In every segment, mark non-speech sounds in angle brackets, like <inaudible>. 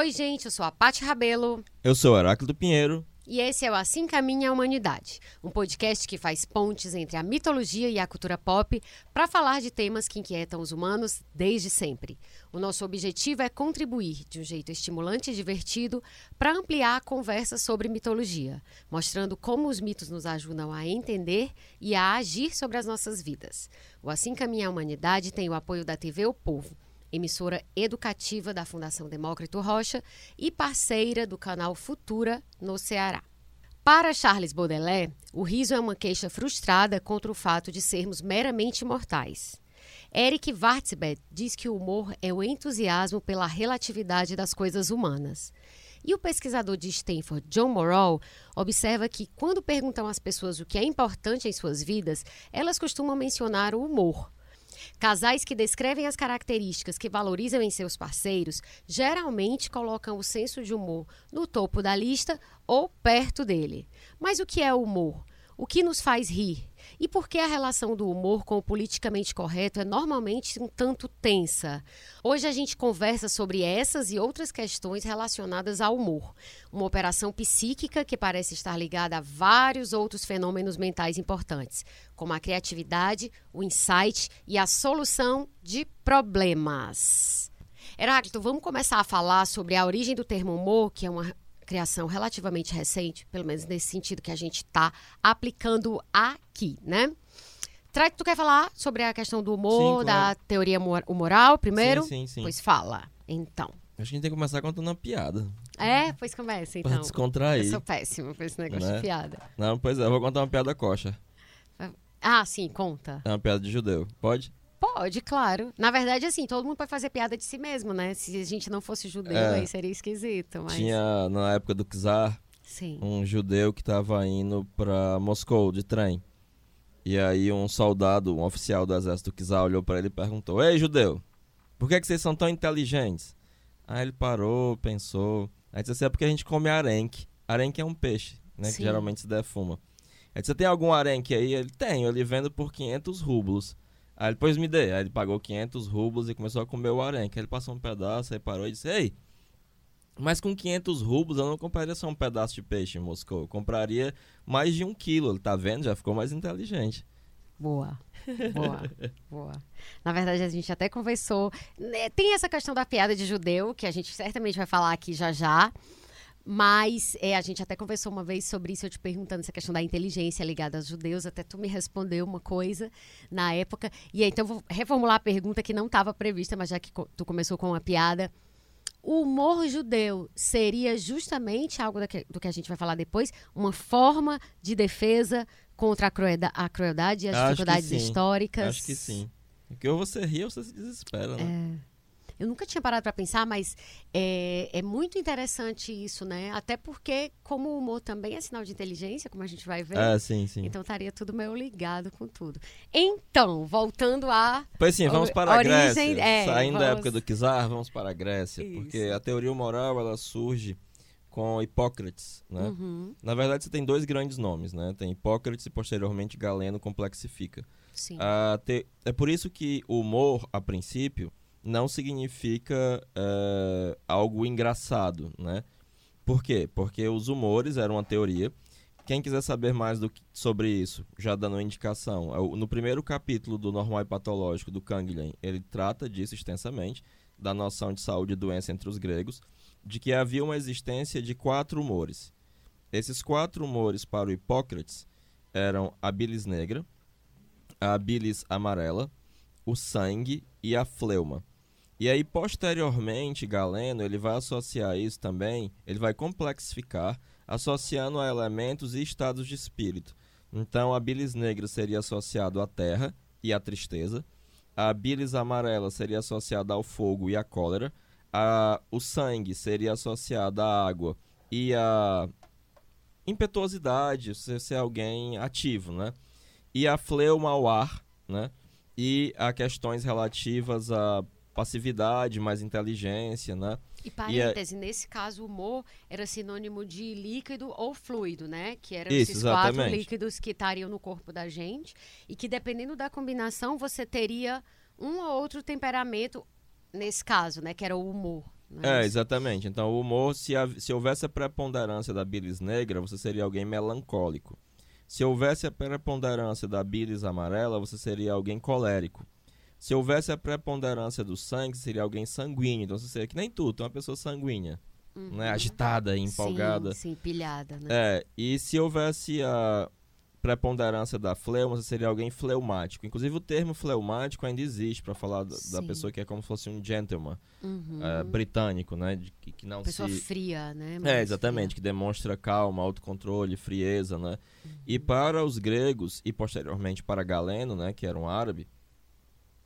Oi, gente, eu sou a Paty Rabelo. Eu sou Heráclito Pinheiro. E esse é o Assim Caminha a Humanidade, um podcast que faz pontes entre a mitologia e a cultura pop para falar de temas que inquietam os humanos desde sempre. O nosso objetivo é contribuir de um jeito estimulante e divertido para ampliar a conversa sobre mitologia, mostrando como os mitos nos ajudam a entender e a agir sobre as nossas vidas. O Assim Caminha a Humanidade tem o apoio da TV O Povo emissora educativa da Fundação Demócrito Rocha e parceira do canal Futura no Ceará. Para Charles Baudelaire, o riso é uma queixa frustrada contra o fato de sermos meramente mortais. Eric Wartzbeth diz que o humor é o entusiasmo pela relatividade das coisas humanas. E o pesquisador de Stanford, John Morrell, observa que quando perguntam às pessoas o que é importante em suas vidas, elas costumam mencionar o humor. Casais que descrevem as características que valorizam em seus parceiros geralmente colocam o senso de humor no topo da lista ou perto dele. Mas o que é humor? O que nos faz rir? E por que a relação do humor com o politicamente correto é normalmente um tanto tensa? Hoje a gente conversa sobre essas e outras questões relacionadas ao humor, uma operação psíquica que parece estar ligada a vários outros fenômenos mentais importantes, como a criatividade, o insight e a solução de problemas. Heráclito, vamos começar a falar sobre a origem do termo humor, que é uma criação relativamente recente, pelo menos nesse sentido que a gente está aplicando aqui, né? Trai, tu quer falar sobre a questão do humor, Sim, da teoria humoral primeiro? Sim, sim, sim. Pois fala, então. Acho que a gente tem que começar contando uma piada. É, pois começa, Pra então. descontrair. Eu sou péssima pra esse negócio Né? de piada. Não, pois é, eu vou contar uma piada coxa. Ah, sim, conta. É uma piada de judeu. Pode? Pode, claro. Na verdade, assim, todo mundo pode fazer piada de si mesmo, né? Se a gente não fosse judeu, É. aí seria esquisito, mas... Tinha, na época do czar, Sim. um judeu que tava indo pra Moscou de trem. E aí um soldado, um oficial do exército do czar olhou pra ele e perguntou: Ei, judeu, por que, que vocês são tão inteligentes? Aí ele parou, pensou. Aí disse assim: é porque a gente come arenque. Arenque é um peixe, né? Sim. Que geralmente se defuma. Aí disse: você tem algum arenque aí? Ele tem, ele vendo por 500 rublos. Aí ele, me dê. Aí ele pagou 500 rublos e começou a comer o arenque. Aí ele passou um pedaço, aí parou e disse: Ei, mas com 500 rublos eu não compraria só um pedaço de peixe em Moscou. Eu compraria mais de um quilo. Ele tá vendo? Já ficou mais inteligente. Boa. Boa, <laughs> boa. Na verdade, a gente até conversou. né, Tem essa questão da piada de judeu, que a gente certamente vai falar aqui já já. Mas é, a gente até conversou uma vez sobre isso, eu te perguntando essa questão da inteligência ligada aos judeus. Até tu me respondeu uma coisa na época. E aí, então, eu vou reformular a pergunta que não estava prevista, mas já que tu começou com uma piada. O humor judeu seria justamente algo que- do que a gente vai falar depois, uma forma de defesa contra a, cruelda- a crueldade e as Acho dificuldades históricas. Acho que sim. Porque ou você ri ou você se desespera, né? Eu nunca tinha parado para pensar, mas é, é muito interessante isso, né? Até porque, como o humor também é sinal de inteligência, como a gente vai ver, É, sim, sim. então estaria tudo meio ligado com tudo. Então, voltando a. Pois sim, vamos para a origem- Grécia. é, Saindo da vamos- época do czar, vamos para a Grécia. Isso. Porque a teoria moral, ela surge com Hipócrates, né? Uhum, Na verdade, você tem dois grandes nomes, né? Tem Hipócrates e, posteriormente, Galeno complexifica. sim. Ah, te- É por isso que o humor, a princípio, não significa eh, algo engraçado, né? Por quê? Porque os humores eram uma teoria. Quem quiser saber mais do que- sobre isso, já dando uma indicação, é no primeiro capítulo do Normal e Patológico do Canguilhem, ele trata disso extensamente, da noção de saúde e doença entre os gregos, de que havia uma existência de quatro humores. Esses quatro humores para o Hipócrates eram a bilis negra, a bilis amarela, o sangue e a fleuma. E aí, posteriormente, Galeno ele vai associar isso também, ele vai complexificar, associando a elementos e estados de espírito. Então, a bilis negra seria associado à terra e à tristeza, a bilis amarela seria associada ao fogo e à cólera, a, o sangue seria associado à água e à impetuosidade, você ser alguém ativo, né? E a fleuma ao ar, né? E a questões relativas à passividade, mais inteligência, né? E parêntese, nesse caso, o humor era sinônimo de líquido ou fluido, né? Que eram Isso, esses quatro exatamente. líquidos que estariam no corpo da gente. E que dependendo da combinação, você teria um ou outro temperamento, nesse caso, né? Que era o humor. É, isso? exatamente. Então, o humor, se, se houvesse a preponderância da bilis negra, você seria alguém melancólico. Se houvesse a preponderância da bilis amarela, você seria alguém colérico. Se houvesse a preponderância do sangue, seria alguém sanguíneo. Então, você seria que nem tu, tu é uma pessoa sanguínea, né? Agitada, empolgada. Uhum. Sim, sim, pilhada, né? É, e se houvesse a preponderância da fleuma, você seria alguém fleumático. Inclusive, o termo fleumático ainda existe para falar da, da pessoa que é como se fosse um gentleman Uhum. é, britânico, né? De, que, que não Pessoa se... fria, né? É, exatamente, que demonstra calma, autocontrole, frieza, né? E Uhum. para os gregos e posteriormente para Galeno, né, que era um árabe,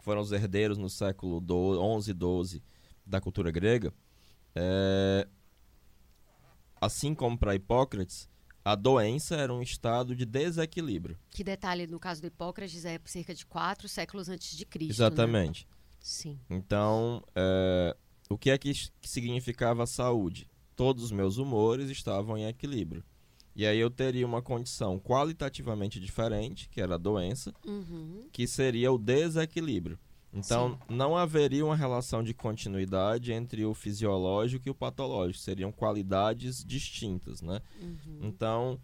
foram os herdeiros no século do- 11 e 12 da cultura grega, é, assim como para Hipócrates, a doença era um estado de desequilíbrio. Que detalhe, no caso do Hipócrates, é cerca de quatro séculos antes de Cristo. né? Exatamente. Sim. Então, é, o que é que significava saúde? Todos os meus humores estavam em equilíbrio. E aí eu teria uma condição qualitativamente diferente, que era a doença, Uhum. que seria o desequilíbrio. Então, não haveria uma relação de continuidade entre o fisiológico e o patológico, seriam qualidades distintas, né? Uhum. Então,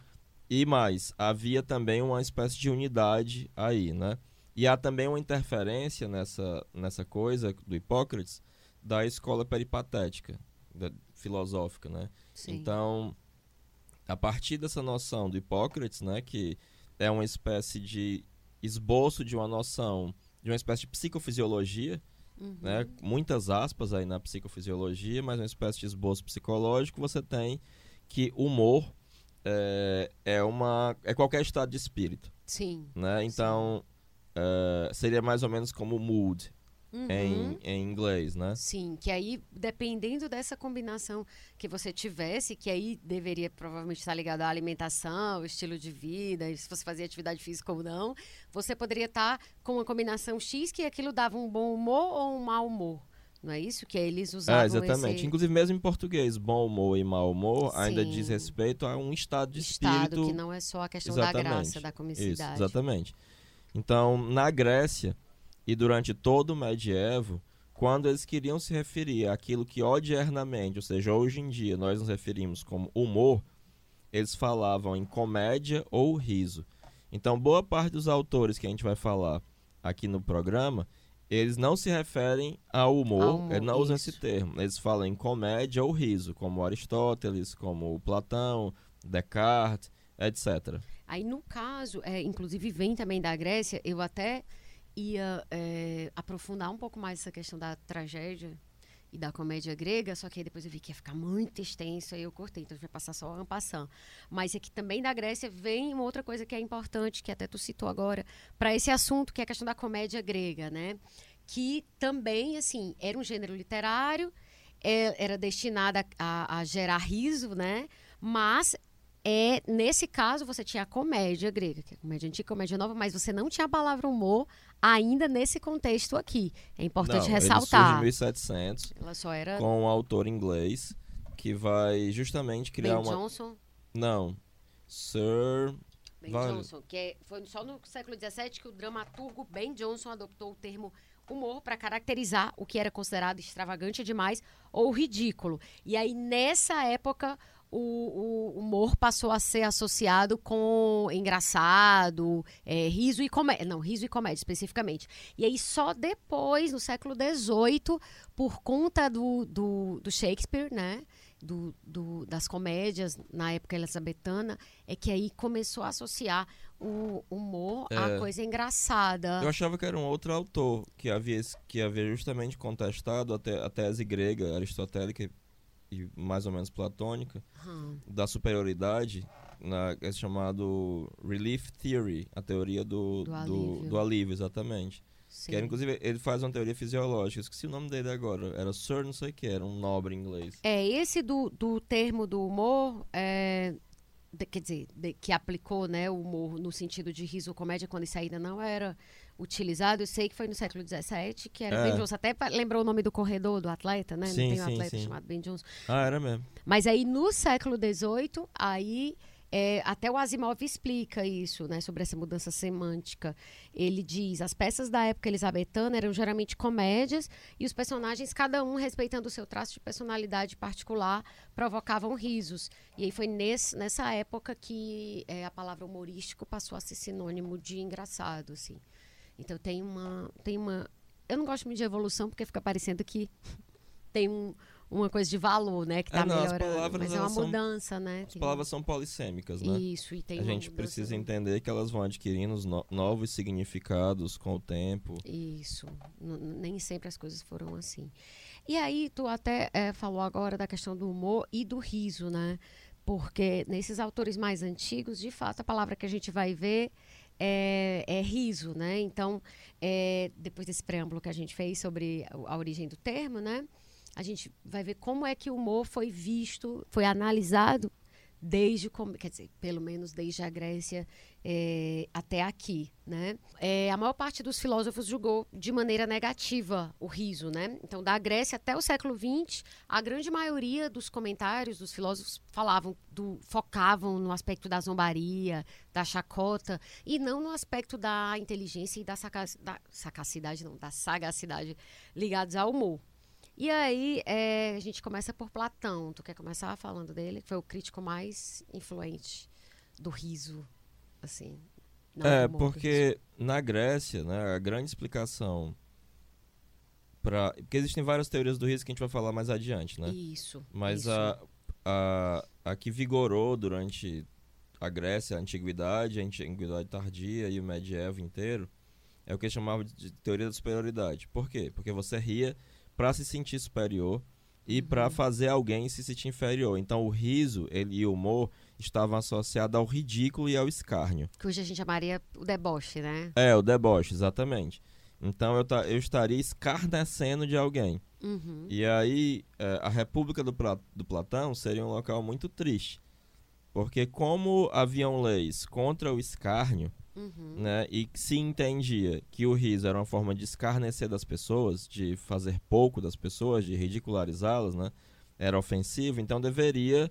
e mais, havia também uma espécie de unidade aí, né? E há também uma interferência nessa, nessa coisa do Hipócrates da escola peripatética, da, filosófica, né? Sim. Então, a partir dessa noção do Hipócrates, né, que é uma espécie de esboço de uma noção, de uma espécie de psicofisiologia, Uhum. né, muitas aspas aí na psicofisiologia, mas uma espécie de esboço psicológico, você tem que humor é, é uma é qualquer estado de espírito, Sim. né? Então é, seria mais ou menos como mood Uhum. em, em inglês, né? Sim, que aí, dependendo dessa combinação que você tivesse, que aí deveria provavelmente estar ligado à alimentação, estilo de vida, se você fazia atividade física ou não, você poderia estar com uma combinação X que aquilo dava um bom humor ou um mau humor. Não é isso? Que eles usavam É, exatamente. esse Inclusive, mesmo em português, bom humor e mau humor ainda Sim. diz respeito a um estado de estado, espírito. que não é só a questão da Exatamente. graça, da Isso, comicidade. exatamente. Então, na Grécia e durante todo o medievo, quando eles queriam se referir àquilo que odiernamente, ou seja, hoje em dia nós nos referimos como humor, eles falavam em comédia ou riso. Então, boa parte dos autores que a gente vai falar aqui no programa, eles não se referem ao humor, Ao humor, eles não usam isso. esse termo. Eles falam em comédia ou riso, como Aristóteles, como Platão, Descartes, etc. Aí, no caso, é, inclusive vem também da Grécia, eu até ia é, aprofundar um pouco mais essa questão da tragédia e da comédia grega, só que aí depois eu vi que ia ficar muito extenso, aí eu cortei, então a gente vai passar só um passando. Mas aqui também da Grécia vem uma outra coisa que é importante, que até tu citou agora, para esse assunto, que é a questão da comédia grega, né? Que também, assim, era um gênero literário, é- era destinada a, a gerar riso, né? Mas é nesse caso você tinha a comédia grega, que é a comédia antiga, comédia nova, mas você não tinha a palavra humor ainda nesse contexto aqui. É importante Não, ressaltar. Ele surge em 1700 Ela só era com um autor inglês que vai justamente Ben criar uma. Jonson. Não. Sir. Ben Vale. Jonson, que é- foi só no século XVII que o dramaturgo Ben Jonson adoptou o termo humor para caracterizar o que era considerado extravagante demais ou ridículo. E aí, nessa época, o, o humor passou a ser associado com engraçado, é, riso e comédia. Não, riso e comédia, especificamente. E aí, só depois, no século XVIII, por conta do, do, do Shakespeare, né? Do, do- das comédias na época elizabetana, é que aí começou a associar o humor à É. coisa engraçada. Eu achava que era um outro autor que havia, que havia justamente contestado a, te- a tese grega, aristotélica e mais ou menos platônica, Hum, da superioridade, na, é chamado Relief Theory, a teoria do, Do do, alívio. do alívio, exatamente. sim. Que era, inclusive, ele faz uma teoria fisiológica, esqueci o nome dele agora, era Sir não sei o que, era um nobre inglês. É, esse do, do termo do humor, é, de- quer dizer, de- que aplicou né, o humor no sentido de riso comédia, quando isso ainda não era utilizado, eu sei que foi no século XVII, que era É. Ben Jonson. Até lembrou o nome do corredor, do atleta, né? Sim, não tem um atleta sim. chamado Ben Jonson. Ah, era mesmo. Mas aí no século XVIII, aí é, até o Asimov explica isso, né, sobre essa mudança semântica. Ele diz: as peças da época elizabetana eram geralmente comédias e os personagens, cada um respeitando o seu traço de personalidade particular, provocavam risos. E aí foi nesse, nessa época que é, a palavra humorístico passou a ser sinônimo de engraçado, assim. Então tem uma, tem uma. Eu não gosto muito de evolução porque fica parecendo que <laughs> tem um, uma coisa de valor, né? Que está É, não, as melhorando. palavras, Mas é uma são- mudança, né? As palavras são polissêmicas, né? Isso, e tem a gente precisa no- entender que elas vão adquirindo os no- novos significados com o tempo. Isso. N- nem sempre as coisas foram assim. E aí, tu até eh, falou agora da questão do humor e do riso, né? Porque nesses autores mais antigos, de fato, a palavra que a gente vai ver é, é riso, né? Então, eh, depois desse preâmbulo que a gente fez sobre a origem do termo, né? A gente vai ver como é que o humor foi visto, foi analisado desde, quer dizer, pelo menos desde a Grécia eh, até aqui, né? Eh, a maior parte dos filósofos julgou de maneira negativa o riso, né? Então, da Grécia até o século XX, a grande maioria dos comentários dos filósofos falavam do, focavam no aspecto da zombaria, da chacota e não no aspecto da inteligência e da, saca, da não, da sagacidade ligados ao humor. E aí, eh, a gente começa por Platão. Tu quer começar falando dele? Foi o crítico mais influente do riso, assim. é, porque na Grécia, né, a grande explicação para porque existem várias teorias do riso que a gente vai falar mais adiante, né? Isso. Mas isso. a, a a que vigorou durante a Grécia, a antiguidade, a antiguidade tardia e o medievo inteiro, é o que chamava de teoria da superioridade. Por quê? Porque você ria para se sentir superior e para Uhum. fazer alguém se sentir inferior. Então o riso ele, e o humor estavam associados ao ridículo e ao escárnio. Que hoje a gente chamaria o deboche, né? É, o deboche, exatamente. Então eu, eu estaria escarnecendo de alguém. Uhum. E aí, é, a República do, do Platão seria um local muito triste. Porque como haviam leis contra o escárnio, Uhum. né, e se entendia que o riso era uma forma de escarnecer das pessoas, de fazer pouco das pessoas, de ridicularizá-las, né, era ofensivo, então deveria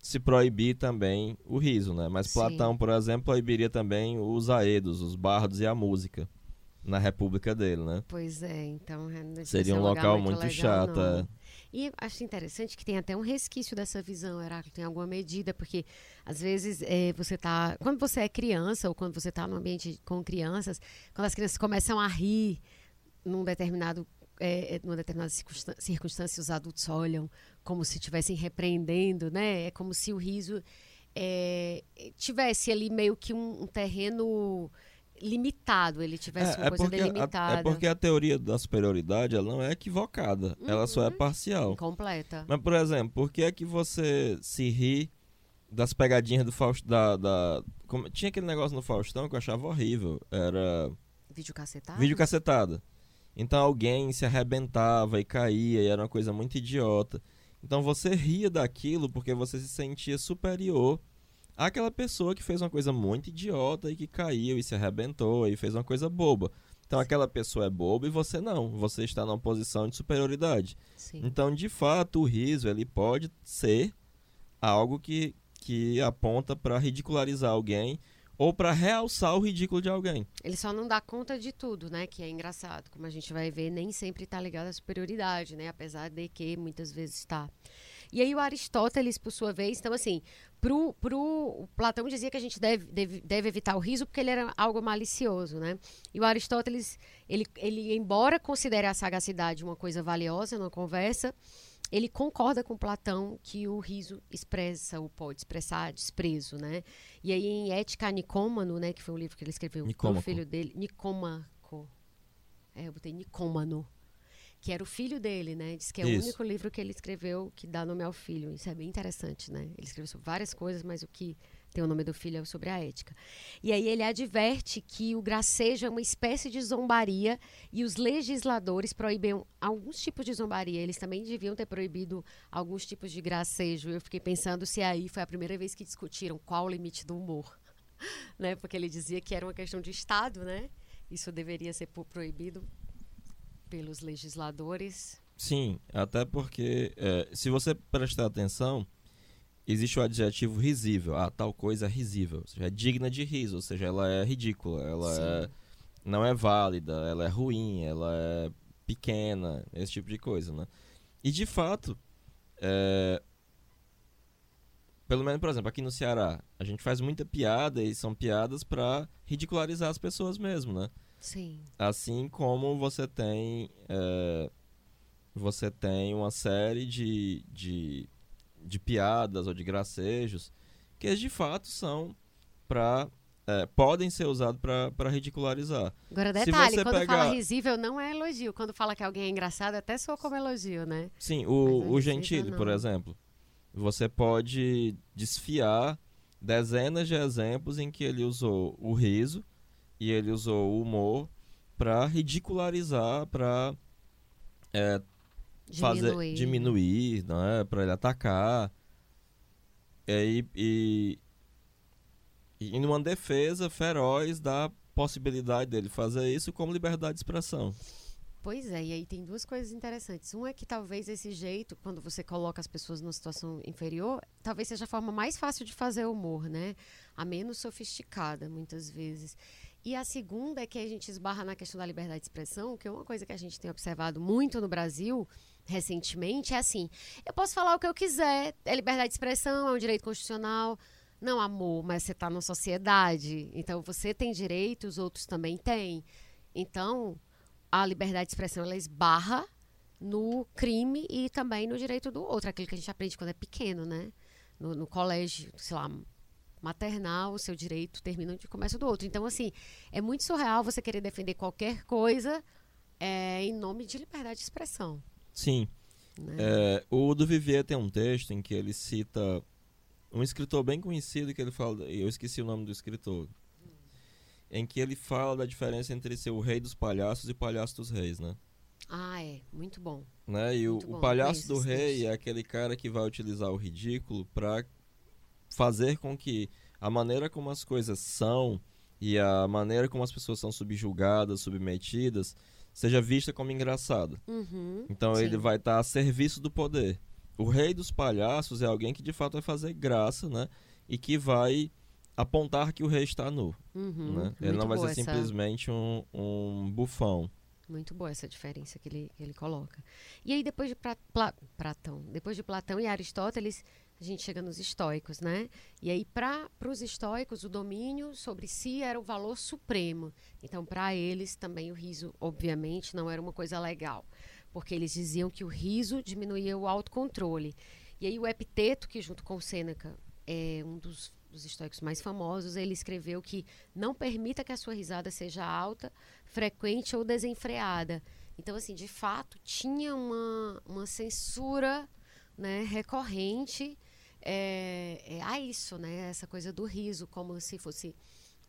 se proibir também o riso, né? Mas Sim. Platão, por exemplo, proibiria também os aedos, os bardos e a música na República dele, né? Pois é, então é, Seria ser um local muito legal, chato, não. É. E acho interessante que tem até um resquício dessa visão, Heráclito, tem alguma medida, porque às vezes eh, você tá. Quando você é criança, ou quando você está num ambiente com crianças, quando as crianças começam a rir num determinado. eh, numa determinada circunstância, os adultos olham como se estivessem repreendendo, né? É como se o riso eh, tivesse ali meio que um, um terreno limitado, ele tivesse uma coisa porque a, delimitada. é porque a teoria da superioridade ela não é equivocada, ela só é Uhum. parcial. Incompleta. Mas, por exemplo, por que é que você se ri das pegadinhas do Faustão? Da, da- como- tinha aquele negócio no Faustão que eu achava horrível. Era Vídeo cacetado? vídeo cacetada. Então alguém se arrebentava e caía e era uma coisa muito idiota. Então você ria daquilo porque você se sentia superior àquela pessoa que fez uma coisa muito idiota e que caiu e se arrebentou e fez uma coisa boba. Então aquela pessoa é boba e você não. Você está numa posição de superioridade. Sim. Então, de fato, o riso ele pode ser algo que, que aponta para ridicularizar alguém ou para realçar o ridículo de alguém. Ele só não dá conta de tudo, né? Que é engraçado. Como a gente vai ver, nem sempre está ligado à superioridade, né? Apesar de que muitas vezes está. E aí o Aristóteles, por sua vez, então assim, pro, pro o Platão dizia que a gente deve, deve, deve evitar o riso porque ele era algo malicioso, né? E o Aristóteles, ele, ele embora considere a sagacidade uma coisa valiosa numa conversa, ele concorda com Platão que o riso expressa ou pode expressar desprezo, né? E aí em Ética Nicômano, né, que foi um livro que ele escreveu pro Nicômaco. filho dele, Nicômaco. É, eu botei Nicômano, que era o filho dele, né? Diz que é o Isso. único livro que ele escreveu que dá nome ao filho. Isso é bem interessante, né? Ele escreveu sobre várias coisas, mas o que tem o nome do filho é sobre a ética. E aí ele adverte que o gracejo é uma espécie de zombaria e os legisladores proíbem alguns tipos de zombaria. Eles também deviam ter proibido alguns tipos de gracejo. Eu fiquei pensando se aí foi a primeira vez que discutiram qual o limite do humor. <laughs> né? Porque ele dizia que era uma questão de Estado, né? Isso deveria ser proibido pelos legisladores. Sim, até porque é, se você prestar atenção, existe o adjetivo risível. Ah, tal coisa é risível. Ou seja, é digna de riso, ou seja, ela é ridícula, ela é, não é válida, ela é ruim, ela é pequena, esse tipo de coisa, né? E de fato, é, pelo menos, por exemplo, aqui no Ceará, a gente faz muita piada e são piadas para ridicularizar as pessoas mesmo, né? Sim. Assim como você tem é, você tem uma série de, de, de piadas ou de gracejos que de fato são para é, podem ser usados para ridicularizar. Agora, detalhe, quando pegar... fala risível, não é elogio. Quando fala que alguém é engraçado, até soa como elogio, né? Sim, o, o Gentili, por exemplo você pode desfiar dezenas de exemplos em que ele usou o riso e ele usou o humor para ridicularizar, para é, fazer diminuir, né, para ele atacar. E, e, e numa defesa feroz da possibilidade dele fazer isso como liberdade de expressão. Pois é, e aí tem duas coisas interessantes. Um é que talvez esse jeito, quando você coloca as pessoas numa situação inferior, talvez seja a forma mais fácil de fazer humor, né? A menos sofisticada, muitas vezes. E a segunda é que a gente esbarra na questão da liberdade de expressão, que é uma coisa que a gente tem observado muito no Brasil recentemente, é assim: eu posso falar o que eu quiser, é liberdade de expressão, é um direito constitucional. Não, amor, mas você está numa sociedade, então você tem direito, os outros também têm. Então, a liberdade de expressão ela esbarra no crime e também no direito do outro, aquilo que a gente aprende quando é pequeno, né? No, no colégio, sei lá, maternal, o seu direito termina onde começa do outro. Então, assim, é muito surreal você querer defender qualquer coisa é, em nome de liberdade de expressão. Sim. Né? É, o do Vivier tem um texto em que ele cita um escritor bem conhecido que ele fala, eu esqueci o nome do escritor, em que ele fala da diferença entre ser o rei dos palhaços e palhaço dos reis, né? Ah, é. Muito bom. Né? E o, o, palhaço do rei é aquele cara que vai utilizar o ridículo para fazer com que a maneira como as coisas são e a maneira como as pessoas são subjugadas, submetidas, seja vista como engraçada. Uhum, então sim. ele vai estar tá a serviço do poder. O rei dos palhaços é alguém que de fato vai fazer graça, né? E que vai apontar que o rei está nu. Uhum, né? Ele não vai ser essa... simplesmente um, um bufão. Muito boa essa diferença que ele, que ele coloca. E aí, depois de Platão, depois de Platão e Aristóteles, a gente chega nos estoicos, né? E aí, para os estoicos, o domínio sobre si era o valor supremo. Então, para eles, também o riso, obviamente, não era uma coisa legal. Porque eles diziam que o riso diminuía o autocontrole. E aí, o epiteto, que junto com Sêneca é um dos dos estoicos mais famosos, ele escreveu que não permita que a sua risada seja alta, frequente ou desenfreada. Então, assim, de fato, tinha uma, uma censura né, recorrente é, é, a isso, né? Essa coisa do riso, como se fosse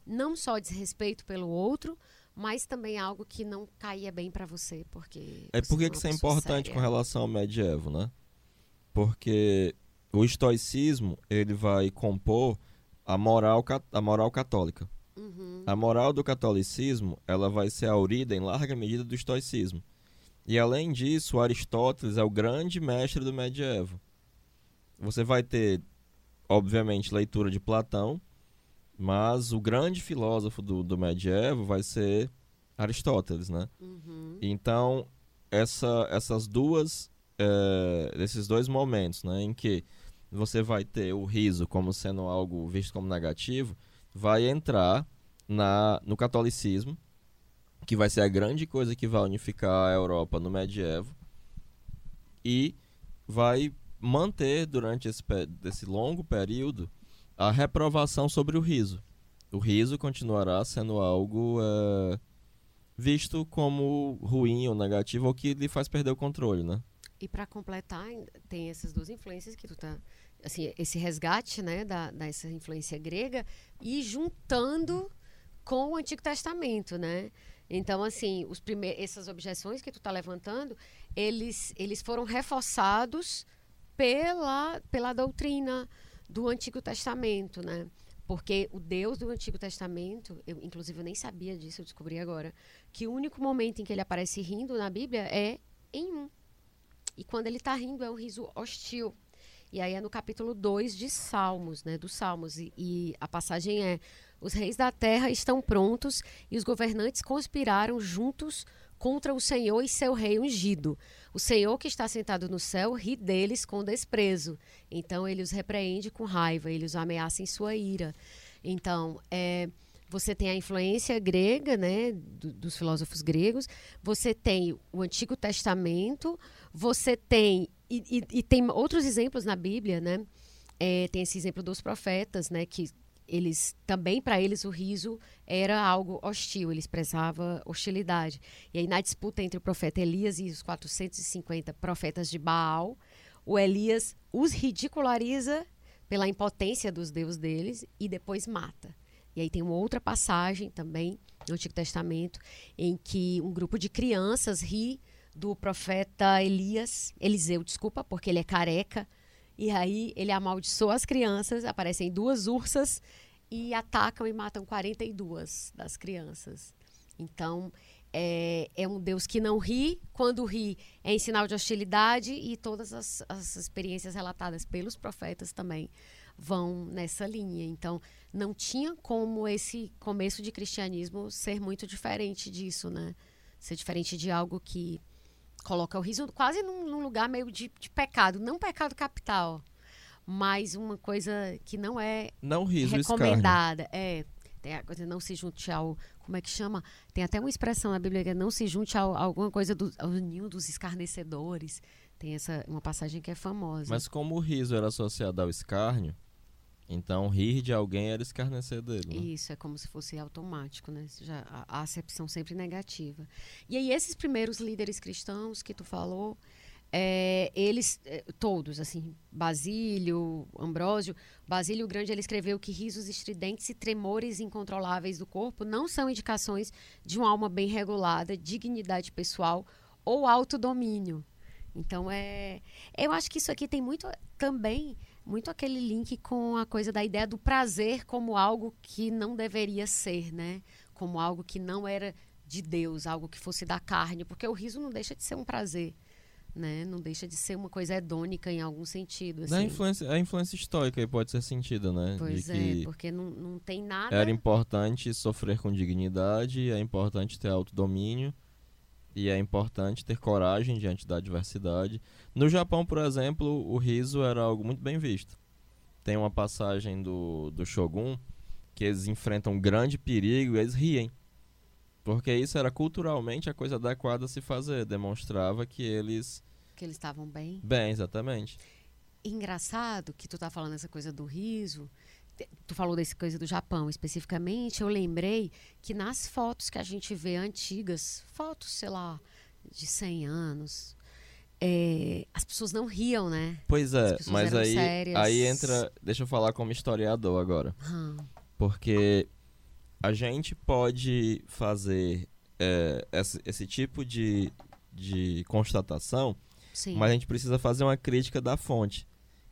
não só desrespeito pelo outro, mas também algo que não caía bem para você, porque... É por que isso é importante séria. com relação ao medievo, né? Porque o estoicismo, ele vai compor a moral, a moral católica. Uhum. A moral do catolicismo ela vai ser aurida em larga medida do estoicismo. E além disso, Aristóteles é o grande mestre do medievo. Você vai ter, obviamente, leitura de Platão, mas o grande filósofo do, do medievo vai ser Aristóteles, né? Uhum. Então, essa, essas duas, é, esses dois momentos, né, em que você vai ter o riso como sendo algo visto como negativo, vai entrar na, no catolicismo, que vai ser a grande coisa que vai unificar a Europa no medievo, e vai manter durante esse, esse longo período a reprovação sobre o riso. O riso continuará sendo algo é, visto como ruim ou negativo, ou que lhe faz perder o controle, né? E para completar, tem essas duas influências que tu tá assim, esse resgate, né, da dessa influência grega e juntando com o Antigo Testamento, né? Então, assim, os primeiros, essas objeções que tu tá levantando, eles eles foram reforçados pela pela doutrina do Antigo Testamento, né? Porque o Deus do Antigo Testamento, eu inclusive eu nem sabia disso, eu descobri agora, que o único momento em que ele aparece rindo na Bíblia é em um e quando ele está rindo, é um riso hostil. E aí é no capítulo 2 de Salmos, né? Dos Salmos. E, e a passagem é: Os reis da terra estão prontos e os governantes conspiraram juntos contra o Senhor e seu rei ungido. O Senhor que está sentado no céu ri deles com desprezo. Então ele os repreende com raiva, ele os ameaça em sua ira. Então, é, você tem a influência grega, né, do, dos filósofos gregos, você tem o Antigo Testamento, você tem e, e, e tem outros exemplos na Bíblia, né? É, tem esse exemplo dos profetas, né, que eles também para eles o riso era algo hostil, eles expressava hostilidade. E aí na disputa entre o profeta Elias e os 450 profetas de Baal, o Elias os ridiculariza pela impotência dos deuses deles e depois mata. E aí tem uma outra passagem também no Antigo Testamento em que um grupo de crianças ri do profeta Elias, Eliseu, desculpa, porque ele é careca, e aí ele amaldiçoa as crianças, aparecem duas ursas e atacam e matam 42 das crianças. Então, é, é, um Deus que não ri, quando ri é em sinal de hostilidade, e todas as, as, experiências relatadas pelos profetas também vão nessa linha. Então, não tinha como esse começo de cristianismo ser muito diferente disso, né? Ser diferente de algo que coloca o riso quase num, num lugar meio de, de, pecado, não pecado capital, mas uma coisa que não é não riso, recomendada. É, tem a coisa não se junte ao como é que chama? Tem até uma expressão na Bíblia que é não se junte a, a alguma coisa do ao ninho dos escarnecedores. Tem essa uma passagem que é famosa. Mas como o riso era associado ao escárnio, então, rir de alguém era escarnecer dele. Né? Isso, é como se fosse automático, né? Já, a, a, acepção sempre negativa. E aí, esses primeiros líderes cristãos que tu falou, é, eles, é, todos, assim, Basílio, Ambrósio, Basílio Grande, ele escreveu que risos estridentes e tremores incontroláveis do corpo não são indicações de uma alma bem regulada, dignidade pessoal ou autodomínio. Então, é, eu acho que isso aqui tem muito também muito aquele link com a coisa da ideia do prazer como algo que não deveria ser, né? Como algo que não era de Deus, algo que fosse da carne, porque o riso não deixa de ser um prazer. Né? Não deixa de ser uma coisa hedônica em algum sentido. Assim. A, influência, a influência histórica aí pode ser sentida, né? Pois é, porque não, não tem nada. Era importante sofrer com dignidade, é importante ter autodomínio e é importante ter coragem diante da adversidade. No Japão, por exemplo, o riso era algo muito bem visto. Tem uma passagem do, do Shogun que eles enfrentam um grande perigo e eles riem. Porque isso era culturalmente a coisa adequada a se fazer. Demonstrava que eles. Que eles estavam bem. Bem, exatamente. Engraçado que tu tá falando essa coisa do riso tu falou dessa coisa do Japão especificamente, eu lembrei que nas fotos que a gente vê antigas, fotos, sei lá, de 100 anos, é, as pessoas não riam, né? Pois é, mas aí, aí entra. Deixa eu falar como historiador agora. Hum. Porque a gente pode fazer é, esse, esse, tipo de, de constatação, Sim. mas a gente precisa fazer uma crítica da fonte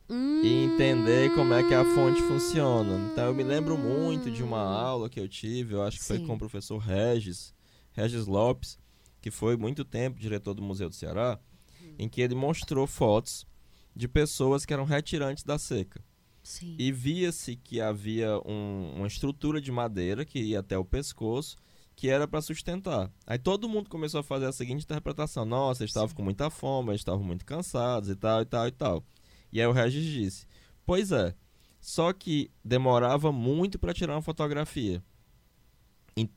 hum. e entender como é que a fonte funciona. Então eu me lembro muito de uma aula que eu tive, eu acho que Sim. foi com o professor Regis, Regis Lopes, que foi muito tempo diretor do Museu do Ceará, hum. em que ele mostrou fotos de pessoas que eram retirantes da seca. Sim. E via-se que havia um, uma estrutura de madeira que ia até o pescoço, que era para sustentar. Aí todo mundo começou a fazer a seguinte interpretação: nossa, eles estavam com muita fome, eles estavam muito cansados e tal, e tal, e tal. E aí o Regis disse: Pois é, só que demorava muito para tirar uma fotografia.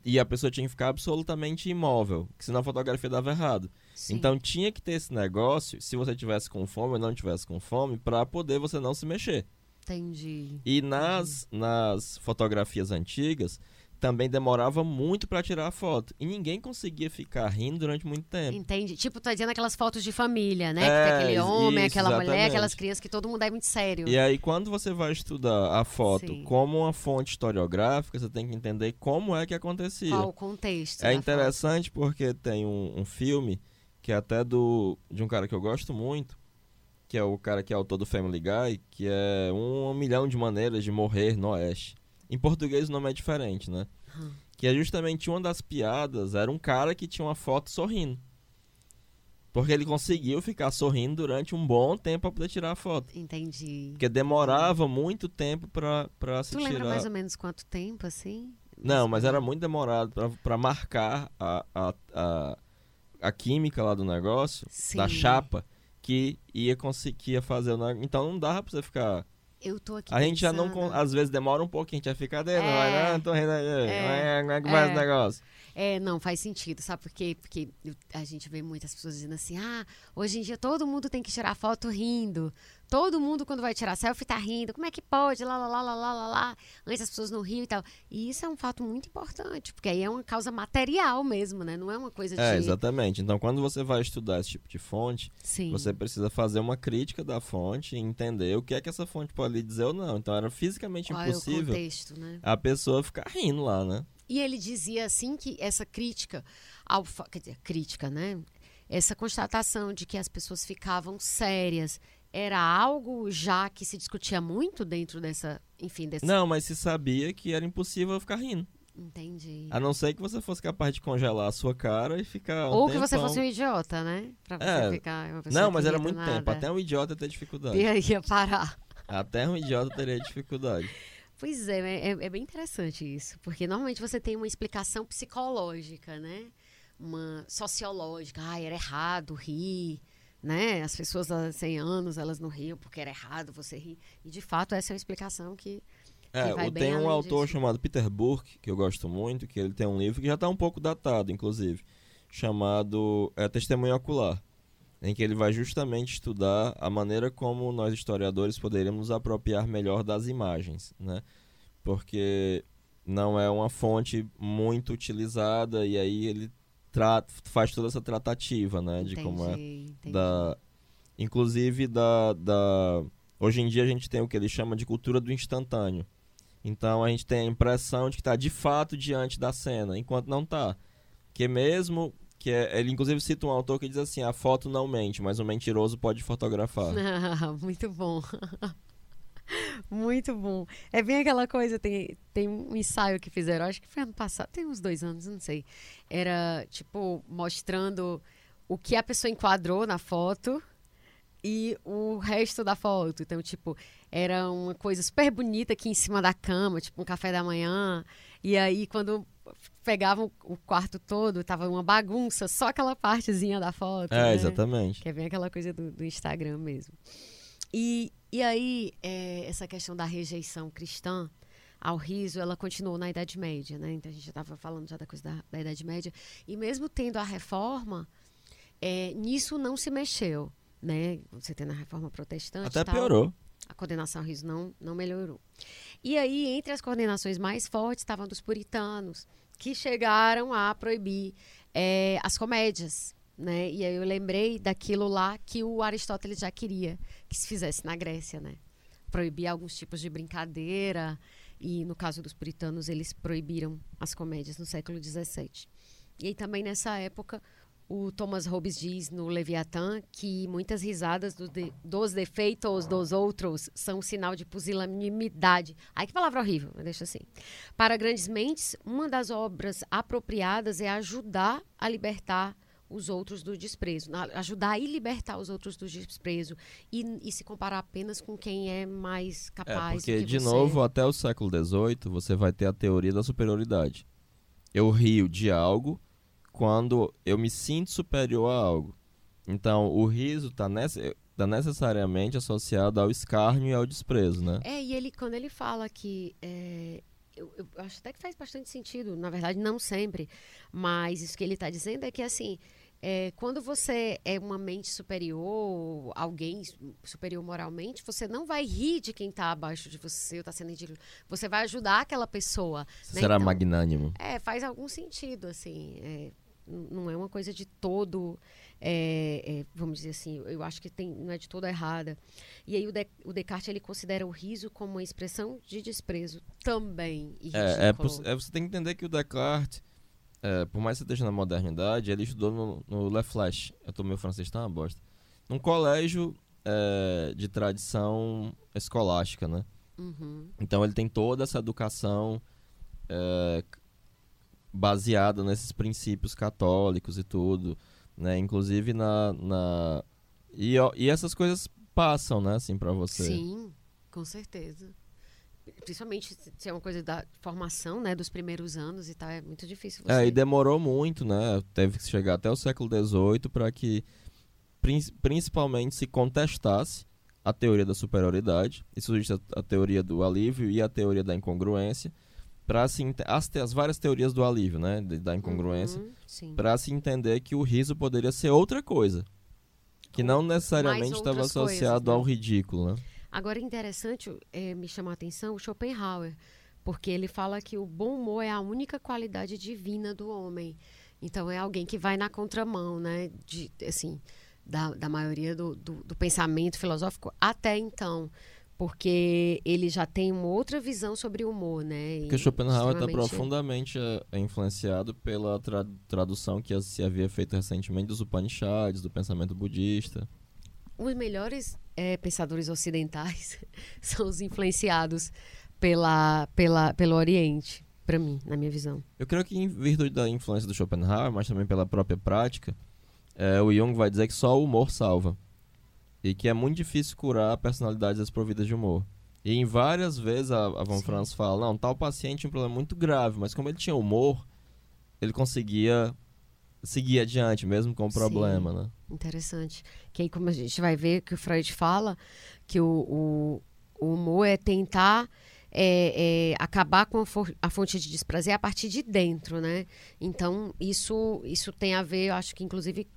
E a pessoa tinha que ficar absolutamente imóvel, que senão a fotografia dava errado. Sim. Então tinha que ter esse negócio, se você tivesse com fome ou não tivesse com fome, para poder você não se mexer. Entendi. E nas, nas fotografias antigas, também demorava muito para tirar a foto. E ninguém conseguia ficar rindo durante muito tempo. Entendi. Tipo, tá dizendo aquelas fotos de família, né? É, que tem aquele homem, isso, aquela exatamente. mulher, aquelas crianças que todo mundo é muito sério. E aí, quando você vai estudar a foto Sim. como uma fonte historiográfica, você tem que entender como é que acontecia. Qual o contexto. É interessante foto. porque tem um, um filme que é até do de um cara que eu gosto muito, que é o cara que é autor do Family Guy, que é um milhão de maneiras de morrer no Oeste. Em português o nome é diferente, né? Que é justamente uma das piadas, era um cara que tinha uma foto sorrindo. Porque ele conseguiu ficar sorrindo durante um bom tempo para poder tirar a foto. Entendi. Porque demorava muito tempo pra, pra se Tu tirar. lembra mais ou menos quanto tempo, assim? Não, mas era muito demorado pra- pra marcar a, a, a, a química lá do negócio, da Sim. chapa, que ia conseguir fazer o negócio. Então não dava pra você ficar. Eu tô aqui A gente já não. pensando. Às vezes demora um pouquinho, a gente vai ficar dentro, É. vai, não, tô rindo aí. É. Como é que faz É. o negócio? É, não, faz sentido, sabe por quê? Porque a gente vê muitas pessoas dizendo assim, ah, hoje em dia todo mundo tem que tirar foto rindo. Todo mundo, quando vai tirar selfie, tá rindo. Como é que pode? Lá, lá, lá, lá, lá, lá, lá. Antes as pessoas não riam e tal. E isso é um fato muito importante, porque aí é uma causa material mesmo, né? Não é uma coisa É, de... exatamente. Então quando você vai estudar esse tipo de fonte, Sim. você precisa fazer uma crítica da fonte e entender o que é que essa fonte pode lhe dizer ou não. Então era fisicamente Qual é impossível contexto, né? a pessoa ficar rindo lá, né? E ele dizia assim que essa crítica, ao, quer dizer, crítica, né? Essa constatação de que as pessoas ficavam sérias era algo já que se discutia muito dentro dessa, enfim, dessa. Não, mas se sabia que era impossível ficar rindo. Entendi. A não ser que você fosse capaz de congelar a sua cara e ficar. Um Ou que você tempão- fosse um idiota, né? Pra você É. ficar uma pessoa Não, mas era muito tempo. nada. Até um idiota ter dificuldade. E aí ia parar. Até um idiota teria dificuldade. Pois é, é, é bem interessante isso, porque normalmente você tem uma explicação psicológica, né? Uma sociológica. Ah, era errado rir, né? As pessoas há 100 anos, elas não riam porque era errado você rir. E, de fato, essa é uma explicação que... É, tem um autor disso. chamado Peter Burke, que eu gosto muito, que ele tem um livro que já está um pouco datado, inclusive, chamado é, Testemunho Ocular, em que ele vai justamente estudar a maneira como nós historiadores poderíamos nos apropriar melhor das imagens, né? Porque não é uma fonte muito utilizada e aí ele faz toda essa tratativa, né, de como é Entendi, entendi. da inclusive da, da hoje em dia a gente tem o que ele chama de cultura do instantâneo então a gente tem a impressão de que está de fato diante da cena enquanto não está que mesmo que é, ele inclusive cita um autor que diz assim a foto não mente mas o mentiroso pode fotografar <laughs> Muito bom. <laughs> Muito bom. É bem aquela coisa, tem, tem um ensaio que fizeram, acho que foi ano passado, tem uns dois anos, não sei. Era, tipo, mostrando o que a pessoa enquadrou na foto e o resto da foto. Então, tipo, era uma coisa super bonita aqui em cima da cama, tipo um café da manhã. E aí, quando pegavam o quarto todo, tava uma bagunça, só aquela partezinha da foto. é né? exatamente Que é bem aquela coisa do, do Instagram mesmo. E, e aí, é, essa questão da rejeição cristã ao riso, ela continuou na Idade Média, né? Então a gente já estava falando já da coisa da, da Idade Média. E mesmo tendo a reforma, é, nisso não se mexeu, né? Você tendo a reforma protestante. até tal, piorou a condenação ao riso não, não melhorou. E aí, entre as condenações mais fortes, estavam dos puritanos, que chegaram a proibir eh, as comédias. Né? E aí eu lembrei daquilo lá que o Aristóteles já queria que se fizesse na Grécia, né? Proibir alguns tipos de brincadeira. E no caso dos puritanos, eles proibiram as comédias no século XVII. E aí também nessa época, o Thomas Hobbes diz no Leviatã que muitas risadas do de- dos defeitos dos outros são um sinal de pusilanimidade. Ai, que palavra horrível, deixa assim. Para grandes mentes, uma das obras apropriadas é ajudar a libertar os outros do desprezo, ajudar e libertar os outros do desprezo e, e se comparar apenas com quem é mais é capaz. do porque que de você. novo até o século XVIII você vai ter a teoria da superioridade eu rio de algo quando eu me sinto superior a algo. Então, o riso está tá necessariamente associado ao escárnio e ao desprezo, né? É, e ele, quando ele fala que. é, eu, eu acho até que faz bastante sentido, na verdade, não sempre, mas isso que ele está dizendo é que, assim, é, quando você é uma mente superior, alguém superior moralmente, você não vai rir de quem está abaixo de você, ou está sendo ridículo. Você vai ajudar aquela pessoa. Você né? será Então, magnânimo. É, faz algum sentido, assim. é, não é uma coisa de todo. é, é, vamos dizer assim, eu acho que tem, não é de todo errada. E aí o, De- o Descartes ele considera o riso como uma expressão de desprezo também. E É, é, é, você tem que entender que o Descartes, é, por mais que você esteja na modernidade, ele estudou no, no Le Flash. Eu tô meu francês tá uma bosta. Num colégio é, de tradição escolástica, né? Uhum. Então ele tem toda essa educação é, baseada nesses princípios católicos e tudo, né? Inclusive na... na... E, ó, e essas coisas passam, né, assim, pra você. Sim, com certeza. Principalmente se é uma coisa da formação, né, dos primeiros anos e tal, é muito difícil você... É, e demorou muito, né? Teve que chegar até o século XVIII para que prin- principalmente se contestasse a teoria da superioridade. Isso existe a, teoria do alívio e a teoria da incongruência. Para se as, as várias teorias do alívio, né? da incongruência. Uhum. Para se entender que o riso poderia ser outra coisa. Que não necessariamente estava associado coisas, né? ao ridículo, né? Agora, interessante, é, me chamou a atenção o Schopenhauer, porque ele fala que o bom humor é a única qualidade divina do homem. Então, é alguém que vai na contramão, né, de, assim, da, da maioria do, do, do pensamento filosófico até então. Porque ele já tem uma outra visão sobre o humor, né? e Porque Schopenhauer está profundamente eh, influenciado pela tra- tradução que se havia feito recentemente dos Upanishads, do pensamento budista. Os melhores eh, pensadores ocidentais <laughs> são os influenciados pela, pela, pelo Oriente, para mim, na minha visão. Eu creio que em virtude da influência do Schopenhauer, mas também pela própria prática, eh, o Jung vai dizer que só o humor salva. E que é muito difícil curar personalidades desprovidas de humor. E em várias vezes a, a Von Sim. Franz fala, não, tal paciente tinha um problema muito grave, mas como ele tinha humor, ele conseguia seguir adiante, mesmo com o Sim. problema, né? Interessante. Que aí, como a gente vai ver que o Freud fala, que o, o, o humor é tentar é, é, acabar com a, a fonte de desprazer a partir de dentro, né? Então, isso, isso tem a ver, eu acho que inclusive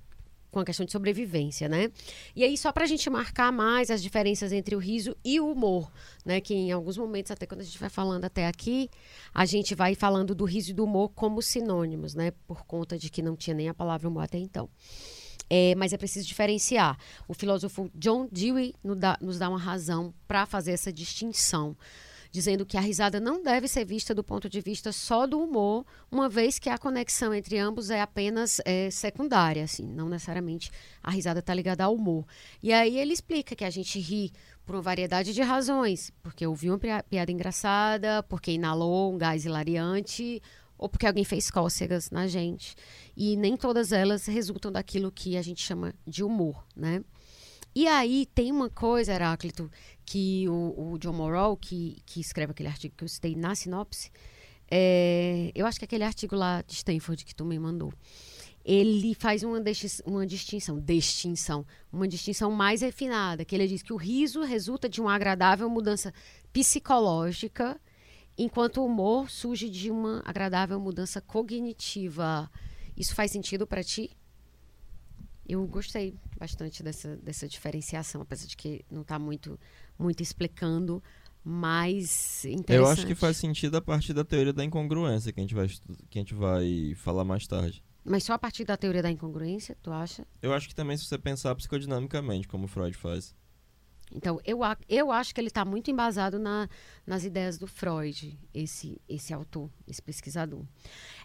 com a questão de sobrevivência, né? E aí, só para a gente marcar mais as diferenças entre o riso e o humor, né? Que em alguns momentos, até quando a gente vai falando até aqui, a gente vai falando do riso e do humor como sinônimos, né? Por conta de que não tinha nem a palavra humor até então. É, mas é preciso diferenciar. O filósofo John Dewey nos dá, uma razão para fazer essa distinção, dizendo que a risada não deve ser vista do ponto de vista só do humor, uma vez que a conexão entre ambos é apenas é, secundária, assim, não necessariamente a risada está ligada ao humor. E aí ele explica que a gente ri por uma variedade de razões, porque ouviu uma pia- piada engraçada, porque inalou um gás hilariante, ou porque alguém fez cócegas na gente. E nem todas elas resultam daquilo que a gente chama de humor, né? E aí tem uma coisa, Heráclito, que o, o John Morrow, que, que escreve aquele artigo que eu citei na sinopse, é, eu acho que aquele artigo lá de Stanford que tu me mandou, ele faz uma, uma distinção, distinção, uma distinção mais refinada, que ele diz que o riso resulta de uma agradável mudança psicológica, enquanto o humor surge de uma agradável mudança cognitiva. Isso faz sentido para ti? Eu gostei bastante dessa, dessa diferenciação, apesar de que não está muito, muito explicando, mas interessante. Eu acho que faz sentido a partir da teoria da incongruência que a gente vai, que a gente vai falar mais tarde. Mas só a partir da teoria da incongruência, tu acha? Eu acho que também se você pensar psicodinamicamente, como Freud faz. Então, eu, eu acho que ele está muito embasado na, nas ideias do Freud, esse, esse autor, esse pesquisador.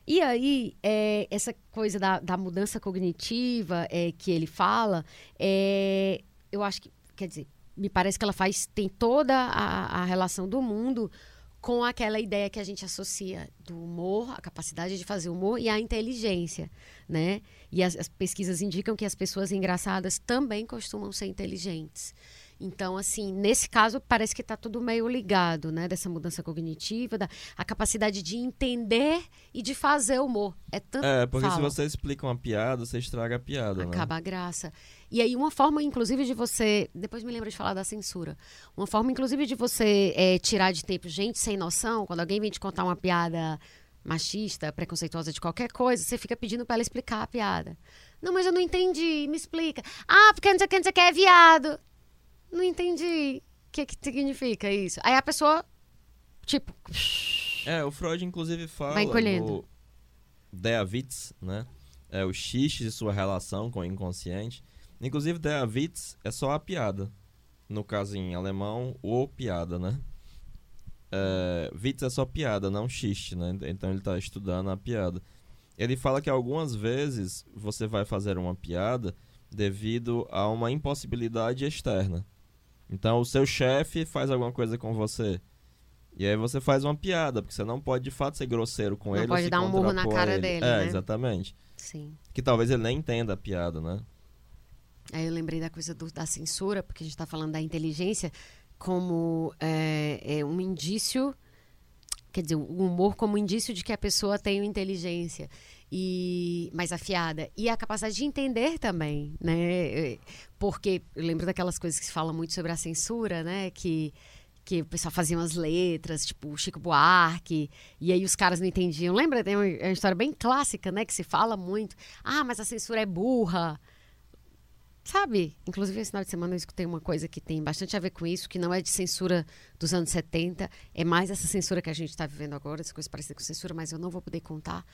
E aí, é, essa coisa da, da mudança cognitiva é, que ele fala, é, eu acho que, quer dizer, me parece que ela faz, tem toda a, a relação do mundo com aquela ideia que a gente associa do humor, a capacidade de fazer humor e a inteligência, né? E as, as pesquisas indicam que as pessoas engraçadas também costumam ser inteligentes. Então, assim, nesse caso, parece que está tudo meio ligado, né? Dessa mudança cognitiva, da, a capacidade de entender e de fazer humor. É tanto. É, porque se Fala. você explica uma piada, você estraga a piada, né? Acaba a graça. E aí, uma forma, inclusive, de você. Depois me lembra de falar da censura. Uma forma, inclusive, de você é, tirar de tempo gente sem noção, quando alguém vem te contar uma piada machista, preconceituosa de qualquer coisa, você fica pedindo para ela explicar a piada. Não, mas eu não entendi, me explica. Ah, porque não sei o que, não sei o que, é viado. Não entendi. O que, que significa isso? Aí a pessoa, tipo, É, o Freud inclusive fala Vai encolhendo. Witz, né? É, o xixi e sua relação com o inconsciente. Inclusive, Der Witz é só a piada. No caso, em alemão, o piada, né? É, Witz é só piada, não xiste, né? Então ele tá estudando a piada. Ele fala que algumas vezes você vai fazer uma piada devido a uma impossibilidade externa. Então, o seu chefe faz alguma coisa com você. E aí você faz uma piada, porque você não pode de fato ser grosseiro com Não ele. ou pode dar um murro na cara ele. dele, É, né? exatamente. Sim. Que talvez ele nem entenda a piada, né? Aí eu lembrei da coisa do- da censura, porque a gente está falando da inteligência como é, é um indício, quer dizer, o humor como indício de que a pessoa tem inteligência e mais afiada e a capacidade de entender também, né? Porque eu lembro daquelas coisas que se fala muito sobre a censura, né? Que que o pessoal fazia umas letras, tipo Chico Buarque, e aí os caras não entendiam. Lembra? Tem uma, é uma história bem clássica, né? Que se fala muito. Ah, mas a censura é burra. Sabe? Inclusive, esse final de semana eu escutei uma coisa que tem bastante a ver com isso, que não é de censura dos anos 70, é mais essa censura que a gente está vivendo agora, essa coisa parecida com censura, mas eu não vou poder contar,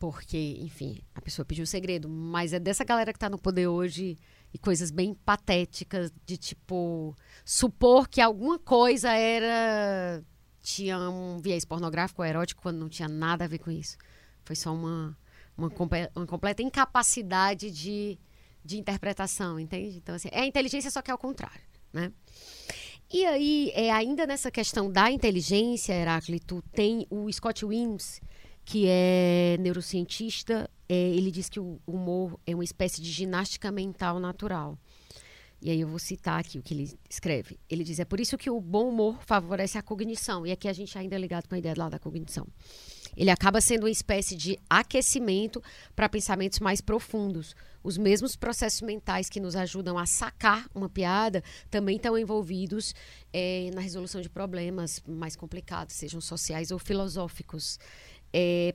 porque, enfim, a pessoa pediu o segredo. Mas é dessa galera que está no poder hoje e coisas bem patéticas, de tipo, supor que alguma coisa era. tinha um viés pornográfico ou erótico quando não tinha nada a ver com isso. Foi só uma, uma, uma completa incapacidade de de interpretação, entende? Então, assim, é a inteligência, só que é ao contrário, né? E aí, é, ainda nessa questão da inteligência, Heráclito, tem o Scott Wims, que é neurocientista, é, ele diz que o humor é uma espécie de ginástica mental natural. E aí eu vou citar aqui o que ele escreve. Ele diz, é por isso que o bom humor favorece a cognição. E aqui a gente ainda é ligado com a ideia lá da cognição. Ele acaba sendo uma espécie de aquecimento para pensamentos mais profundos. Os mesmos processos mentais que nos ajudam a sacar uma piada também estão envolvidos eh, na resolução de problemas mais complicados, sejam sociais ou filosóficos.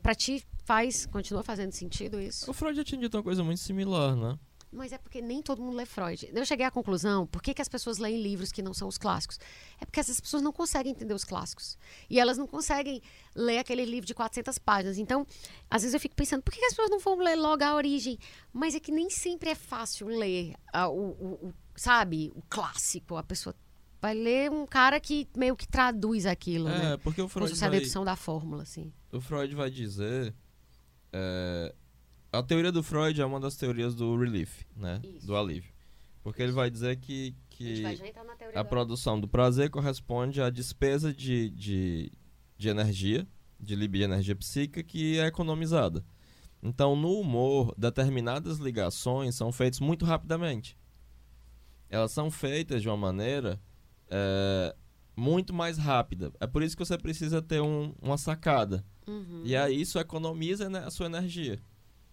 Para ti faz, continua fazendo sentido isso? O Freud já tinha dito uma coisa muito similar, né? Mas é porque nem todo mundo lê Freud. Eu cheguei à conclusão, por que, que as pessoas leem livros que não são os clássicos? É porque essas pessoas não conseguem entender os clássicos. E elas não conseguem ler aquele livro de 400 páginas. Então, às vezes eu fico pensando, por que, que as pessoas não vão ler logo a origem? Mas é que nem sempre é fácil ler ah, o, o- o- sabe, o clássico. A pessoa vai ler um cara que meio que traduz aquilo, É, né? porque o Como Freud, se fosse a vai, dedução da fórmula, assim. o Freud vai dizer... é, a teoria do Freud é uma das teorias do relief, né? Isso. Do alívio. Porque ele vai dizer que, A que a da- produção do prazer corresponde à despesa de, de, de energia, de libido de energia psíquica, que é economizada. Então, no humor, determinadas ligações são feitas muito rapidamente. Elas são feitas de uma maneira é, muito mais rápida. É por isso que você precisa ter um- uma sacada. Uhum. E aí isso economiza né, a sua energia.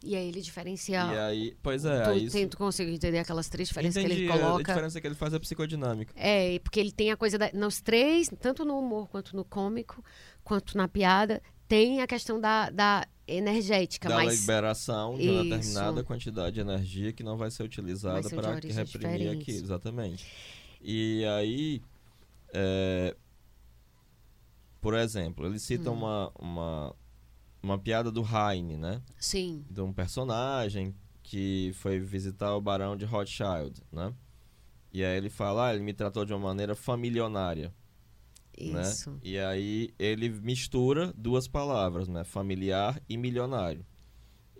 E aí ele diferencia... E aí, pois é, tu, aí isso... tu consegue entender aquelas três diferenças Entendi, que ele a- A coloca? diferença que ele faz é psicodinâmica. É, porque ele tem a coisa da, nos três, tanto no humor quanto no cômico, quanto na piada, tem a questão da, da energética, da mas liberação de uma Isso. determinada quantidade de energia que não vai ser utilizada para reprimir diferentes. aquilo, exatamente. E aí, é, por exemplo, ele cita Hum. uma, uma, uma piada do Heine, né? sim, De um personagem que foi visitar o barão de Rothschild, né? E aí ele fala, ah, ele me tratou de uma maneira familionária né? isso. E aí ele mistura duas palavras, né? Familiar e milionário.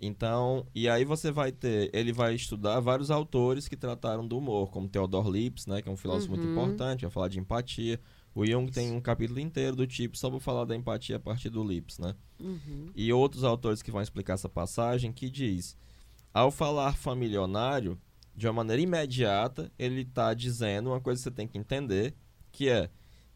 Então, e aí você vai ter, ele vai estudar vários autores que trataram do humor, como Theodor Lipps, né, que é um filósofo muito Uhum. importante, vai falar de empatia. O Jung tem um capítulo inteiro do tipo só para falar da empatia a partir do Lipps, né? Uhum. E outros autores que vão explicar essa passagem que diz: ao falar familionário, de uma maneira imediata, ele está dizendo uma coisa que você tem que entender, que é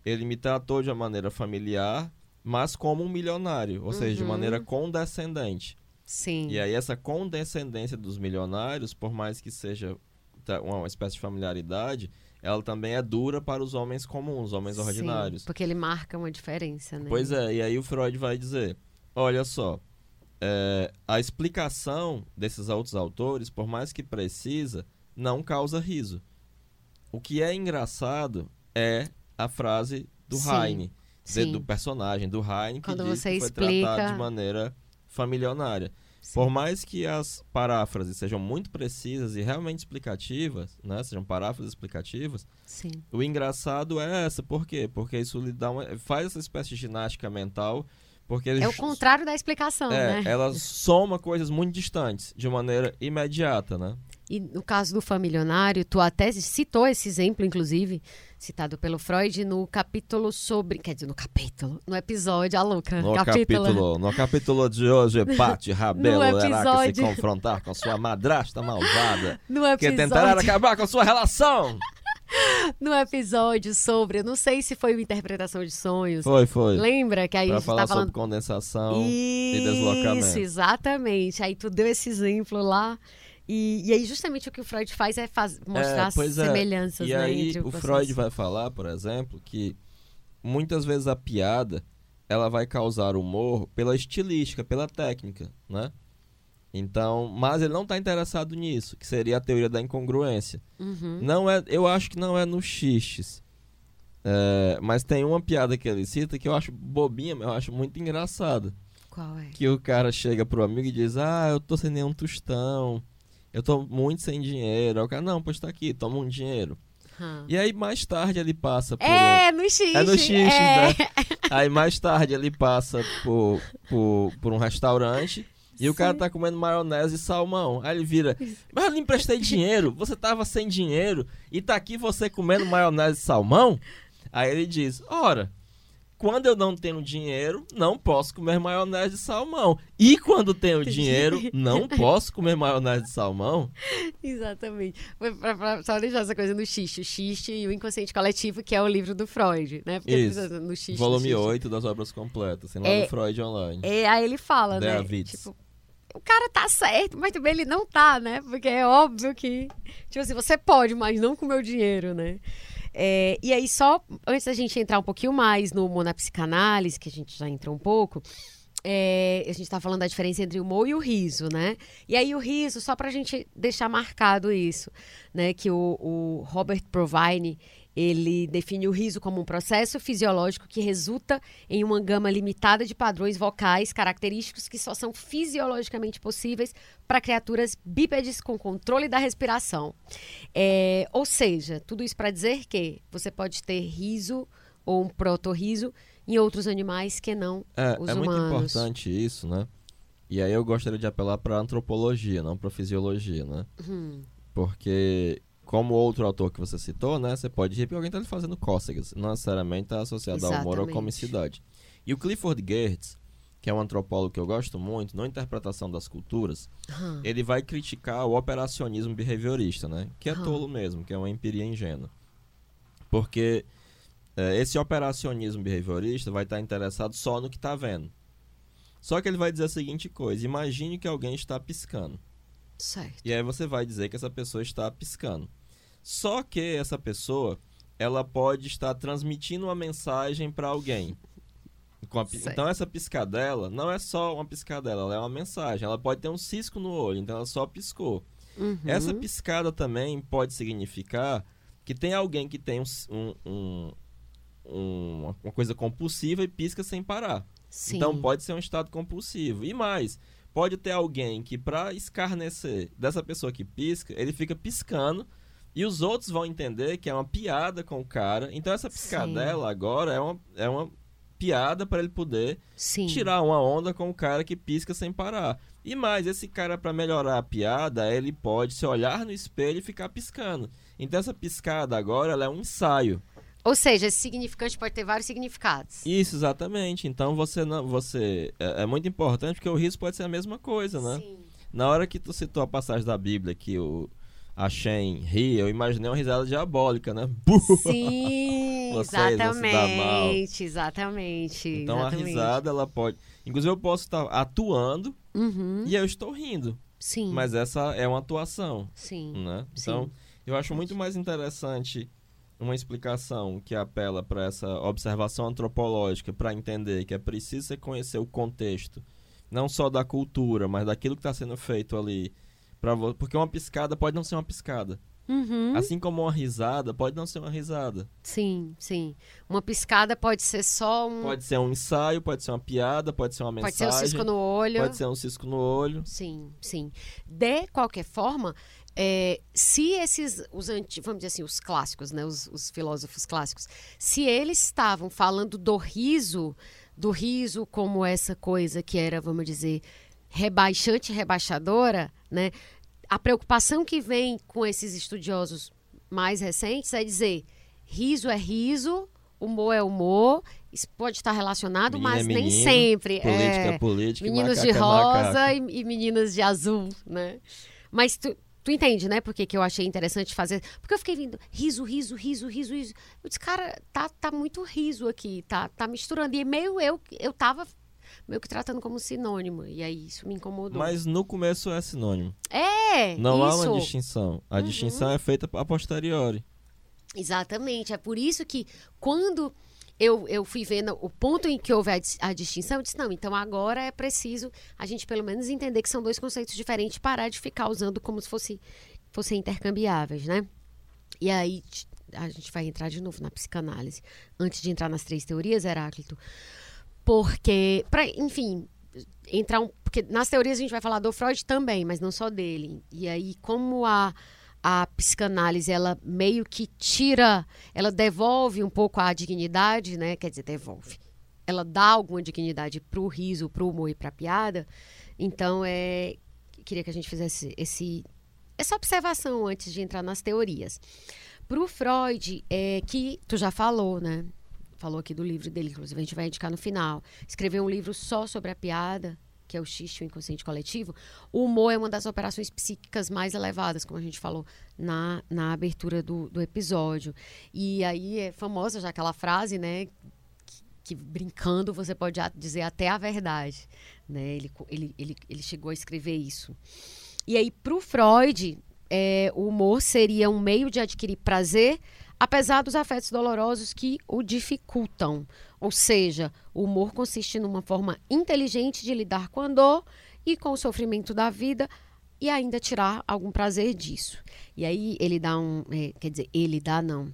ele me tratou de uma maneira familiar, mas como um milionário, ou seja, de Uhum. maneira condescendente. Sim. E aí essa condescendência dos milionários, por mais que seja uma espécie de familiaridade, ela também é dura para os homens comuns, homens Sim, ordinários. porque ele marca uma diferença, né? Pois é, e aí o Freud vai dizer: olha só, é, a explicação desses outros autores, por mais que precisa, não causa riso. O que é engraçado é a frase do Sim, Heine, de- do personagem do Heine, que Quando diz você que foi explica- tratado de maneira familionária. Sim. Por mais que as paráfrases sejam muito precisas e realmente explicativas, né, sejam paráfrases explicativas, Sim. o engraçado é essa, por quê? Porque isso lhe dá uma, faz essa espécie de ginástica mental, porque É o contrário da explicação, é, né? ela soma coisas muito distantes de maneira imediata, né? E no caso do familionário, tu até citou esse exemplo, inclusive, citado pelo Freud, no capítulo sobre. Quer dizer, no capítulo, no episódio, a louca. No capítulo, no capítulo de hoje, Pati Rabelo episódio... terá que se confrontar com sua madrasta malvada. <laughs> No episódio... Que tentará acabar com sua relação. <laughs> no episódio sobre, eu não sei se foi uma interpretação de sonhos. Foi, foi. Lembra que aí pra a gente falar tá falando sobre condensação Isso, e deslocamento. exatamente. Aí tu deu esse exemplo lá. E, e aí justamente o que o Freud faz é faz, mostrar É, pois é. semelhanças, E né, aí o. Freud vai falar, por exemplo, que muitas vezes a piada ela vai causar humor pela estilística, pela técnica, né? Então, mas ele não está interessado nisso, que seria a teoria da incongruência. Uhum. Não é, eu acho que não é no xixes. É, mas tem uma piada que ele cita que eu acho bobinha, mas eu acho muito engraçada. Qual é? Que o cara chega pro amigo e diz: Ah, eu tô sem nenhum tostão. Eu tô muito sem dinheiro. Aí o cara, não, pois tá aqui, toma um dinheiro. Hã. E aí mais tarde ele passa por É, no xixi. É no xixi, é. né? Aí mais tarde ele passa por, por, por um restaurante e o cara Sim. tá comendo maionese e salmão. Aí ele vira, mas eu não emprestei dinheiro, você tava sem dinheiro e tá aqui você comendo maionese e salmão? Aí ele diz, ora, quando eu não tenho dinheiro, não posso comer maionese e salmão. E quando tenho dinheiro, não <laughs> posso comer maionese e salmão? Exatamente. Pra- pra- só deixar essa coisa no xixi. O xixi e o inconsciente coletivo, que é o livro do Freud, né? Porque Isso. no xixi, Volume no xixi. 8 das obras completas, tem lá É- no Freud Online. É, aí ele fala, Der né? Witz. Tipo, o cara tá certo, mas também ele não tá, né? Porque é óbvio que, tipo assim, você pode, mas não com o meu dinheiro, né? É, e aí, só antes da gente entrar um pouquinho mais no humor na psicanálise, que a gente já entrou um pouco, é, a gente tá falando da diferença entre o humor e o riso, né? E aí, o riso, só pra gente deixar marcado isso, né? Que o, o Robert Provine, ele define o riso como um processo fisiológico que resulta em uma gama limitada de padrões vocais característicos que só são fisiologicamente possíveis para criaturas bípedes com controle da respiração. É, ou seja, tudo isso para dizer que você pode ter riso ou um protorriso em outros animais que não É, os é muito humanos. importante isso, né? E aí eu gostaria de apelar para antropologia, não para fisiologia, né? Hum, Porque, como outro autor que você citou, né? Você pode rir porque alguém está lhe fazendo cócegas. Não necessariamente está associado ao humor ou Exatamente. comicidade. E o Clifford Geertz, que é um antropólogo que eu gosto muito, na interpretação das culturas, ele vai criticar o operacionismo behaviorista, né? Que é tolo mesmo, que é uma empiria ingênua. Porque é, esse operacionismo behaviorista vai estar interessado só no que está vendo. Só que ele vai dizer a seguinte coisa: imagine que alguém está piscando. certo. E aí você vai dizer que essa pessoa está piscando. Só que essa pessoa, ela pode estar transmitindo uma mensagem para alguém. Com a então essa piscadela não é só uma piscadela, ela é uma mensagem. Ela pode ter um cisco no olho, então ela só piscou. Uhum, Essa piscada também pode significar que tem alguém que tem um, um- um- um- uma coisa compulsiva e pisca sem parar. sim. Então pode ser um estado compulsivo. E mais, pode ter alguém que para escarnecer dessa pessoa que pisca, ele fica piscando e os outros vão entender que é uma piada com o cara. Então essa piscadela agora é uma, é uma piada para ele poder Sim. tirar uma onda com o cara que pisca sem parar. E mais, esse cara para melhorar a piada, ele pode se olhar no espelho e ficar piscando. Então essa piscada agora ela é um ensaio. Ou seja, esse significante pode ter vários significados. Isso, exatamente. Então você não. Você. É, é muito importante porque o riso pode ser a mesma coisa, né? Sim. Na hora que tu citou a passagem da Bíblia que o a Shem ri, eu imaginei uma risada diabólica, né? <laughs> Sim, exatamente, exatamente. Então exatamente. a risada, ela pode. Inclusive, eu posso estar atuando Uhum, e eu estou rindo. sim, Mas essa é uma atuação, sim. né? Sim. Então, eu acho muito mais interessante uma explicação que apela para essa observação antropológica, para entender que é preciso você conhecer o contexto, não só da cultura, mas daquilo que está sendo feito ali. Pra vo... Porque uma piscada pode não ser uma piscada. Uhum, Assim como uma risada pode não ser uma risada. Sim, sim. Uma piscada pode ser só um. Pode ser um ensaio, pode ser uma piada, pode ser uma pode ser mensagem. um cisco no olho. Pode ser um cisco no olho. Sim, sim. De qualquer forma, é, se esses, os anti, vamos dizer assim, os clássicos, né, os, os filósofos clássicos, se eles estavam falando do riso, do riso como essa coisa que era, vamos dizer, rebaixante, rebaixadora, né? a preocupação que vem com esses estudiosos mais recentes é dizer riso é riso, humor é humor, isso pode estar relacionado, Menino é mas nem menino, sempre. Política é, é política, meninos de é rosa macaco. e, e meninas de azul, né? Mas tu, tu entende, né? Porque que eu achei interessante fazer. Porque eu fiquei vindo riso, riso, riso, riso, riso. Eu disse, cara, tá, tá muito riso aqui, tá, tá misturando. E meio eu, eu tava meio que tratando como sinônimo. E aí isso me incomodou. Mas no começo é sinônimo. é, Não há isso. Uhum. uma distinção. A distinção é feita a posteriori. Exatamente. É por isso que quando eu, eu fui vendo o ponto em que houve a, a distinção, eu disse, não, então agora é preciso a gente pelo menos entender que são dois conceitos diferentes parar de ficar usando como se fosse, fossem intercambiáveis, né? E aí a gente vai entrar de novo na psicanálise. Antes de entrar nas três teorias, Heráclito. Porque, pra, enfim, entrar um. Porque nas teorias a gente vai falar do Freud também, mas não só dele. E aí, como a, a psicanálise, ela meio que tira, ela devolve um pouco a dignidade, né? Quer dizer, devolve. Ela dá alguma dignidade pro riso, pro humor e pra piada. Então, é. Queria que a gente fizesse esse, essa observação antes de entrar nas teorias. Pro Freud, é que tu já falou, né? Falou aqui do livro dele, inclusive a gente vai indicar no final. Escreveu um livro só sobre a piada, que é o xixi, o inconsciente coletivo. O humor é uma das operações psíquicas mais elevadas, como a gente falou na, na abertura do, do episódio. E aí é famosa já aquela frase, né? que- brincando você pode dizer até a verdade. Né? Ele, ele, ele, ele chegou a escrever isso. E aí, para o Freud, é, o humor seria um meio de adquirir prazer, apesar dos afetos dolorosos que o dificultam. Ou seja, o humor consiste numa forma inteligente de lidar com a dor e com o sofrimento da vida e ainda tirar algum prazer disso. E aí ele dá um, é, quer dizer, ele dá não,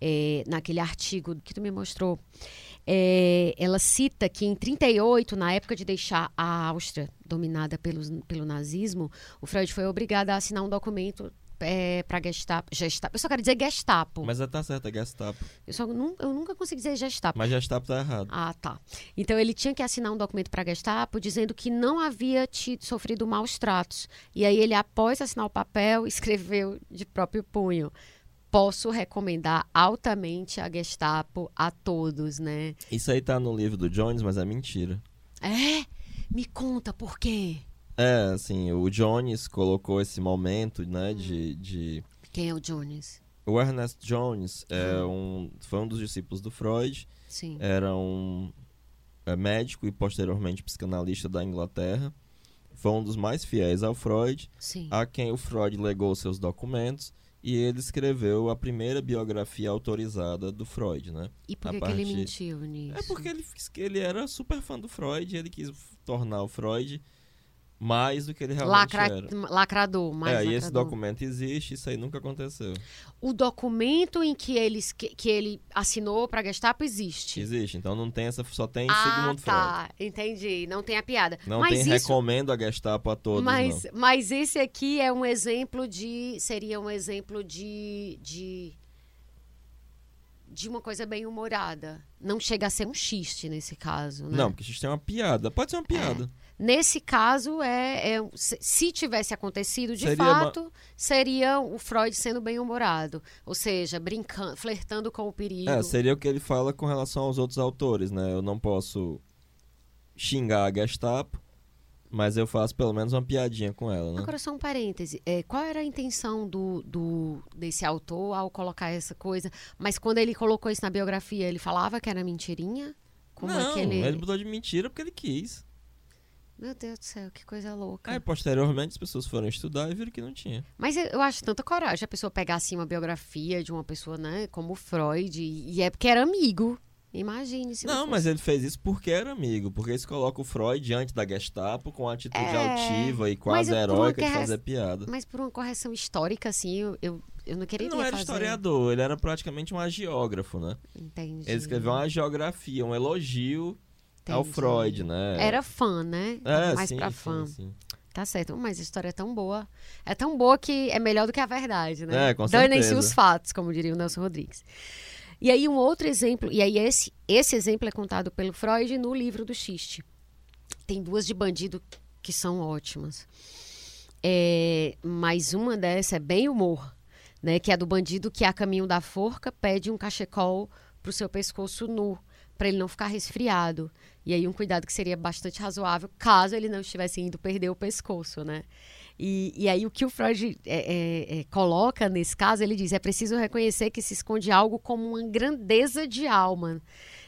é, naquele artigo que tu me mostrou, é, ela cita que em 38, na época de deixar a Áustria dominada pelos, pelo nazismo, o Freud foi obrigado a assinar um documento é, para Gestapo, Gestapo. Eu só quero dizer Gestapo. Mas é tá certo, é Gestapo. Eu, só, nun- eu nunca consegui dizer Gestapo. Mas Gestapo tá errado. Ah, tá. Então ele tinha que assinar um documento para a Gestapo dizendo que não havia tido, sofrido maus tratos. E aí ele, após assinar o papel, <laughs> escreveu de próprio punho. Posso recomendar altamente a Gestapo a todos, né? Isso aí tá no livro do Jones, mas é mentira. É? Me conta por quê? É, assim, o Jones colocou esse momento, né, de... de... Quem é o Jones? O Ernest Jones é um, foi um dos discípulos do Freud, Sim. era um é, médico e posteriormente psicanalista da Inglaterra. Foi um dos mais fiéis ao Freud, Sim. a quem o Freud legou seus documentos e ele escreveu a primeira biografia autorizada do Freud, né? E por a que, que ele partir- mentiu nisso? É porque ele, ele era super fã do Freud ele quis tornar o Freud mais do que ele realmente Lacra... era. Lacrador, mais é, e esse lacrador. documento existe, isso aí nunca aconteceu. O documento em que ele, que, que ele assinou para Gestapo existe. Existe, então não tem essa, só tem ah, Sigmund Freud. tá. Entendi. Não tem a piada. Não mas tem isso, recomendo a Gestapo a todos, mas, não. mas esse aqui é um exemplo de. Seria um exemplo de. de de uma coisa bem humorada. Não chega a ser um xiste nesse caso, né? Não, porque isso tem uma piada. Pode ser uma piada. Nesse caso, é, é- se, se tivesse acontecido de Seria uma- fato, seria o Freud sendo bem humorado. Ou seja, brincando, flertando com o perigo. É, seria o que ele fala com relação aos outros autores, né? Eu não posso xingar a Gestapo, mas eu faço pelo menos uma piadinha com ela, né? Agora, só um parêntese. É, qual era a intenção do, do- desse autor ao colocar essa coisa? Mas quando ele colocou isso na biografia, ele falava que era mentirinha? Como não, é que ele... ele botou de mentira porque ele quis. Meu Deus do céu, que coisa louca. Aí, posteriormente, as pessoas foram estudar e viram que não tinha. Mas eu acho tanta coragem a pessoa pegar assim uma biografia de uma pessoa, né, como o Freud, e, é porque era amigo. Imagine se não, mas ele fez isso porque era amigo. Porque eles colocam o Freud diante da Gestapo com uma atitude É, altiva e quase heróica de guerra- fazer piada. Mas por uma correção histórica, assim, eu, eu, eu não queria Ele não era fazer. historiador, ele era praticamente um agiógrafo, né? Entendi. Ele escreveu uma geografia, um elogio ao Entendi. Freud, né? Era fã, né? é, Mais sim, pra sim, fã. sim. Tá certo. Mas a história é tão boa. É tão boa que é melhor do que a verdade, né? É, com Danem-se os fatos, como diria o Nelson Rodrigues. E aí, um outro exemplo, e aí esse, esse exemplo é contado pelo Freud no livro do Xiste. Tem duas de bandido que são ótimas. É, mas uma dessa é bem humor, né? Que é do bandido que a caminho da forca pede um cachecol pro seu pescoço nu, para ele não ficar resfriado. E aí um cuidado que seria bastante razoável caso ele não estivesse indo perder o pescoço, né? E, e aí o que o Freud é, é, é, coloca nesse caso, ele diz, é preciso reconhecer que se esconde algo como uma grandeza de alma,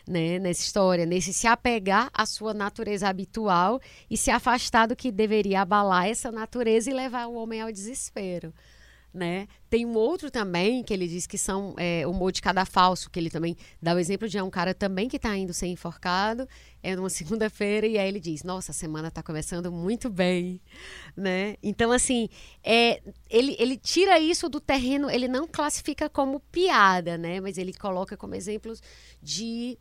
né, nessa história, nesse se apegar à sua natureza habitual e se afastar do que deveria abalar essa natureza e levar o homem ao desespero né? Tem um outro também que ele diz que são é, o de cada falso, que ele também dá o exemplo de um cara também que está indo ser enforcado, é numa <laughs> segunda-feira, e aí ele diz, nossa, a semana está começando muito bem, né? Então, assim, é, ele, ele tira isso do terreno, ele não classifica como piada, né? Mas ele coloca como exemplos de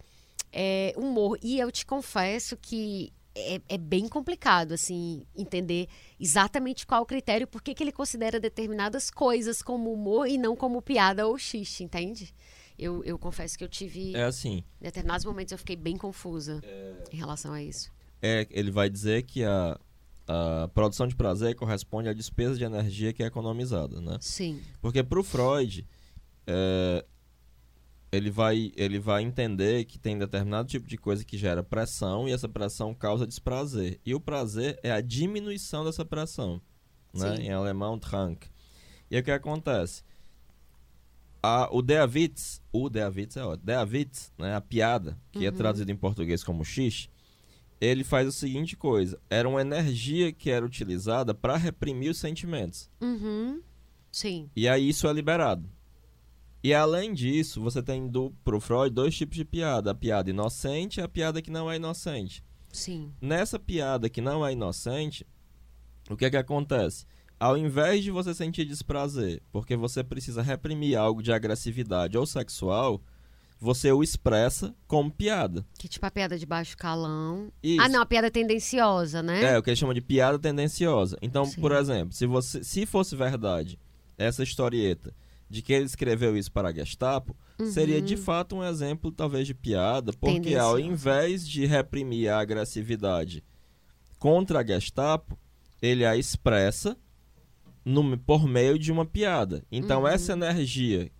é, humor. E eu te confesso que é, é, bem complicado, assim, entender exatamente qual o critério, por que ele considera determinadas coisas como humor e não como piada ou xixi, entende? Eu, eu confesso que eu tive. É assim. Em determinados momentos eu fiquei bem confusa é... em relação a isso. É, ele vai dizer que a, a produção de prazer corresponde à despesa de energia que é economizada, né? Sim. Porque para o Freud, é, ele vai, ele vai entender que tem determinado tipo de coisa que gera pressão e essa pressão causa desprazer. E o prazer é a diminuição dessa pressão. Né? Em alemão, Trank. E aí o que acontece? A, o Deavitz, o Deavitz é ótimo, Deavitz, né, a piada, que é uhum. é traduzido em português como xixi, ele faz a seguinte coisa: era uma energia que era utilizada para reprimir os sentimentos. Uhum. Sim. E aí isso é liberado. E além disso, você tem do, pro Freud dois tipos de piada: a piada inocente e a piada que não é inocente. Sim. Nessa piada que não é inocente, o que é que acontece? Ao invés de você sentir desprazer, porque você precisa reprimir algo de agressividade ou sexual, você o expressa como piada. Que tipo a piada de baixo calão. Isso. Ah, não, a piada tendenciosa, né? É, o que eles chamam de piada tendenciosa. Então, Sim. por exemplo, se você se fosse verdade essa historieta de que ele escreveu isso para a Gestapo, uhum. seria de fato um exemplo, talvez, de piada, porque ao invés de reprimir a agressividade contra a Gestapo, ele a expressa no, por meio de uma piada. Então, uhum. essa energia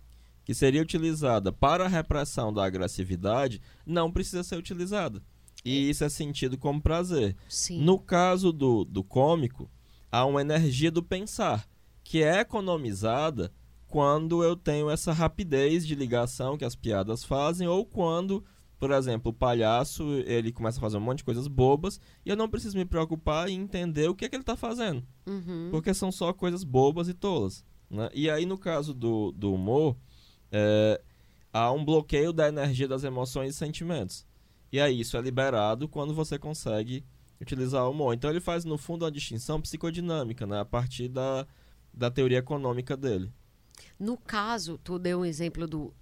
que seria utilizada para a repressão da agressividade não precisa ser utilizada. E isso é sentido como prazer. Sim. No caso do, do cômico, há uma energia do pensar, que é economizada quando eu tenho essa rapidez de ligação que as piadas fazem ou quando, por exemplo, o palhaço ele começa a fazer um monte de coisas bobas e eu não preciso me preocupar em entender o que é que ele está fazendo, uhum. porque são só coisas bobas e tolas. Né? E aí no caso do, do humor é, há um bloqueio da energia das emoções e sentimentos. E aí isso é liberado quando você consegue utilizar o humor. Então ele faz no fundo uma distinção psicodinâmica, né? a partir da, da teoria econômica dele. No caso, tu deu um exemplo do.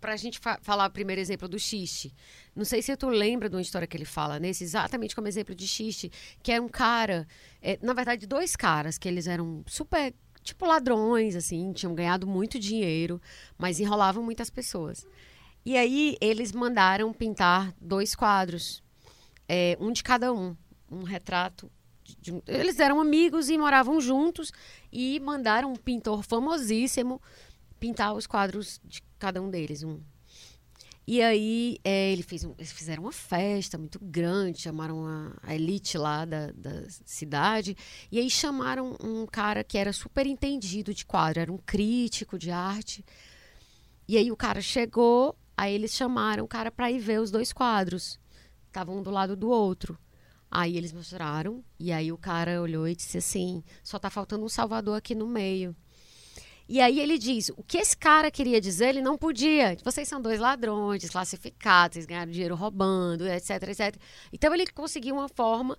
para a gente fa falar o primeiro exemplo do xiste. Não sei se tu lembra de uma história que ele fala nesse, exatamente como exemplo de xiste, que é um cara, é, na verdade, dois caras, que eles eram super, tipo ladrões, assim, tinham ganhado muito dinheiro, mas enrolavam muitas pessoas. E aí eles mandaram pintar dois quadros, é, um de cada um, um retrato de, eles eram amigos e moravam juntos e mandaram um pintor famosíssimo pintar os quadros de cada um deles. Um. E aí é, ele fez um, eles fizeram uma festa muito grande, chamaram a, a elite lá da, da, cidade, e aí chamaram um cara que era super entendido de quadro, era um crítico de arte. E aí o cara chegou, aí eles chamaram o cara para ir ver os dois quadros. Estavam um do lado do outro. Aí eles mostraram, e aí o cara olhou e disse assim: só tá faltando um salvador aqui no meio. E aí ele diz: o que esse cara queria dizer, ele não podia. Vocês são dois ladrões, desclassificados, vocês ganharam dinheiro roubando, etc, etc. Então ele conseguiu uma forma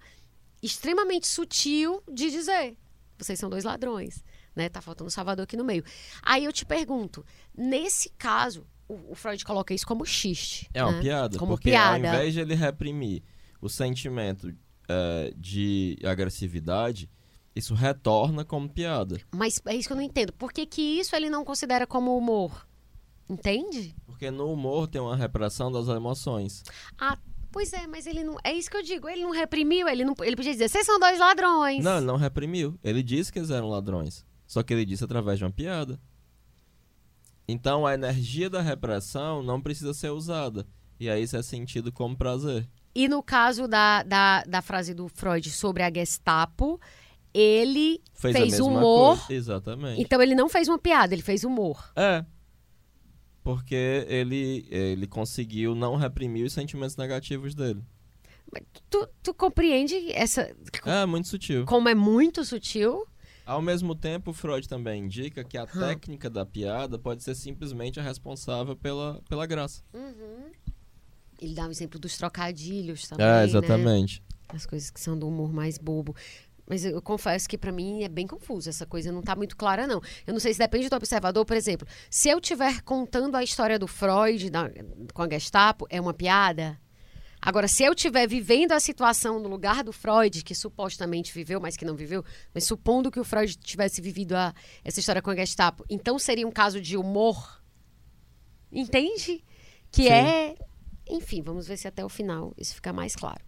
extremamente sutil de dizer: vocês são dois ladrões, né? Tá faltando um salvador aqui no meio. Aí eu te pergunto: nesse caso, o, o Freud coloca isso como xiste. É uma né? piada, como porque piada. ao invés de ele reprimir o sentimento é, de agressividade, isso retorna como piada. Mas é isso que eu não entendo. Por que, que isso ele não considera como humor? Entende? Porque no humor tem uma repressão das emoções. Ah, Pois é, mas ele não. É isso que eu digo. Ele não reprimiu, ele não. Ele podia dizer, vocês são dois ladrões. Não, ele não reprimiu. Ele disse que eles eram ladrões. Só que ele disse através de uma piada. Então a energia da repressão não precisa ser usada. E aí isso é sentido como prazer. E no caso da, da, da frase do Freud sobre a Gestapo, ele Fez fez humor. coisa. Exatamente. Então ele não fez uma piada, ele fez humor. É. Porque ele, ele conseguiu não reprimir os sentimentos negativos dele. Mas Tu, tu compreende essa. É, muito sutil. Como é muito sutil? Ao mesmo tempo, Freud também indica que a Hum. técnica da piada pode ser simplesmente a responsável pela, pela graça. Ele dá o exemplo dos trocadilhos também. É, Né? exatamente. As coisas que são do humor mais bobo. Mas eu confesso que pra mim é bem confuso. Essa coisa não tá muito clara, não. Eu não sei se depende do observador. Por exemplo, se eu estiver contando a história do Freud da- com a Gestapo, é uma piada? Agora, se eu estiver vivendo a situação no lugar do Freud, que supostamente viveu, mas que não viveu, mas supondo que o Freud tivesse vivido a- essa história com a Gestapo, então seria um caso de humor? Entende? Que Sim. é. Enfim, vamos ver se até o final isso fica mais claro.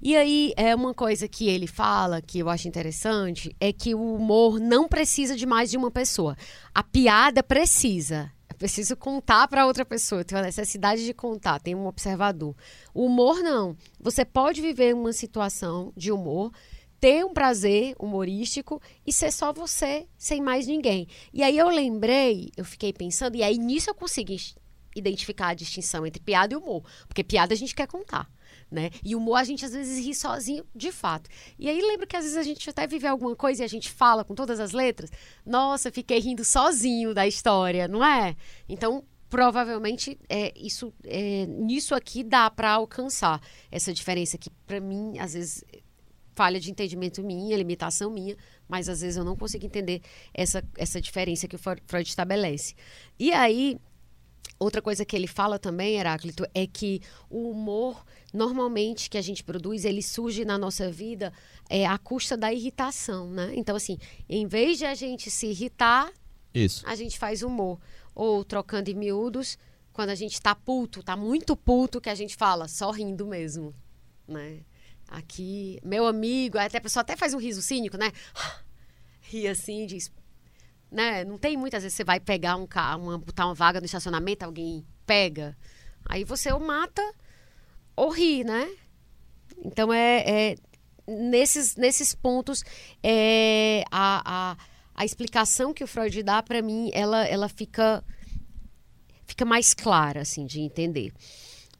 E aí, é uma coisa que ele fala, que eu acho interessante, é que o humor não precisa de mais de uma pessoa. A piada precisa. É preciso contar para outra pessoa. Tem uma necessidade de contar, tem um observador. O humor, não. Você pode viver uma situação de humor, ter um prazer humorístico e ser só você, sem mais ninguém. E aí eu lembrei, eu fiquei pensando, e aí nisso eu consegui identificar a distinção entre piada e humor. Porque piada a gente quer contar. Né? E humor a gente às vezes ri sozinho, de fato. E aí lembro que às vezes a gente até vive alguma coisa e a gente fala com todas as letras. Nossa, fiquei rindo sozinho da história, não é? Então, provavelmente, é, isso, é, nisso aqui dá para alcançar essa diferença que, para mim, às vezes, falha de entendimento minha, limitação minha, mas às vezes eu não consigo entender essa, essa diferença que o Fre- Freud estabelece. E aí, Outra coisa que ele fala também, Heráclito, é que o humor, normalmente, que a gente produz, ele surge na nossa vida é, à custa da irritação, né? Então, assim, em vez de a gente se irritar, Isso. a gente faz humor. Ou trocando em miúdos, quando a gente tá puto, tá muito puto, que a gente fala, só rindo mesmo, né? Aqui, meu amigo, até a pessoa até faz um riso cínico, né? <gasps> Ri assim, diz, né? Não tem muitas vezes você vai pegar um carro, uma, botar uma vaga no estacionamento, alguém pega. Aí você ou mata ou ri, né? Então é, é nesses, nesses pontos é, a, a, a explicação que o Freud dá para mim, ela, ela fica fica mais clara assim de entender.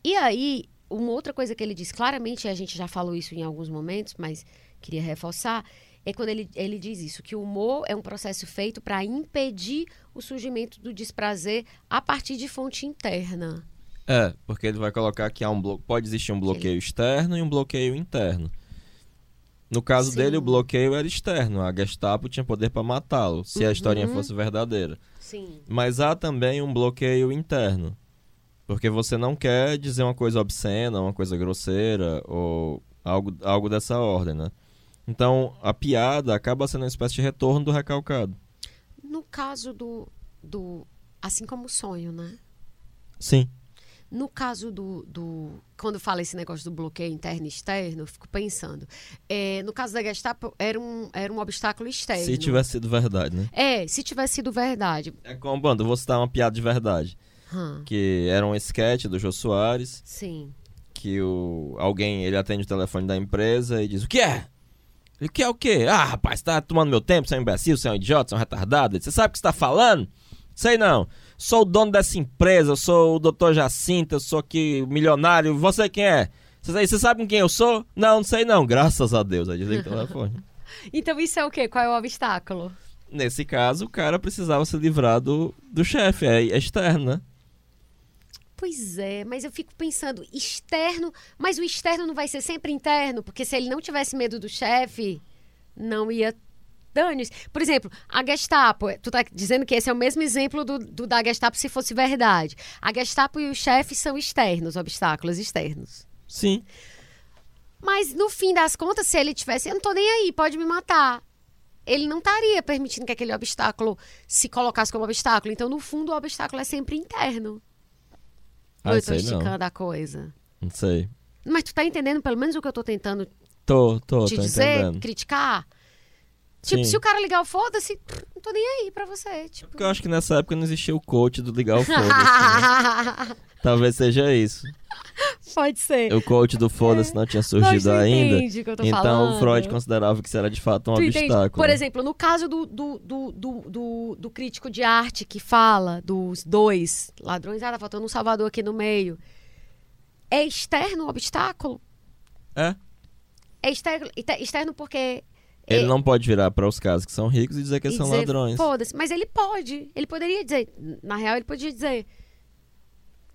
E aí, uma outra coisa que ele diz claramente, e a gente já falou isso em alguns momentos, mas queria reforçar, é quando ele, ele diz isso, que o humor é um processo feito para impedir o surgimento do desprazer a partir de fonte interna. É, porque ele vai colocar que há um pode existir um bloqueio externo e um bloqueio interno. No caso Sim. dele, o bloqueio era externo. A Gestapo tinha poder para matá-lo, se a historinha Uhum. fosse verdadeira. Sim. Mas há também um bloqueio interno. Porque você não quer dizer uma coisa obscena, uma coisa grosseira, ou algo, algo dessa ordem, né? Então, a piada acaba sendo uma espécie de retorno do recalcado. No caso do, do. Assim como o sonho, né? Sim. No caso do, do. Quando fala esse negócio do bloqueio interno e externo, eu fico pensando. é, no caso da Gestapo, era um, era um obstáculo externo. Se tivesse sido verdade, né? É, se tivesse sido verdade. É como, bando, eu vou citar uma piada de verdade. Hã, Que era um sketch do Jô Soares, sim. que o, alguém, ele atende o telefone da empresa e diz, o que é? Ele, o que é o quê? Ah, rapaz, tá tomando meu tempo, você é um imbecil, você é um idiota, você é um retardado. Ele, Você sabe o que você tá falando? Sei não. Sou o dono dessa empresa, eu sou o doutor Jacinto, eu sou aqui milionário. Você quem é? Você, você sabe com quem eu sou? Não, não sei não. Graças a Deus. Aí desliga o telefone. <laughs> Então isso é o quê? Qual é o obstáculo? Nesse caso, o cara precisava se livrar do, do chefe, é externo, né? Pois é, mas eu fico pensando, externo, mas o externo não vai ser sempre interno, porque se ele não tivesse medo do chefe, não ia dane Por exemplo, a Gestapo, tu tá dizendo que esse é o mesmo exemplo do, do da Gestapo se fosse verdade. A Gestapo e o chefe são externos, obstáculos externos. Sim. Mas no fim das contas, se ele tivesse, eu não tô nem aí, pode me matar. Ele não estaria permitindo que aquele obstáculo se colocasse como obstáculo. Então, no fundo, o obstáculo é sempre interno. Ou eu tô sei não. esticando a coisa. Não sei. Mas tu tá entendendo pelo menos o que eu tô tentando Tô, tô, te tô dizer, entendendo. criticar? Tipo, Sim. se o cara ligar o foda-se, não tô nem aí pra você. Tipo. Porque eu acho que nessa época não existia o coach do ligar o <laughs> foda-se. né? <laughs> Talvez seja isso. Pode ser. O coach do foda-se não tinha surgido tu ainda. entende o que eu tô Então falando. o Freud considerava que isso era de fato um Tu entende? obstáculo. Por exemplo, no caso do, do, do, do, do- crítico de arte que fala dos dois ladrões, ah, tá faltando um Salvador aqui no meio. É externo o obstáculo? É. É externo, externo porque. Ele é- não pode virar para os casos que são ricos e dizer que eles são dizer, ladrões. Foda-se. Mas ele pode. Ele poderia dizer. Na real, ele podia dizer.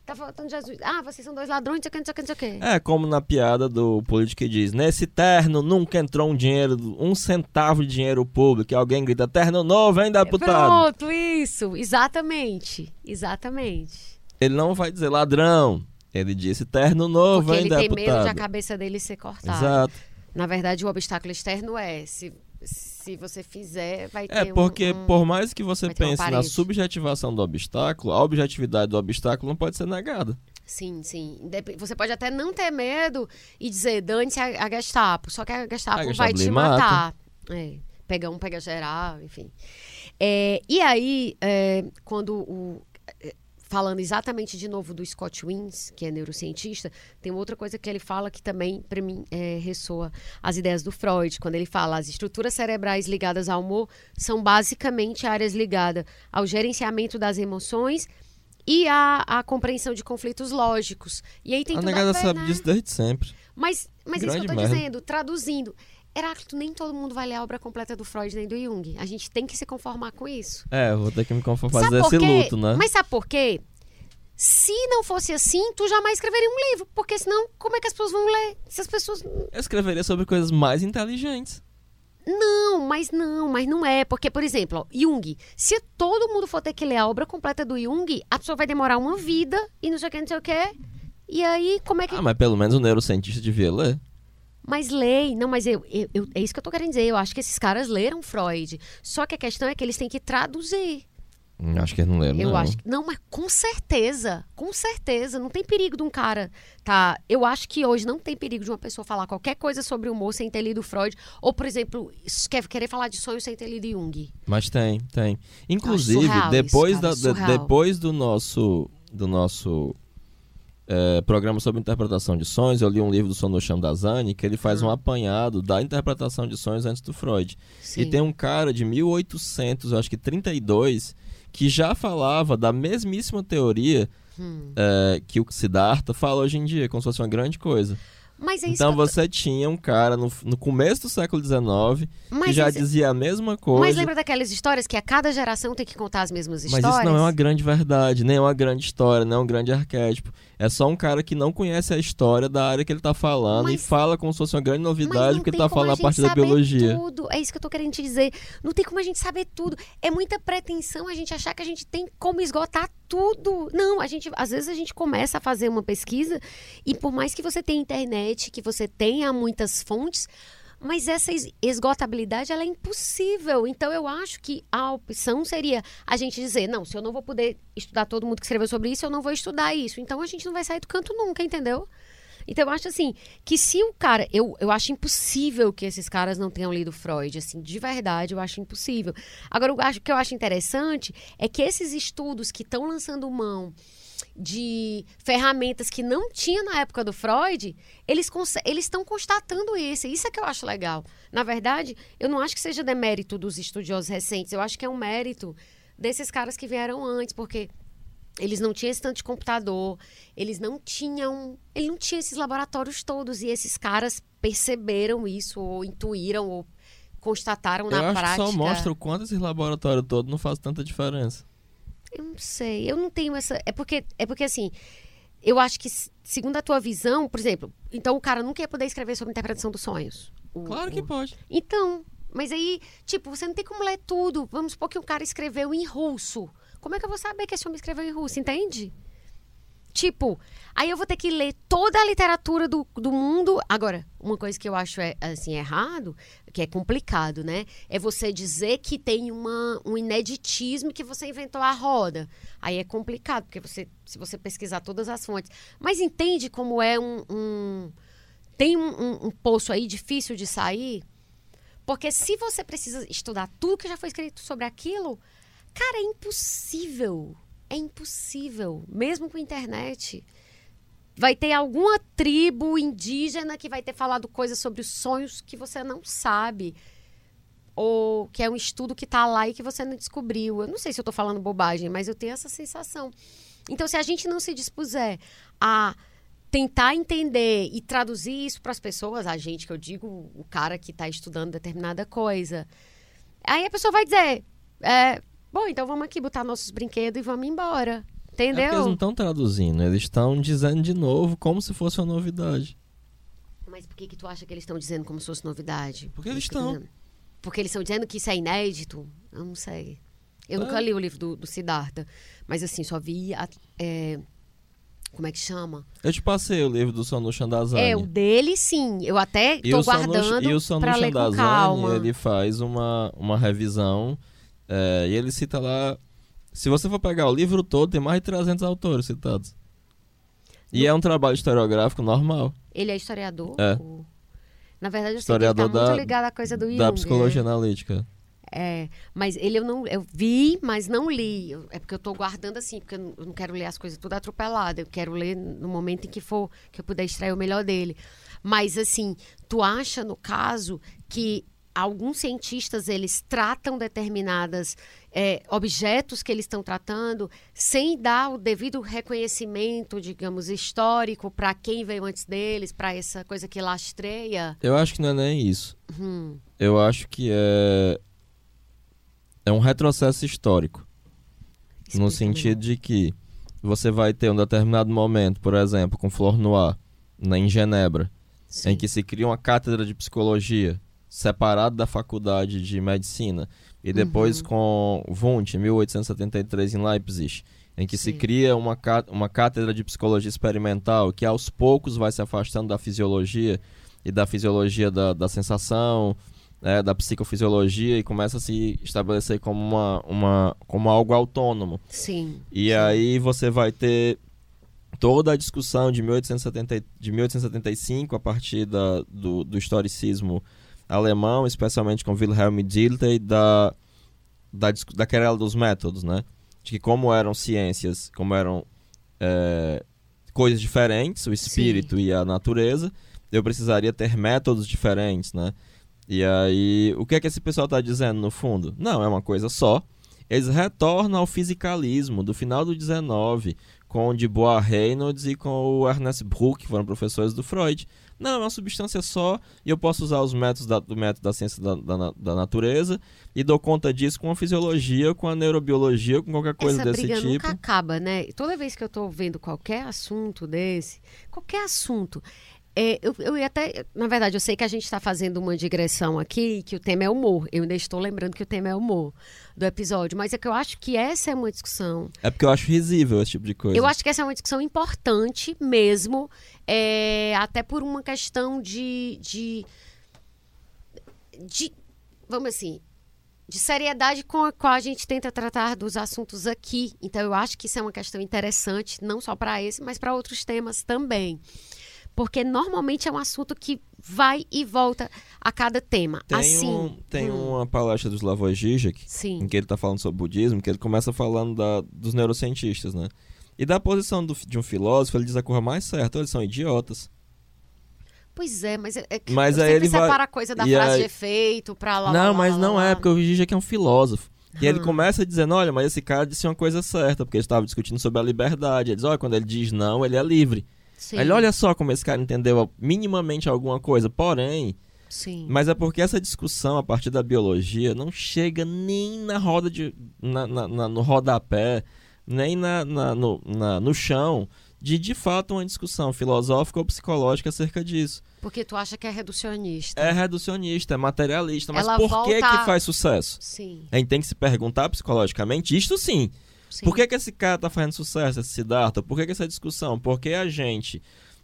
Tá faltando Jesus. Ah, vocês são dois ladrões, não sei o que, não sei o que. É como na piada do político que diz: Nesse terno nunca entrou um dinheiro, um centavo de dinheiro público. E alguém grita: Terno novo, hein, deputado? Pronto, isso. Exatamente. Exatamente. Ele não vai dizer ladrão. Ele disse: Terno novo, Porque hein, ele tem medo de a deputado? cabeça dele ser cortada. Exato. Na verdade, o obstáculo externo é se, se você fizer, vai ter É porque, um, um... por mais que você pense na subjetivação do obstáculo, a objetividade do obstáculo não pode ser negada. Sim, sim. Você pode até não ter medo e dizer, dane-se a, a Gestapo. Só que a Gestapo, A Gestapo vai te mata. matar. É, pega um, pega geral, enfim. É, e aí, é, quando o... Falando exatamente de novo do Scott Wins, que é neurocientista, tem outra coisa que ele fala que também, para mim, é, ressoa as ideias do Freud, quando ele fala as estruturas cerebrais ligadas ao humor são basicamente áreas ligadas ao gerenciamento das emoções e à, à compreensão de conflitos lógicos. E aí tem a negada a ver, sabe né? disso desde sempre. Mas, mas isso que eu tô merda. dizendo, traduzindo. Heráclito, nem todo mundo vai ler a obra completa do Freud nem do Jung. A gente tem que se conformar com isso. É, eu vou ter que me conformar Sabe por esse luto, né? Mas sabe por quê? Se não fosse assim, tu jamais escreveria um livro. Porque senão, como é que as pessoas vão ler? Se as pessoas. Eu escreveria sobre coisas mais inteligentes. Não, mas não, mas não é. Porque, por exemplo, ó, Jung. Se todo mundo for ter que ler a obra completa do Jung, a pessoa vai demorar uma vida e não sei o que, não sei o que. E aí, como é que. Ah, mas pelo menos o neurocientista devia ler. Mas lei, não, mas eu, eu, eu- é isso que eu tô querendo dizer. Eu acho que esses caras leram Freud. Só que a questão é que eles têm que traduzir. Hum, Acho que eles não leram, Eu não. acho que. Não, mas com certeza. Com certeza. Não tem perigo de um cara. Tá. Eu acho que hoje não tem perigo de uma pessoa falar qualquer coisa sobre humor sem ter lido Freud. Ou, por exemplo, quer querer falar de sonho sem ter lido Jung. Mas tem, tem. Inclusive, surreal depois, isso, cara, da, de- depois do nosso, do nosso é, programa sobre interpretação de sonhos, eu li um livro do Sonosham Dazani que ele faz Ah. um apanhado da interpretação de sonhos antes do Freud. Sim. E tem um cara de 1800, eu acho que 32, que já falava da mesmíssima teoria Hum. é, que o Siddhartha fala hoje em dia, como se fosse uma grande coisa. Mas é Então que você tinha um cara no, no começo do século XIX que Mas, já isso- dizia a mesma coisa. mas lembra daquelas histórias que a cada geração tem que contar as mesmas Mas histórias? isso não é uma grande verdade, nem é uma grande história, nem é um grande arquétipo. É só um cara que não conhece a história da área que ele tá falando e Mas- fala como se fosse uma grande novidade porque ele tá falando a gente parte da saber biologia. Tudo. É isso que eu tô querendo te dizer. Não tem como a gente saber tudo. É muita pretensão a gente achar que a gente tem como esgotar tudo. Não, a gente, às vezes a gente começa a fazer uma pesquisa e por mais que você tenha internet, que você tenha muitas fontes, mas essa es- esgotabilidade ela é impossível. Então eu acho que a opção seria a gente dizer, não, se eu não vou poder estudar todo mundo que escreveu sobre isso, eu não vou estudar isso. Então a gente não vai sair do canto nunca, entendeu? Então eu acho assim, que se o cara. Eu, eu acho impossível que esses caras não tenham lido Freud, assim, de verdade, eu acho impossível. Agora, eu acho, o que eu acho interessante é que esses estudos que estão lançando mão de ferramentas que não tinha na época do Freud, eles estão constatando isso. Isso é que eu acho legal. Na verdade, eu não acho que seja demérito dos estudiosos recentes, eu acho que é um mérito desses caras que vieram antes, porque eles não tinham esse tanto de computador, eles não tinham, ele não tinha esses laboratórios todos e esses caras perceberam isso ou intuíram ou constataram Eu na prática. só mostra o quanto esse laboratório todo não faz tanta diferença. Eu não sei, eu não tenho essa, é porque é porque assim, eu acho que segundo a tua visão, por exemplo, então o cara nunca ia poder escrever sobre interpretação dos sonhos. O- Claro que o- pode. Então, mas aí, tipo, você não tem como ler tudo. Vamos supor que um cara escreveu em russo. Como é que eu vou saber que esse homem escreveu em russo, entende? Tipo, aí eu vou ter que ler toda a literatura do, do mundo. Agora, uma coisa que eu acho é, assim, errado, que é complicado, né? É você dizer que tem uma, um ineditismo que você inventou a roda. Aí é complicado, porque você, se você pesquisar todas as fontes. Mas entende como é um. um tem um, um, um poço aí difícil de sair? Porque se você precisa estudar tudo que já foi escrito sobre aquilo, cara, é impossível. É impossível. Mesmo com internet. Vai ter alguma tribo indígena que vai ter falado coisas sobre os sonhos que você não sabe. Ou que é um estudo que está lá e que você não descobriu. Eu não sei se eu estou falando bobagem, mas eu tenho essa sensação. Então, se a gente não se dispuser a tentar entender e traduzir isso para as pessoas, a gente que eu digo, o cara que está estudando determinada coisa, aí a pessoa vai dizer, é, bom, então vamos aqui botar nossos brinquedos e vamos embora. Entendeu? É eles não estão traduzindo, eles estão dizendo de novo como se fosse uma novidade. Mas por que, que tu acha que eles estão dizendo como se fosse novidade? Porque eles estão. Porque eles estão dizendo que isso é inédito? Eu não sei. Eu é. nunca li o livro do, do Siddhartha, mas assim, só vi a, é, como é que chama? Eu te passei o livro do Sonu Chandazani. É, o dele sim. Eu até tô guardando E o Sonu Chandazani, ele faz uma, uma revisão é, e ele cita lá... Se você for pegar o livro todo, tem mais de 300 autores citados. E é um trabalho historiográfico normal. Ele é historiador? É. Ou... Na verdade, eu historiador sei que ele tá da, muito ligado à coisa do Jung. Da psicologia é. analítica. É, mas ele eu não eu vi, mas não li. É porque eu estou guardando assim, porque eu não quero ler as coisas tudo atropelada. Eu quero ler no momento em que for que eu puder extrair o melhor dele. Mas assim, tu acha no caso que alguns cientistas eles tratam determinadas é, objetos que eles estão tratando sem dar o devido reconhecimento, digamos, histórico para quem veio antes deles, para essa coisa que lastreia? Eu acho que não é nem isso. Hum. Eu acho que é é um retrocesso histórico. Explica no sentido de que você vai ter um determinado momento, por exemplo, com Flor Noir, na, em Genebra, Sim. em que se cria uma cátedra de psicologia separada da faculdade de medicina, e depois uhum. com Wundt, em 1873, em Leipzig, em que Sim. se cria uma, uma cátedra de psicologia experimental que aos poucos vai se afastando da fisiologia e da fisiologia da, da sensação, né, da psicofisiologia e começa a se estabelecer como, uma, uma, como algo autônomo. Sim. E sim. aí você vai ter toda a discussão de, 1870, de 1875, a partir da, do, do historicismo alemão, especialmente com Wilhelm Dilthey, da, da, da querela dos métodos, né? De que como eram ciências, como eram é, coisas diferentes, o espírito Sim. e a natureza, eu precisaria ter métodos diferentes, né? E aí, o que é que esse pessoal está dizendo no fundo? Não, é uma coisa só. Eles retornam ao fisicalismo do final do 19, com o de Bois Reynolds e com o Ernest Bruck, que foram professores do Freud. Não, é uma substância só e eu posso usar os métodos da, do método da ciência da, da, da, natureza e dou conta disso com a fisiologia, com a neurobiologia, com qualquer coisa Essa desse briga tipo. nunca acaba, né? Toda vez que eu estou vendo qualquer assunto desse, qualquer assunto, é, eu, eu ia até. Na verdade, eu sei que a gente está fazendo uma digressão aqui, que o tema é humor. Eu ainda estou lembrando que o tema é humor do episódio, mas é que eu acho que essa é uma discussão. É porque eu acho risível esse tipo de coisa. Eu acho que essa é uma discussão importante mesmo, é, até por uma questão de, de. de vamos assim, de seriedade com a qual a gente tenta tratar dos assuntos aqui. Então, eu acho que isso é uma questão interessante, não só para esse, mas para outros temas também porque normalmente é um assunto que vai e volta a cada tema. Tem, assim, um, tem hum. uma palestra do Slavoj Žižek, Sim. em que ele está falando sobre budismo, que ele começa falando da, dos neurocientistas, né? E da posição do, de um filósofo, ele diz a coisa mais certa, eles são idiotas. Pois é, mas é, é mas aí ele separa vai... a coisa da frase aí... de efeito pra lá. Não, lá, mas lá, não lá, é, porque o Žižek é um filósofo. E hum. ele começa dizendo, olha, mas esse cara disse uma coisa certa, porque eles estavam discutindo sobre a liberdade. Ele diz, olha, quando ele diz não, ele é livre. Sim. Olha só como esse cara entendeu minimamente alguma coisa, porém. Sim. Mas é porque essa discussão a partir da biologia não chega nem na roda de. Na, na, na no rodapé, nem na, no, no chão de de fato uma discussão filosófica ou psicológica acerca disso. Porque tu acha que é reducionista. É reducionista, é materialista. Mas Ela por que, que faz sucesso? Sim. A gente tem que se perguntar psicologicamente, isto sim. Sim. Por que, que esse cara tá fazendo sucesso, esse Siddhartha? Por que, que essa discussão? Porque a gente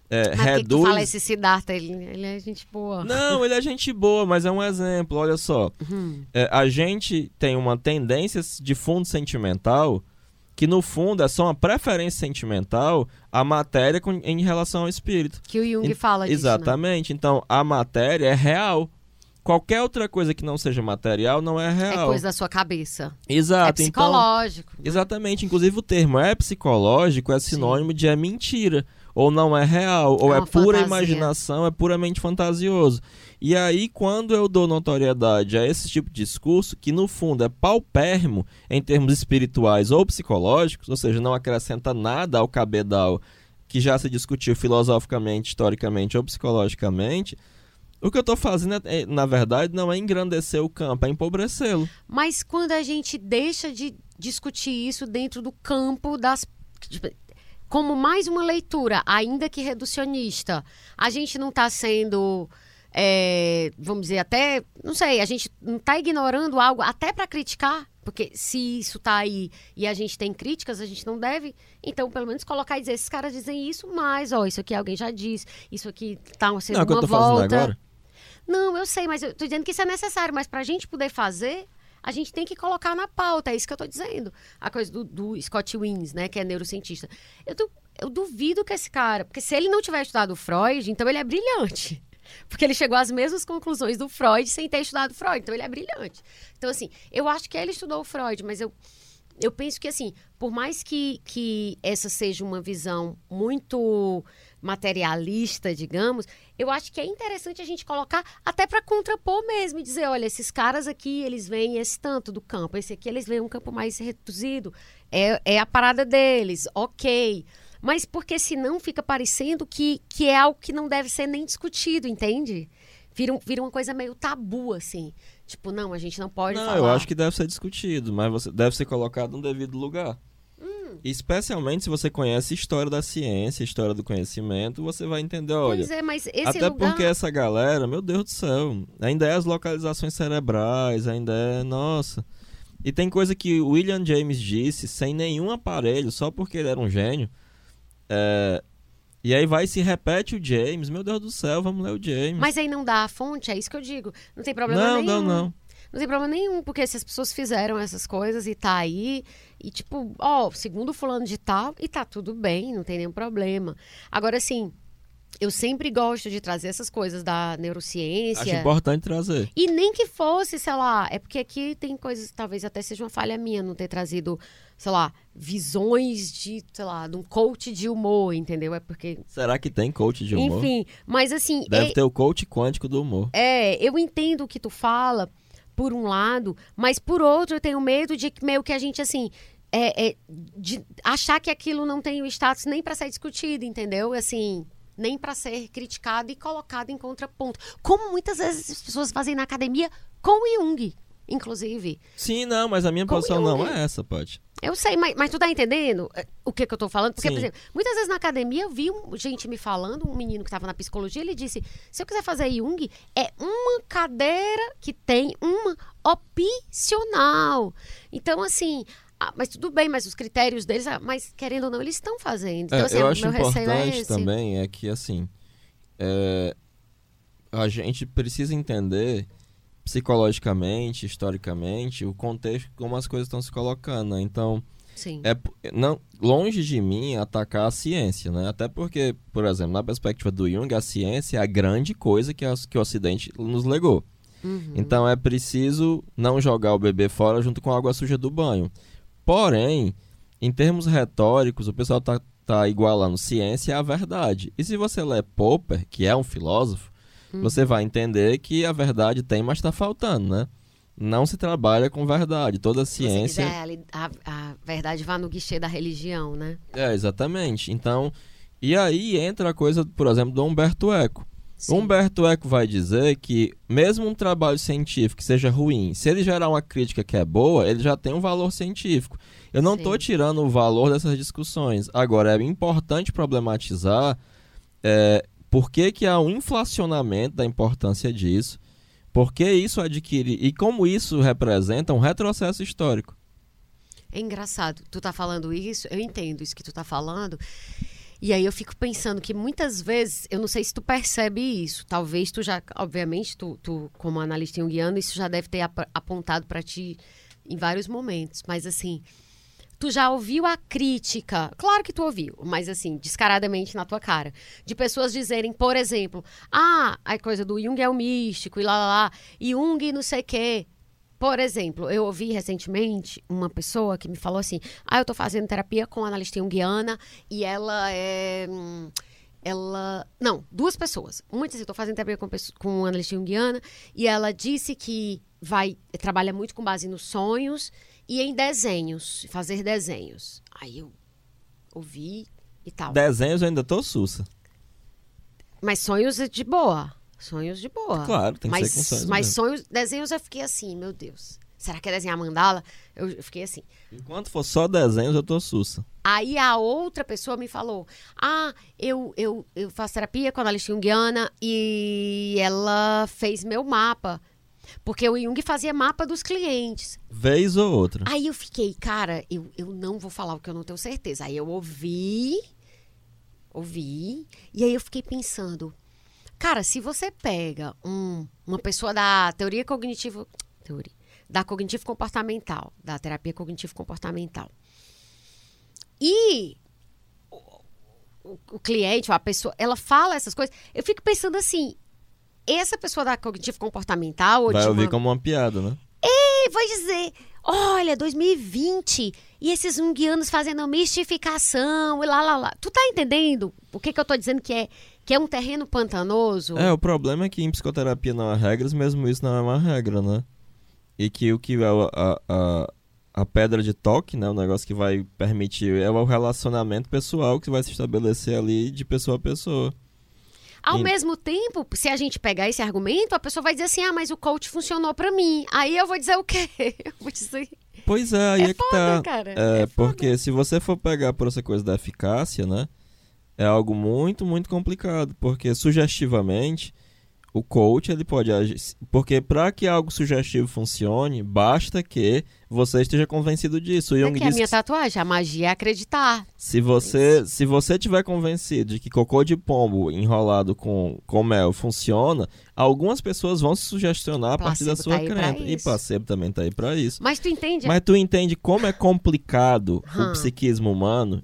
é, Mas por que reduz. tu fala esse Siddhartha? Ele, ele é gente boa. Não, ele é gente boa, mas é um exemplo. Olha só. Uhum. É, a gente tem uma tendência de fundo sentimental que, no fundo, é só uma preferência sentimental à matéria com- em relação ao espírito. Que o Jung En- fala disso, né? Exatamente. Então, a matéria é real. Qualquer outra coisa que não seja material não é É real. coisa da sua cabeça. Exato. é então, psicológico. exatamente. Inclusive, o termo é psicológico é sinônimo de é mentira. Ou não é real. Ou É é, pura imaginação, é puramente fantasioso. E aí, quando eu dou notoriedade a esse tipo de discurso, que no fundo é paupérrimo em termos espirituais ou psicológicos, ou seja, não acrescenta nada ao cabedal que já se discutiu filosoficamente, historicamente ou psicologicamente, o que eu estou fazendo, é, é, na verdade, não é engrandecer o campo, é empobrecê-lo. Mas quando a gente deixa de discutir isso dentro do campo das. tipo, Como mais uma leitura, ainda que reducionista, a gente não está sendo. é, vamos dizer, até. Não sei, a gente não está ignorando algo até para criticar. Porque se isso está aí e a gente tem críticas, a gente não deve, então, pelo menos, colocar e dizer, esses caras dizem isso, mas, ó, isso aqui alguém já disse, isso aqui tá sendo Não é o que eu uma estou fazendo volta. agora? Não, eu sei, mas eu tô dizendo que isso é necessário. Mas pra gente poder fazer, a gente tem que colocar na pauta. É isso que eu tô dizendo. A coisa do, do Scott Wins, né? Que é neurocientista. Eu, du- eu duvido que esse cara... Porque se ele não tiver estudado Freud, então ele é brilhante. <laughs> Porque ele chegou às mesmas conclusões do Freud sem ter estudado Freud. Então ele é brilhante. Então, assim, eu acho que ele estudou o Freud, mas eu... Eu penso que, assim, por mais que, que essa seja uma visão muito materialista, digamos, eu acho que é interessante a gente colocar até para contrapor mesmo e dizer, olha, esses caras aqui, eles veem esse tanto do campo, esse aqui eles veem um campo mais reduzido, é, é a parada deles, ok. Mas porque senão fica parecendo que, que é algo que não deve ser nem discutido, entende? Vira, um- vira uma coisa meio tabu, assim. Tipo, não, a gente não pode Não, falar. eu acho que deve ser discutido, mas você deve ser colocado no devido lugar. Hum. Especialmente se você conhece a história da ciência, a história do conhecimento, você vai entender, olha. Pois é, mas esse até lugar... porque essa galera, meu Deus do céu, ainda é as localizações cerebrais, ainda é. Nossa. E tem coisa que William James disse sem nenhum aparelho, só porque ele era um gênio. É, E aí vai e se repete o James. Meu Deus do céu, vamos ler o James. Mas aí não dá a fonte, é isso que eu digo. Não tem problema não, nenhum. não, não. Não tem problema nenhum, porque se as pessoas fizeram essas coisas e tá aí, e tipo, ó, segundo fulano de tal, e tá tudo bem, não tem nenhum problema. Agora, assim, eu sempre gosto de trazer essas coisas da Acho neurociência. importante trazer. E nem que fosse, sei lá, é porque aqui tem coisas, talvez até seja uma falha minha não ter trazido, sei lá, visões de, sei lá, de um coach de humor, entendeu? É porque, Será que tem coach de humor? enfim, mas assim, Deve é- ter o coach quântico do humor. é, eu entendo o que tu fala, por um lado, mas por outro eu tenho medo de que meio que a gente, assim, é, é, de achar que aquilo não tem o status nem para ser discutido, entendeu? Assim, nem para ser criticado e colocado em contraponto. Como muitas vezes as pessoas fazem na academia com o Jung, inclusive. Sim, não, mas a minha Como posição Jung. não é essa, Paty. Eu sei, mas, mas tu tá entendendo eh, o que, que eu tô falando? Porque, Sim. por exemplo, muitas vezes na academia eu vi um- gente me falando, um menino que tava na psicologia, ele disse: se eu quiser fazer Jung, é uma cadeira que tem uma opcional. Então, assim. ah, mas tudo bem, mas os critérios deles, ah, mas querendo ou não, eles estão fazendo. Então, É, assim, eu acho meu receio é importante esse. também é que, assim, é, a gente precisa entender psicologicamente, historicamente, o contexto, como as coisas estão se colocando. né? Então, Sim. é não longe de mim atacar a ciência, né? Até porque, por exemplo, na perspectiva do Jung, a ciência é a grande coisa que, que o Ocidente nos legou. Uhum. Então é preciso não jogar o bebê fora junto com a água suja do banho. Porém, em termos retóricos, o pessoal tá, tá igualando ciência à verdade. E se você lê Popper, que é um filósofo, Uhum. você vai entender que a verdade tem, mas está faltando, né? Não se trabalha com verdade. Toda Se você ciência. quiser, ali, a, a verdade vá no guichê da religião, né? É, exatamente. Então, e aí entra a coisa, por exemplo, do Humberto Eco. Sim. Humberto Eco vai dizer que, mesmo um trabalho científico que seja ruim, se ele gerar uma crítica que é boa, ele já tem um valor científico. Eu não estou tirando o valor dessas discussões. Agora, é importante problematizar é, por que, que há um inflacionamento da importância disso, por que isso adquire e como isso representa um retrocesso histórico. É engraçado. Tu tá falando isso, eu entendo isso que tu tá falando. E aí eu fico pensando que muitas vezes, eu não sei se tu percebe isso, talvez tu já, obviamente, tu, tu como analista junguiano, isso já deve ter ap apontado para ti em vários momentos, mas assim, tu já ouviu a crítica, claro que tu ouviu, mas assim, descaradamente na tua cara, de pessoas dizerem, por exemplo, ah, a coisa do Jung é o místico e lá lá lá, Jung não sei o quê. Por exemplo, eu ouvi recentemente uma pessoa que me falou assim: ah, eu tô fazendo terapia com analista junguiana e ela é. Hum, ela. Não, duas pessoas. Uma disse: eu tô fazendo terapia com, com analista junguiana e ela disse que vai trabalha muito com base nos sonhos e em desenhos, fazer desenhos. Aí eu ouvi e tal. Desenhos eu ainda tô sussa. Mas sonhos é de boa. Sonhos de boa. Claro, tem que mas, ser com sonhos. Mas mesmo. sonhos, desenhos eu fiquei assim, meu Deus. Será que é desenhar mandala? Eu, fiquei assim. Enquanto for só desenhos, eu tô sussa. Aí a outra pessoa me falou: Ah, eu, eu, eu faço terapia com a analista junguiana e ela fez meu mapa. Porque o Jung fazia mapa dos clientes. Vez ou outra. Aí eu fiquei, cara, eu, eu não vou falar o que eu não tenho certeza. Aí eu ouvi, ouvi, e aí eu fiquei pensando, cara, se você pega um, uma pessoa da teoria cognitiva, teoria, da cognitivo comportamental, da terapia cognitivo comportamental, e o, o, o cliente, a pessoa, ela fala essas coisas, eu fico pensando assim, essa pessoa da cognitivo comportamental ou Vai ouvir uma- como uma piada, né? e vai dizer: olha, 2020 e esses junguianos fazendo mistificação e lá, lá, lá. Tu tá entendendo o que, que eu tô dizendo que é, que é um terreno pantanoso? É, o problema é que em psicoterapia não há regras, mesmo isso não é uma regra, né? E que o que é a, a, a pedra de toque, né? O negócio que vai permitir é o relacionamento pessoal que vai se estabelecer ali de pessoa a pessoa. Ao mesmo tempo, se a gente pegar esse argumento, a pessoa vai dizer assim: ah, mas o coach funcionou pra mim. Aí eu vou dizer o quê? <laughs> Eu vou dizer. Pois é, aí é, É que foda, tá. cara. É, É foda. porque se você for pegar por essa coisa da eficácia, né? É algo muito, muito complicado. Porque sugestivamente, o coach ele pode agir. Porque para que algo sugestivo funcione, basta que você esteja convencido disso. Jung é a diz minha que tatuagem. A magia é acreditar. se você, se você tiver convencido de que cocô de pombo enrolado com, com mel funciona, algumas pessoas vão se sugestionar a partir da sua tá crença. E placebo também tá aí para isso. Mas tu entende? Mas tu entende como é complicado o Hum. psiquismo humano?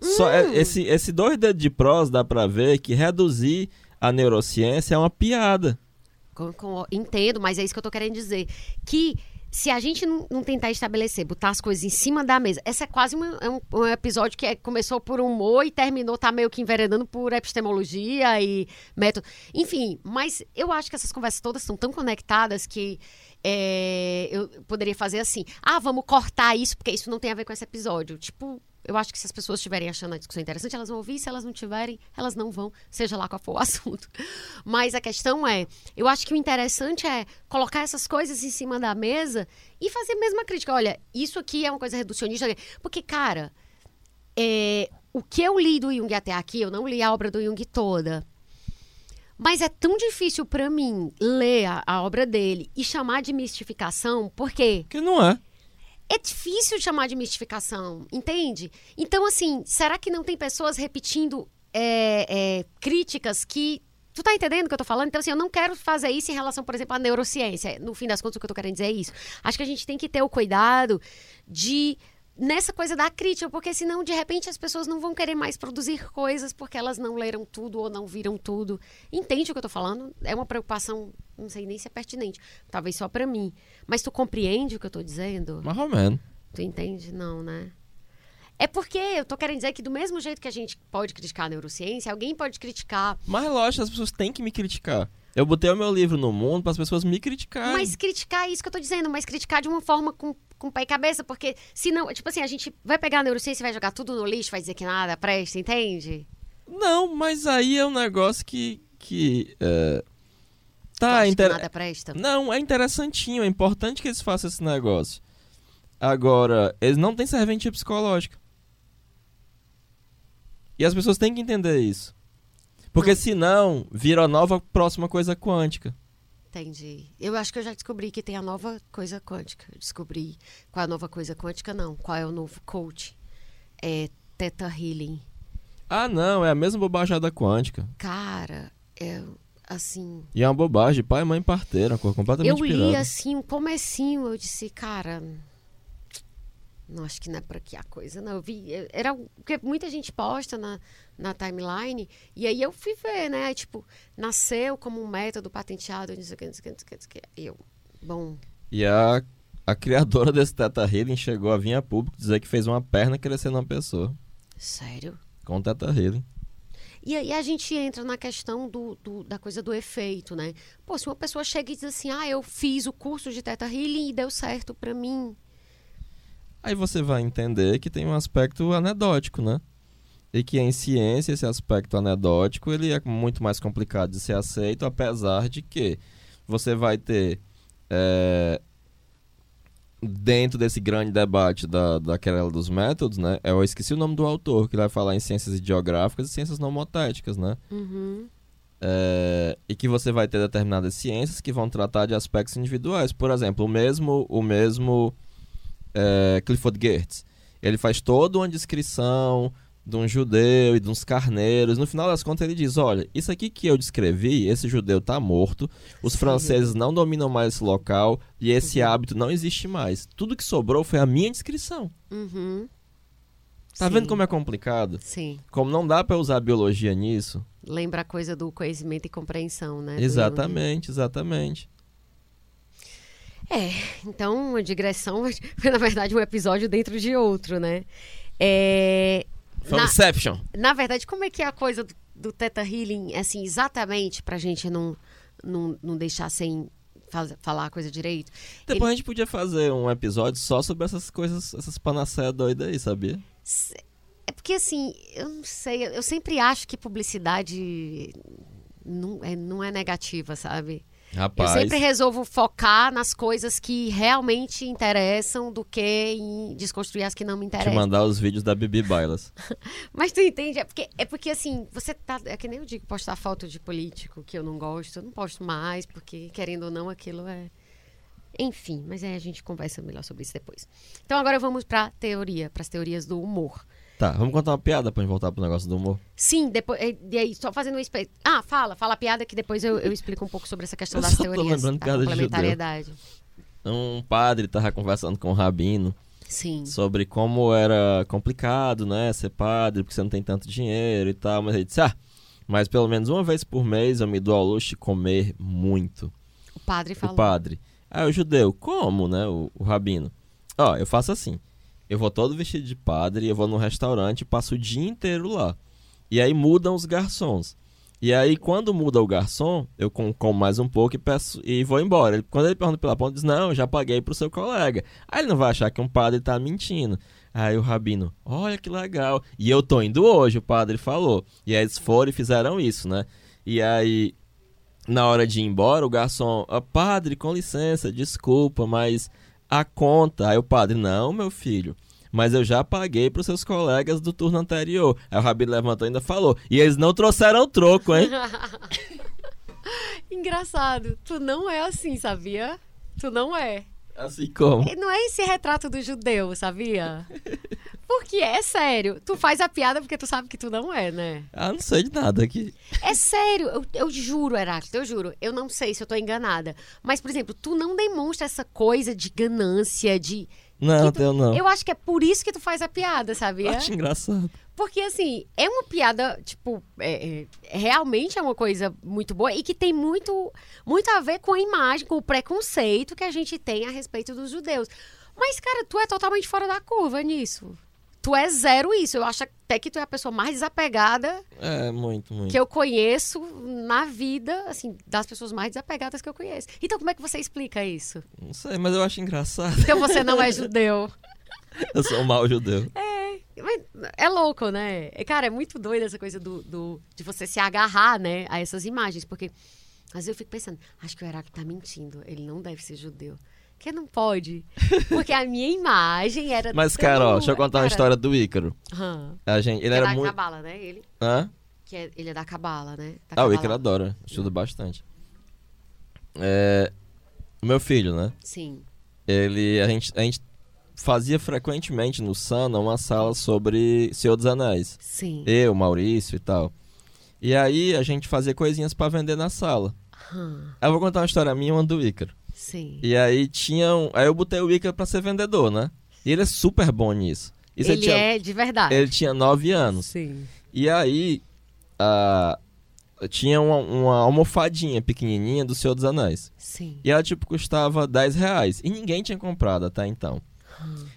Só é- esse, esse dois dedos de prós dá pra ver que reduzir a neurociência é uma piada. Com- com- entendo, mas é isso que eu tô querendo dizer. Que se a gente não, não tentar estabelecer, botar as coisas em cima da mesa, essa é quase uma- é um, um episódio que é- começou por humor e terminou, tá meio que enveredando por epistemologia e método. Enfim, mas eu acho que essas conversas todas estão tão conectadas que é, eu poderia fazer assim: ah, vamos cortar isso, porque isso não tem a ver com esse episódio. Tipo. Eu acho que se as pessoas estiverem achando a discussão interessante, elas vão ouvir. Se elas não tiverem, elas não vão, seja lá qual for o <laughs> assunto. Mas a questão é, eu acho que o interessante é colocar essas coisas em cima da mesa e fazer a crítica. Olha, isso aqui é uma coisa reducionista. Porque, cara, é, o que eu li do Jung até aqui, eu não li a obra do Jung toda. Mas é tão difícil pra mim ler a, a obra dele e chamar de mistificação, porque Que não é. É difícil chamar de mistificação, entende? Então, assim, será que não tem pessoas repetindo é, é, críticas que. Tu tá entendendo o que eu tô falando? Então, assim, eu não quero fazer isso em relação, por exemplo, à neurociência. No fim das contas, o que eu tô querendo dizer é isso. Acho que a gente tem que ter o cuidado de. Nessa coisa da crítica, porque senão, de repente, as pessoas não vão querer mais produzir coisas porque elas não leram tudo ou não viram tudo. Entende o que eu tô falando? É uma preocupação, não sei nem se é pertinente. Talvez só pra mim. Mas tu compreende o que eu tô dizendo? Mais ou menos. Tu entende? Não, né? É porque eu tô querendo dizer que do mesmo jeito que a gente pode criticar a neurociência, alguém pode criticar. Mas lógico, as pessoas têm que me criticar. Eu botei o meu livro no mundo para as pessoas me criticarem. Mas criticar é isso que eu tô dizendo, mas criticar de uma forma com, com pé e cabeça, porque senão, tipo assim, a gente vai pegar a neurociência e vai jogar tudo no lixo, vai dizer que nada presta, entende? Não, mas aí é um negócio que. que. Tu Tá, inter... nada presta. Não, é interessantinho, é importante que eles façam esse negócio. Agora, eles não têm serventia psicológica. E as pessoas têm que entender isso. Porque senão, vira a nova próxima coisa quântica. Entendi. Eu acho que eu já descobri que tem a nova coisa quântica. Eu descobri qual é a nova coisa quântica, não. Qual é o novo coach? É Theta Healing. Ah, não, é a mesma bobajada quântica. Cara, é assim. E é uma bobagem, pai, mãe, parteira, uma coisa completamente Eu li pirada. assim, um comecinho, eu disse, cara. Não, acho que não é por aqui a coisa, não. Eu vi. eu- Era o- porque muita gente posta na, na timeline, e aí eu fui ver, né? Aí, tipo, nasceu como um método patenteado, não sei o que, não sei o que, não sei o que. E eu, bom, E a, a criadora <laughs> desse Teta Healing chegou a vir a público dizer que fez uma perna crescer numa pessoa. sério? Com o Teta Healing. E aí a gente entra na questão do, do- da coisa do efeito, né? Pô, se uma pessoa chega e diz assim, ah, eu fiz o curso de Teta Healing e deu certo pra mim. Aí você vai entender que tem um aspecto anedótico, né? E que em ciência esse aspecto anedótico ele é muito mais complicado de ser aceito, apesar de que você vai ter é, dentro desse grande debate da, da querela dos métodos, né? Eu esqueci o nome do autor que vai falar em ciências ideográficas e ciências nomotéticas, né? Uhum. É, e que você vai ter determinadas ciências que vão tratar de aspectos individuais. Por exemplo, o mesmo, o mesmo é, Clifford Geertz. Ele faz toda uma descrição de um judeu e de uns carneiros. No final das contas, ele diz: Olha, isso aqui que eu descrevi, esse judeu está morto, os Sim. franceses não dominam mais esse local e esse hábito não existe mais. Tudo que sobrou foi a minha descrição. Uhum. Tá vendo como é complicado? Sim. Como não dá para usar a biologia nisso? Lembra a coisa do conhecimento e compreensão, né? Jung. Exatamente, exatamente. É, então, uma digressão <laughs> foi, na verdade, um episódio dentro de outro, né? É, Foi na, um Inception. na verdade, como é que é a coisa do, do Theta Healing, assim, exatamente, pra gente não, não, não deixar sem faz- falar a coisa direito? Depois a gente podia fazer um episódio só sobre essas coisas, essas panaceias doidas aí, sabia? É porque, assim, eu não sei, eu sempre acho que publicidade não é, não é negativa, sabe? Rapaz, Eu sempre resolvo focar nas coisas que realmente interessam do que em desconstruir as que não me te interessam. mandar os vídeos da Bibi Bailas. <laughs> Mas tu entende? É porque, é porque assim, você tá. É que nem eu digo, postar foto de político que eu não gosto, eu não posto mais, porque, querendo ou não, aquilo é. Enfim, mas aí a gente conversa melhor sobre isso depois. Então agora vamos pra teoria, pras teorias do humor. Tá, vamos contar uma piada pra gente voltar pro negócio do humor. Sim, depois. é, E aí, só fazendo um. Ah, fala, fala a piada que depois eu, eu explico um pouco sobre essa questão <laughs> Eu das só tô teorias. lembrando da piada de judeu. complementariedade. Um padre tava conversando com um rabino Sim. sobre como era complicado, né, ser padre, porque você não tem tanto dinheiro e tal. Mas ele disse, ah, mas pelo menos uma vez por mês eu me dou ao luxo de comer muito. O padre falou. O padre. Aí o judeu, como, né? O, o rabino. Ó, eu faço assim. Eu vou todo vestido de padre, eu vou num restaurante passo o dia inteiro lá. E aí mudam os garçons. E aí, quando muda o garçom, eu com- como mais um pouco e peço e vou embora. Ele- quando ele pergunta pela ponta, diz: Não, já paguei pro seu colega. Aí ele não vai achar que um padre tá mentindo. Aí o rabino, olha que legal. E eu tô indo hoje, o padre falou. E aí eles foram e fizeram isso, né? E aí na hora de ir embora, o garçom, "Ah, padre, com licença, desculpa, mas a conta. Aí o padre, não, meu filho, mas eu já paguei pros seus colegas do turno anterior. Aí o rabino levantou e ainda falou, e eles não trouxeram troco, hein? <laughs> Engraçado. Tu não é assim, sabia? Tu não é. Assim como? Não é esse retrato do judeu, sabia? Porque é sério. Tu faz a piada porque tu sabe que tu não é, né? Ah, não sei de nada aqui. É sério, eu, eu juro, Heráclito, eu juro. Eu não sei se eu tô enganada. Mas, por exemplo, tu não demonstra essa coisa de ganância, de. Não, tu- teu não. Eu acho que é por isso que tu faz a piada, sabia? Acho engraçado. Porque, assim, é uma piada, tipo, é- é- realmente é uma coisa muito boa e que tem muito, muito a ver com a imagem, com o preconceito que a gente tem a respeito dos judeus. Mas, cara, tu é totalmente fora da curva nisso. Tu é zero isso. Eu acho até que tu é a pessoa mais desapegada É, muito, muito. que eu conheço na vida, assim, das pessoas mais desapegadas que eu conheço. Então, como é que você explica isso? Não sei, mas eu acho engraçado. Então você não é <laughs> judeu. Eu sou um mau judeu. Mas é louco, né? É, Cara, é muito doido essa coisa do, do- de você se agarrar, né, a essas imagens. Porque às vezes eu fico pensando, acho que o Heráclito tá mentindo. Ele não deve ser judeu. Que não pode. Porque a minha imagem era. Mas, tão- cara, ó, deixa eu contar uma cara, história do Ícaro. aham. A gente, ele Que é era da muito... Cabala, né? Ele, Hã? que é, ele é da Cabala, né? Da Ah, o Cabala. Ícaro adora, estuda bastante. É, o meu filho, né? Sim. Ele, a gente, a gente fazia frequentemente no Sana uma sala sobre Senhor dos Anéis. Sim. Eu, Maurício e tal. E aí a gente fazia coisinhas pra vender na sala. Hum, eu vou contar uma história minha e uma do Ícaro. Sim. E aí tinha um, Aí eu botei o Ícaro pra ser vendedor, né? E ele é super bom nisso. Isso ele tinha, é de verdade. ele tinha nove anos. Sim. E aí, ah, tinha uma, uma almofadinha pequenininha do Senhor dos Anéis. Sim. E ela, tipo, custava 10 reais. E ninguém tinha comprado até então.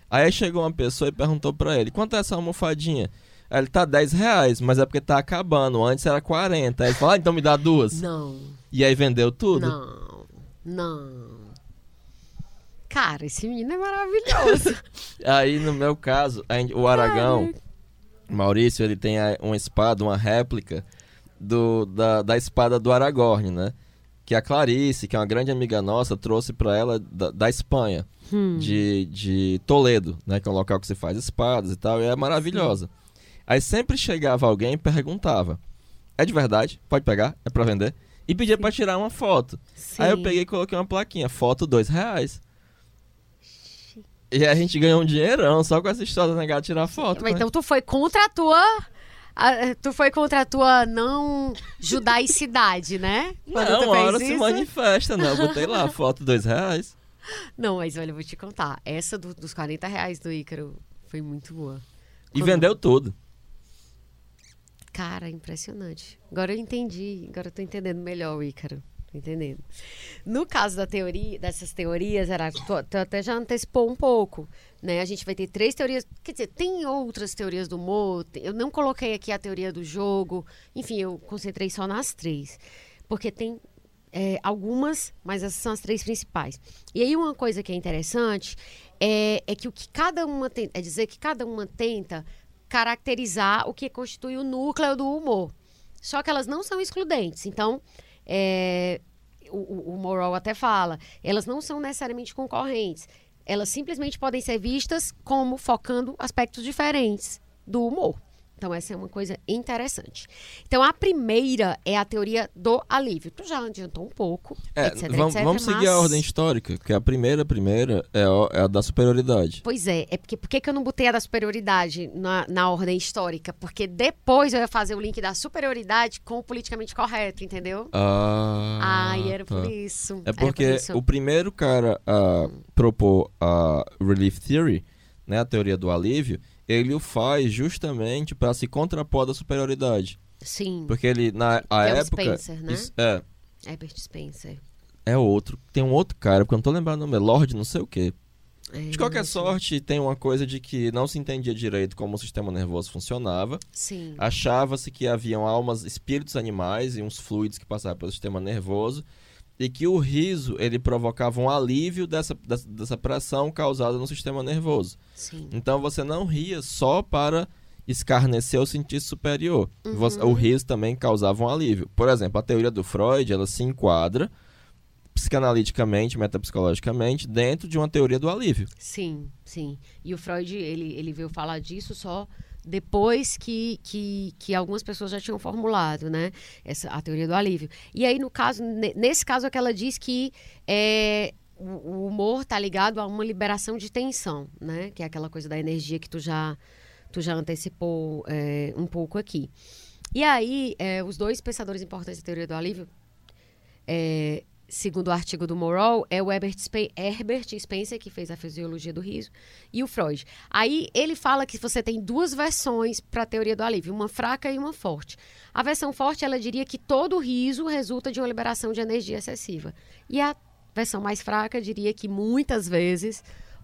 Aí chegou uma pessoa e perguntou pra ele, quanto é essa almofadinha? Aí ele, tá 10 reais, mas é porque tá acabando. Antes era 40. Aí ele falou, ah, então me dá duas. Não. E aí vendeu tudo. Não. Não. Cara, esse menino é maravilhoso. <laughs> Aí, no meu caso, o Aragão, Maurício, ele tem uma espada, uma réplica do, da, da espada do Aragorn, né? Que a Clarice, que é uma grande amiga nossa, trouxe pra ela da, da Espanha, Hum. de, de Toledo, né? Que é um local que se faz espadas e tal, e é maravilhosa. Aí sempre chegava alguém e perguntava: É de verdade? Pode pegar? É pra vender? E pedia pra tirar uma foto. Sim. Aí eu peguei e coloquei uma plaquinha, foto dois reais. E a gente ganhou um dinheirão só com essa história de negar tirar foto. Mas né? Então tu foi contra a tua. a- tu foi contra a tua não judaicidade, né? Quando Não, uma fez hora se isso? manifesta, né? Eu botei lá, <laughs> foto dois reais. Não, mas olha, eu vou te contar. Essa do- dos 40 reais do Ícaro foi muito boa. E Quando- vendeu tudo. Cara, impressionante. Agora eu entendi. Agora eu tô entendendo melhor o Ícaro. Entendendo. No caso da teoria, dessas teorias, era, tu, tu até já antecipou um pouco, né? A gente vai ter três teorias. Quer dizer, tem outras teorias do humor. Eu não coloquei aqui a teoria do jogo. Enfim, eu concentrei só nas três. Porque tem é, algumas, mas essas são as três principais. E aí uma coisa que é interessante é, é que o que cada uma tem, é dizer que cada uma tenta caracterizar o que constitui o núcleo do humor. Só que elas não são excludentes. Então, é, o, o, até fala, elas não são necessariamente concorrentes. Elas simplesmente podem ser vistas como focando aspectos diferentes do humor. Então, essa é uma coisa interessante. Então, a primeira é a teoria do alívio. Tu já adiantou um pouco, É, etc, vamos, etc, vamos seguir a mas- ordem histórica, que a primeira, a primeira é a, é a da superioridade. Pois é, é porque por que eu não botei a da superioridade na, na ordem histórica? Porque depois eu ia fazer o link da superioridade com o politicamente correto, entendeu? Ah, Ai, era tá. por isso. É por porque isso. o primeiro cara a propor a Relief Theory, né, a teoria do alívio, ele o faz justamente para se contrapor da superioridade. Sim, Porque ele, na a é época. Spencer, né? isso- é, Herbert Spencer. é outro. Tem um outro cara, porque eu não tô lembrando o nome, é Lorde não sei o quê. É, De qualquer sorte, tem uma coisa de que não se entendia direito como o sistema nervoso funcionava. Sim, Achava-se que haviam almas, espíritos animais e uns fluidos que passavam pelo sistema nervoso. E que o riso, ele provocava um alívio dessa, dessa, dessa pressão causada no sistema nervoso. sim. Então você não ria só para escarnecer ou sentir superior. Você- Uhum. o riso também causava um alívio. Por exemplo, a teoria do Freud, ela se enquadra psicanaliticamente, metapsicologicamente, dentro de uma teoria do alívio. Sim, sim. E o Freud, ele, ele veio falar disso só depois que, que, que algumas pessoas já tinham formulado, né? Essa, a teoria do alívio. E aí, no caso, ne- nesse caso é que ela diz que é, o, humor tá ligado a uma liberação de tensão, né? Que é aquela coisa da energia que tu já, tu já antecipou é, um pouco aqui. E aí, é, os dois pensadores importantes da teoria do alívio, é, segundo o artigo do Morrow, é o Herbert, Spe- Herbert Spencer, que fez a fisiologia do riso, e o Freud. Aí ele fala que você tem duas versões para a teoria do alívio, uma fraca e uma forte. A versão forte, ela diria que todo riso resulta de uma liberação de energia excessiva. E a versão mais fraca diria que muitas vezes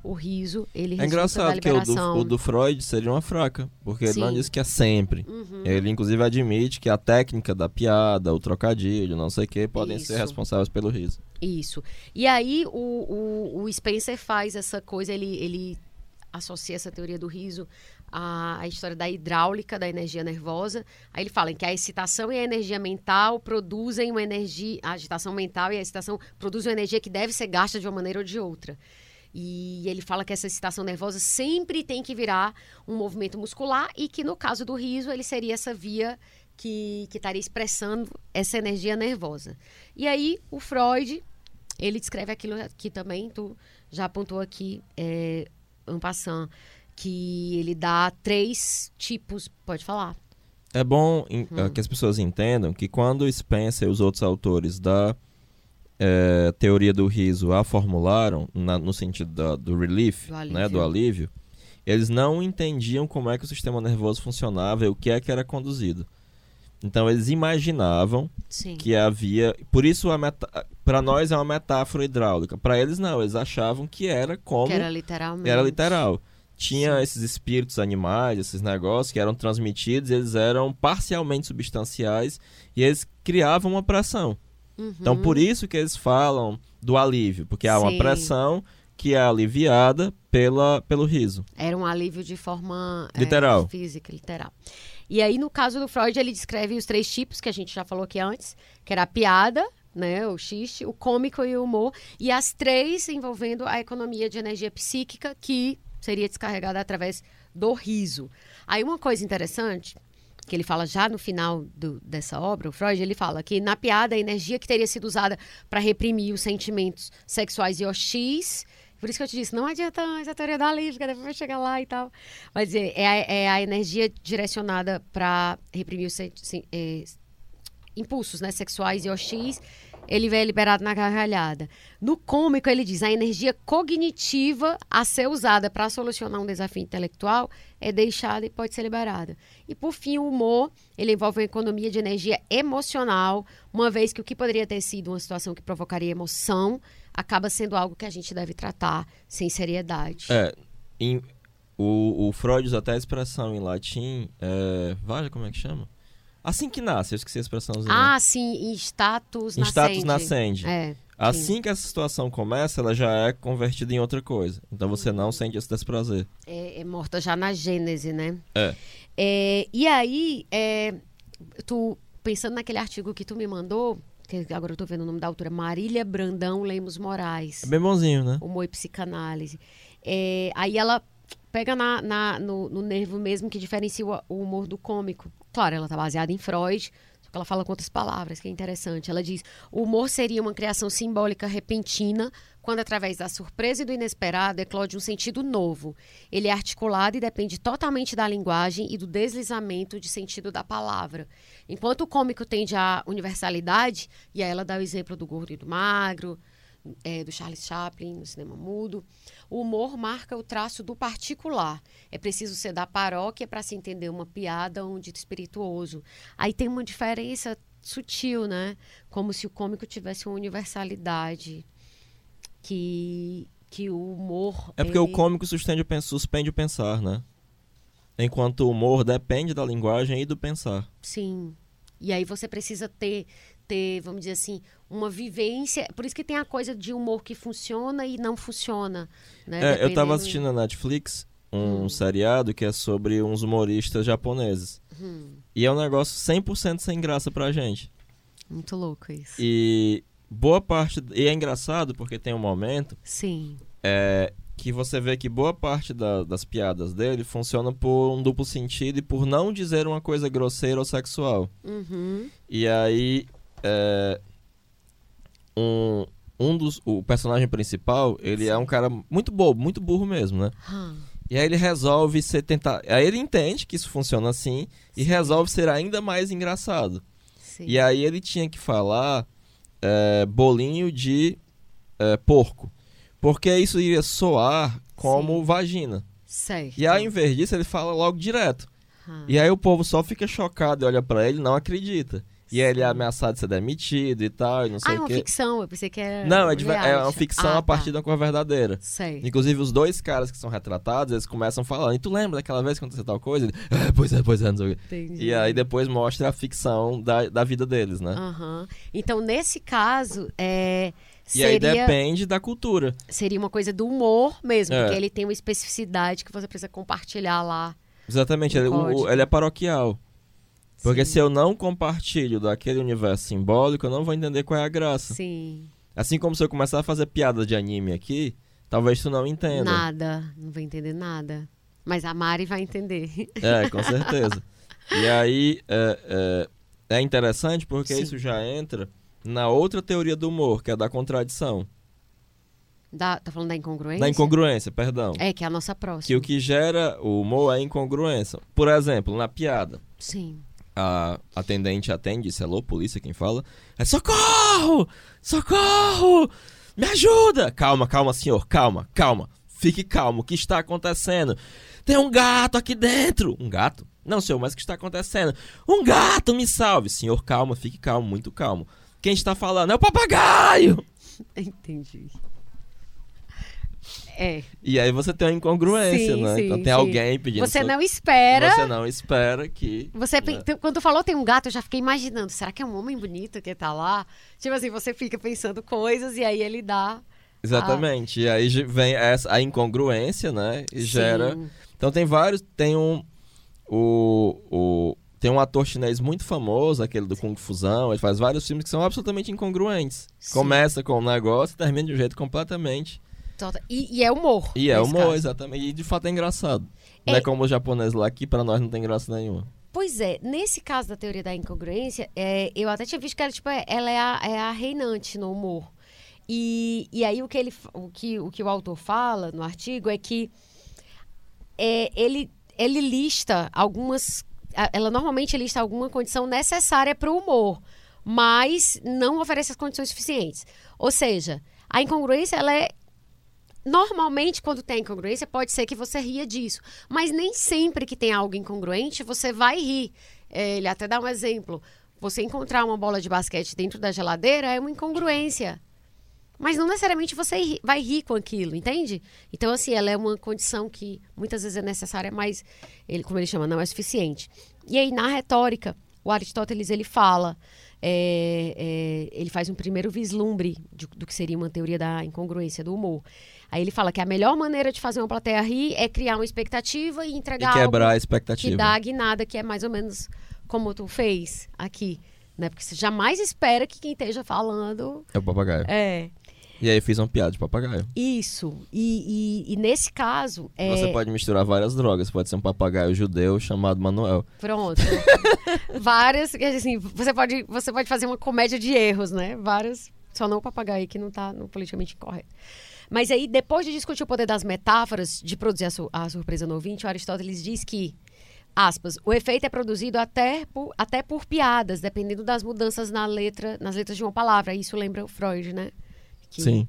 o riso, ele É engraçado que o do, o do Freud seria uma fraca, porque ele não Sim. diz que é sempre. Uhum. Ele, inclusive, admite que a técnica da piada, o trocadilho, não sei o que, podem ser Isso. responsáveis pelo riso. Isso. E aí o, o, o Spencer faz essa coisa, ele, ele associa essa teoria do riso à, à história da hidráulica da energia nervosa. Aí ele fala que a excitação e a energia mental produzem uma energia, a agitação mental e a excitação produzem uma energia que deve ser gasta de uma maneira ou de outra. E ele fala que essa excitação nervosa sempre tem que virar um movimento muscular e que no caso do riso ele seria essa via que, que estaria expressando essa energia nervosa. E aí o Freud ele descreve aquilo que também tu já apontou aqui, é, en passant, que ele dá três tipos, pode falar. É bom em- eh, que as pessoas entendam que quando Spencer e os outros autores da eh, teoria do riso a formularam, na- no sentido da- do relief, Do né, alívio. do alívio, eles não entendiam como é que o sistema nervoso funcionava e o que é que era conduzido. Então eles imaginavam Sim. que havia, por isso para nós é uma metáfora hidráulica. Para eles não, eles achavam que era como que era literalmente. era literal. Tinha Sim. esses espíritos animais, esses negócios que eram transmitidos, eles eram parcialmente substanciais e eles criavam uma pressão. Uhum. Então, por isso que eles falam do alívio, porque há uma pressão que é aliviada pela, pelo riso. Era um alívio de forma é, Literal. física, literal. E aí, no caso do Freud, ele descreve os três tipos que a gente já falou aqui antes, que era a piada, né, o xiste, o cômico e o humor, e as três envolvendo a economia de energia psíquica, que seria descarregada através do riso. Aí, uma coisa interessante, que ele fala já no final do- dessa obra, o Freud, ele fala que na piada, a energia que teria sido usada para reprimir os sentimentos sexuais e hostis por isso que eu te disse, não adianta essa teoria da que depois vai chegar lá e tal. Mas é, é, a, é a energia direcionada para reprimir os sen- sen- é, impulsos né, sexuais e hostis, ele é liberado na gargalhada. No cômico, ele diz, a energia cognitiva a ser usada para solucionar um desafio intelectual é deixada e pode ser liberada. E, por fim, o humor, ele envolve uma economia de energia emocional, uma vez que o que poderia ter sido uma situação que provocaria emoção, acaba sendo algo que a gente deve tratar sem seriedade. É, em- o, o Freud usa até a expressão em latim, é, como é que chama? Assim que nasce, eu esqueci a expressãozinha. Ah, sim, em status em nascente. status nascente. É. Assim que essa situação começa, ela já é convertida em outra coisa. Então você não sente esse desprazer. é, é morta já na gênese, né? É. É, e aí, é, tu pensando naquele artigo que tu me mandou, que agora eu tô vendo o nome da autora, Marília Brandão Lemos Moraes, É bem bonzinho, né? Humor e Psicanálise. É, aí ela pega na, na- no, no nervo mesmo que diferencia o, o humor do cômico. Claro, ela tá baseada em Freud, ela fala com outras palavras, que é interessante. Ela diz: o humor seria uma criação simbólica repentina, quando, através da surpresa e do inesperado, eclode um sentido novo. Ele é articulado e depende totalmente da linguagem e do deslizamento de sentido da palavra. Enquanto o cômico tende à universalidade, e aí ela dá o exemplo do gordo e do magro, é, do Charles Chaplin no cinema mudo. O humor marca o traço do particular. É preciso ser da paróquia para se entender uma piada ou um dito espirituoso. Aí tem uma diferença sutil, né? Como se o cômico tivesse uma universalidade que que o humor É porque o ele- cômico suspende o, pen- suspende o pensar, né? Enquanto o humor depende da linguagem e do pensar. Sim. E aí você precisa ter, ter, vamos dizer assim, uma vivência. Por isso que tem a coisa de humor que funciona e não funciona. Né? É, eu tava assistindo na Netflix um Hum. seriado que é sobre uns humoristas japoneses. Hum, E é um negócio 100% sem graça pra gente. muito louco isso. E boa parte. E é engraçado porque tem um momento Sim. é, que você vê que boa parte da- das piadas dele funciona por um duplo sentido e por não dizer uma coisa grosseira ou sexual. Uhum. E aí. é, um, um dos. O personagem principal, ele é um cara muito bobo, muito burro mesmo, né? Ah, E aí ele resolve ser tentar. Aí ele entende que isso funciona assim e Sim. resolve ser ainda mais engraçado. sim. E aí ele tinha que falar é, bolinho de é, porco. Porque isso iria soar como Sim. vagina. Certo. E aí, ao invés disso, ele fala logo direto. Ah, E aí o povo só fica chocado e olha pra ele e não acredita. E ele é ameaçado de ser demitido e tal, e não sei Ah, é o uma quê. ficção. Eu pensei que era. Não, é, de- é uma ficção Ah, a partir tá. de uma coisa verdadeira. Certo. Inclusive, os dois caras que são retratados, eles começam falando. E tu lembra daquela vez que aconteceu tal coisa? Ele, "Ah, pois é, pois é, não sei o quê. Entendi. E aí depois mostra a ficção da, da vida deles, né? Aham. Então, nesse caso, é, E aí depende da cultura. seria uma coisa do humor mesmo, É. porque ele tem uma especificidade que você precisa compartilhar lá. Exatamente, ele, o- ele é paroquial. Porque Sim. se eu não compartilho daquele universo simbólico, eu não vou entender qual é a graça. Sim. Assim como se eu começar a fazer piadas de anime aqui, talvez tu não entenda. Nada. Não vai entender nada. Mas a Mari vai entender. É, com certeza. e aí é, é, é interessante porque Sim. isso já entra na outra teoria do humor, que é da contradição. Da, tá falando da incongruência? Da incongruência, perdão. É, que é a nossa próxima. Que o que gera o humor é a incongruência. Por exemplo, na piada. Sim. A atendente atende, é alô, polícia quem fala. É socorro! Socorro! Me ajuda! Calma, calma, senhor, calma, calma. Fique calmo, o que está acontecendo? Tem um gato aqui dentro! Um gato? Não, senhor, mas o que está acontecendo? Um gato, me salve! Senhor, calma, fique calmo, muito calmo. Quem está falando? É o papagaio! <laughs> Entendi. É. E aí você tem uma incongruência, Sim, né? sim, então tem sim. alguém pedindo. Você não espera. Você não espera que. Você, né? quando tu falou tem um gato, eu já fiquei imaginando, será que é um homem bonito que tá lá? Tipo assim, você fica pensando coisas e aí ele dá. Exatamente. E aí vem essa, a incongruência, né? E gera. Então tem vários. Tem um. O, o, tem um ator chinês muito famoso, aquele do Kung Fusão. Ele faz vários filmes que são absolutamente incongruentes. Sim. Começa com um negócio e termina de um jeito completamente. E, e é humor. E é humor, caso. exatamente. E de fato é engraçado. Não É- é como o japonês lá que pra nós não tem graça nenhuma. Pois é, nesse caso da teoria da incongruência, é, eu até tinha visto que ela, tipo, é- ela é a, é a reinante no humor. E, e aí o que, ele, o, que, o que o autor fala no artigo é que é, ele, ele lista algumas. Ela normalmente lista alguma condição necessária para o humor, mas não oferece as condições suficientes. Ou seja, a incongruência ela é Normalmente, quando tem incongruência, pode ser que você ria disso. Mas nem sempre que tem algo incongruente, você vai rir. É, ele até dá um exemplo. Você encontrar uma bola de basquete dentro da geladeira é uma incongruência. Mas não necessariamente você vai rir com aquilo, entende? Então, assim, ela é uma condição que muitas vezes é necessária, mas, ele, como ele chama, não é suficiente. E aí, na retórica, o Aristóteles, ele fala, é, é, ele faz um primeiro vislumbre de- do que seria uma teoria da incongruência, do humor. Aí ele fala que a melhor maneira de fazer uma plateia rir é criar uma expectativa e E entregar quebrar algo a expectativa. que dá a guinada, que é mais ou menos como tu fez aqui. Né? Porque você jamais espera que quem esteja falando É o papagaio. é E aí fiz uma piada de papagaio. isso. E, e- e nesse caso, é, Você pode misturar várias drogas. Pode ser um papagaio judeu chamado Manuel. pronto. <laughs> Várias, assim, você pode, você pode fazer uma comédia de erros, né? Várias, só não o papagaio que não tá no politicamente incorreto. Mas aí, depois de discutir o poder das metáforas, de produzir a, su- a surpresa no ouvinte, o Aristóteles diz que, aspas, o efeito é produzido até por, até por piadas, dependendo das mudanças na letra, nas letras de uma palavra. Isso lembra o Freud, né? Que- Sim.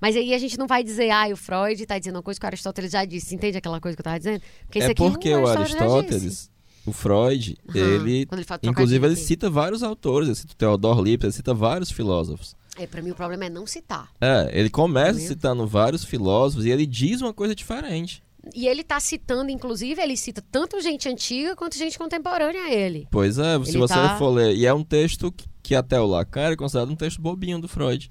Mas aí a gente não vai dizer, ah, o Freud tá dizendo uma coisa que o Aristóteles já disse. Entende aquela coisa que eu tava dizendo? Porque é porque o disse. Aristóteles, o Freud, Aham, ele. ele Inclusive, ele cita vários autores. Ele cita o Theodor Lipps, ele cita vários filósofos. É, pra mim o problema é não citar. É, ele começa Mesmo? citando vários filósofos e ele diz uma coisa diferente. E ele tá citando, inclusive, ele cita tanto gente antiga quanto gente contemporânea a ele. Pois é, se Ele você tá- for ler. E é um texto que, que até o Lacan é considerado um texto bobinho do Freud.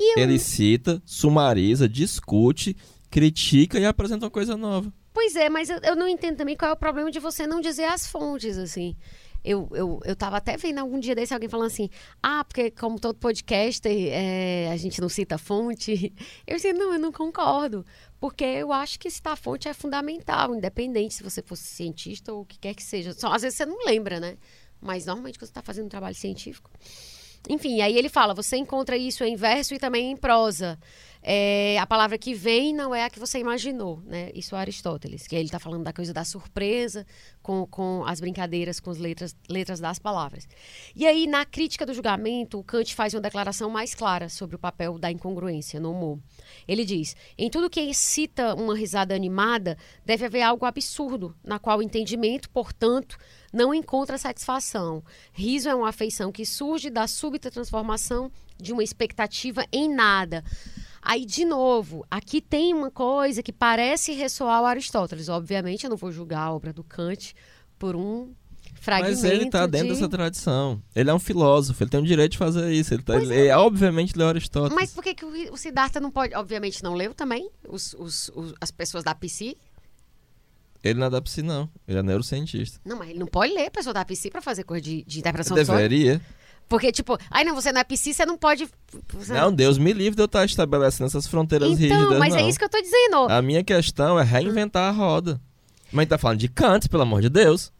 Eu- Ele cita, sumariza, discute, critica e apresenta uma coisa nova. Pois é, mas eu, eu não entendo também qual é o problema de você não dizer as fontes, assim. Eu, eu, eu tava até vendo algum dia desse alguém falando assim, ah, porque como todo podcaster, é, a gente não cita fonte. <laughs> Eu disse, não, eu não concordo. Porque eu acho que citar a fonte é fundamental, independente se você fosse cientista ou o que quer que seja. Só, às vezes você não lembra, né? Mas normalmente quando você está fazendo um trabalho científico. Enfim, aí ele fala, você encontra isso em verso e também em prosa. É, a palavra que vem não é a que você imaginou, né? Isso é Aristóteles, que ele está falando da coisa da surpresa com, com as brincadeiras com as letras, letras das palavras. E aí, na crítica do julgamento, o Kant faz uma declaração mais clara sobre o papel da incongruência no humor. Ele diz, em tudo que excita uma risada animada, deve haver algo absurdo, na qual o entendimento, portanto, não encontra satisfação. Riso é uma afeição que surge da súbita transformação de uma expectativa em nada. Aí, de novo, aqui tem uma coisa que parece ressoar o Aristóteles. Obviamente, eu não vou julgar a obra do Kant por um fragmento Mas ele tá dentro de... dessa tradição. Ele é um filósofo, ele tem o direito de fazer isso. Ele, tá, ele, obviamente leu Aristóteles. Mas por que, que o Siddhartha não pode... Obviamente não leu também, os, os- os- as pessoas da psi. Ele não é da psi, não. Ele é neurocientista. Não, mas ele não pode ler a pessoa da psi pra fazer coisa de, de interpretação de sonho. Deveria. Porque, tipo, ai não, você não é psi, você não pode... Você... Não, Deus me livre de eu estar estabelecendo essas fronteiras então, rígidas, mas não. é isso que eu tô dizendo. A minha questão é reinventar a roda. Mas tá falando de Kant, pelo amor de Deus.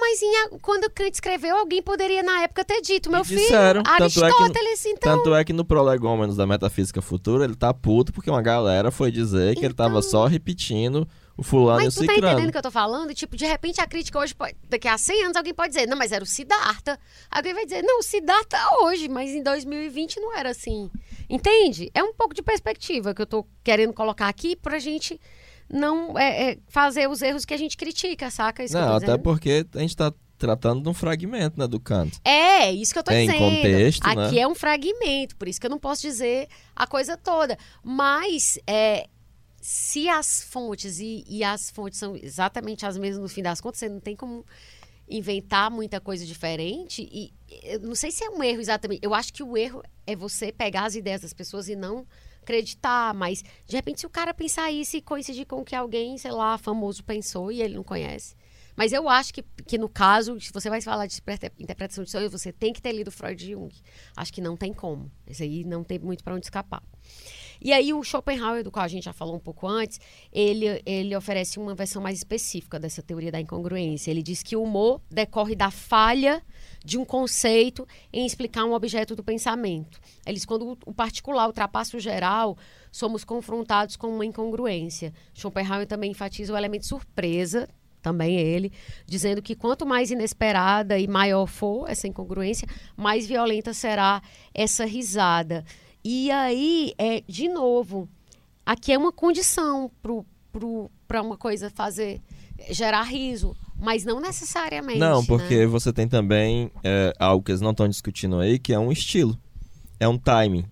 Mas em, quando Kant escreveu, alguém poderia na época ter dito, meu E filho, disseram, tanto é que- Aristóteles, então. Tanto é que no Prolegômenos da Metafísica Futura ele tá puto porque uma galera foi dizer que ele tava Então. só repetindo o fulano e o Mas tu tá entendendo o que eu tô falando? Tipo, de repente a crítica hoje, pode- daqui a 100 anos, alguém pode dizer, não, mas era o Siddhartha. Alguém vai dizer, não, o Siddhartha hoje, mas em 2020 não era assim. Entende? É um pouco de perspectiva que eu tô querendo colocar aqui pra gente não é, é, fazer os erros que a gente critica, saca? Isso que eu Não, até porque a gente tá tratando de um fragmento, né, do Kant. É, isso que eu tô Tem dizendo. contexto, né? Aqui é um fragmento, por isso que eu não posso dizer a coisa toda. Mas é, se as fontes, e, e as fontes são exatamente as mesmas no fim das contas, você não tem como inventar muita coisa diferente. E eu não sei se é um erro exatamente. Eu acho que o erro é você pegar as ideias das pessoas e não acreditar. Mas, de repente, se o cara pensar isso e coincidir com o que alguém, sei lá, famoso pensou e ele não conhece. Mas eu acho que, que no caso, se você vai falar de interpreta- interpretação de sonhos, você tem que ter lido Freud e Jung. Acho que não tem como. Isso aí não tem muito para onde escapar. E aí o Schopenhauer, do qual a gente já falou um pouco antes, ele, ele oferece uma versão mais específica dessa teoria da incongruência. Ele diz que o humor decorre da falha de um conceito em explicar um objeto do pensamento. Ele diz que quando o particular ultrapassa o geral, somos confrontados com uma incongruência. Schopenhauer também enfatiza o elemento surpresa, também ele, dizendo que quanto mais inesperada e maior for essa incongruência, mais violenta será essa risada. E aí, é, de novo, aqui é uma condição para uma coisa fazer, gerar riso, mas não necessariamente. Não, né? porque você tem também é, algo que eles não estão discutindo aí, que é um estilo. É um timing.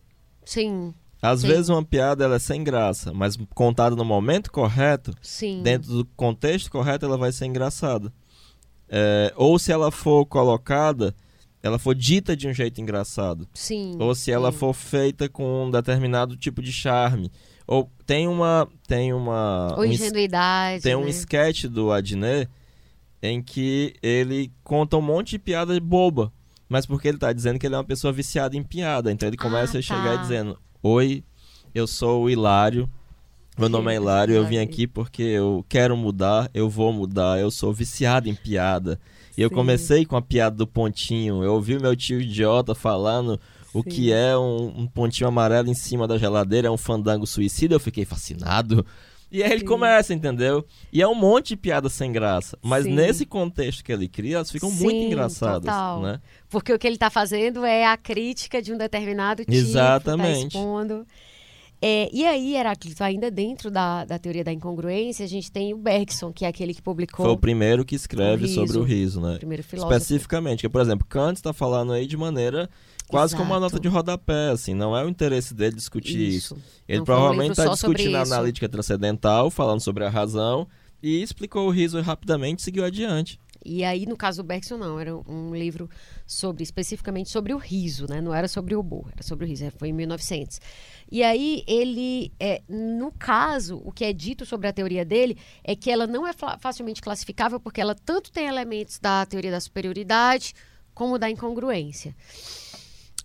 Sim, Às Sim. vezes uma piada ela é sem graça, mas contada no momento correto, sim. dentro do contexto correto, ela vai ser engraçada. É, ou se ela for colocada, ela for dita de um jeito engraçado. Sim. Ou se ela sim. for feita com um determinado tipo de charme. Ou tem uma. Tem uma. Ou um ingenuidade. tem um né? sketch do Adnet em que ele conta um monte de piada boba. Mas porque ele tá dizendo que ele é uma pessoa viciada em piada. Então ele começa Ah, a chegar tá. dizendo: Oi, eu sou o Hilário. Meu nome é Hilário, eu vim aqui porque eu quero mudar, eu vou mudar, eu sou viciado em piada. E eu Sim. comecei com a piada do pontinho. Eu ouvi meu tio idiota falando o Sim. que é um, um pontinho amarelo em cima da geladeira, é um fandango suicida. Eu fiquei fascinado. E aí ele Sim. começa, entendeu? E é um monte de piada sem graça. Mas Sim. nesse contexto que ele cria, elas ficam muito Sim, engraçadas, total. né? Porque o que ele está fazendo é a crítica de um determinado tipo. Exatamente. Tá expondo. É, e aí, Heráclito, ainda dentro da, da teoria da incongruência, a gente tem o Bergson, que é aquele que publicou Foi o primeiro que escreve o riso. sobre o riso, né? o primeiro filósofo. Especificamente, que, por exemplo, Kant está falando aí de maneira quase como uma Exato. nota de rodapé, assim, não é o interesse dele discutir isso. Isso. Ele Não um provavelmente está sobre discutindo a analítica transcendental, falando sobre a razão, e explicou o riso rapidamente e seguiu adiante. E aí, no caso do Bergson, não, era um livro sobre, especificamente sobre o riso, né? Não era sobre o humor, era sobre o riso, é, foi em 1900. E aí, ele, é, no caso, o que é dito sobre a teoria dele é que ela não é fa- facilmente classificável porque ela tanto tem elementos da teoria da superioridade como da incongruência.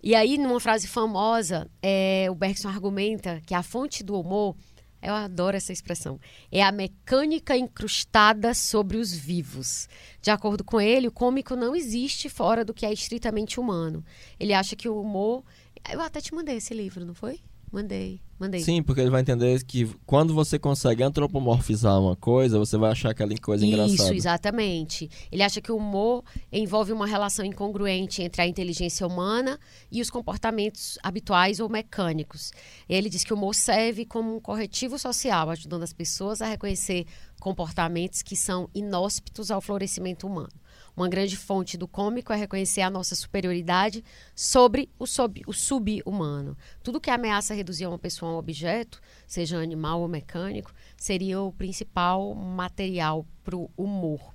E aí, numa frase famosa, é, o Bergson argumenta que a fonte do humor, eu adoro essa expressão, é a mecânica incrustada sobre os vivos. De acordo com ele, o cômico não existe fora do que é estritamente humano. Ele acha que o humor. Eu até te mandei esse livro, não foi? Mandei, mandei. Sim, porque ele vai entender que quando você consegue antropomorfizar uma coisa, você vai achar aquela coisa Isso, engraçada. exatamente. Ele acha que o humor envolve uma relação incongruente entre a inteligência humana e os comportamentos habituais ou mecânicos. Ele diz que o humor serve como um corretivo social, ajudando as pessoas a reconhecer comportamentos que são inóspitos ao florescimento humano. Uma grande fonte do cômico é reconhecer a nossa superioridade sobre o, o sub-humano. Tudo que ameaça reduzir uma pessoa a um objeto, seja animal ou mecânico, seria o principal material para o humor.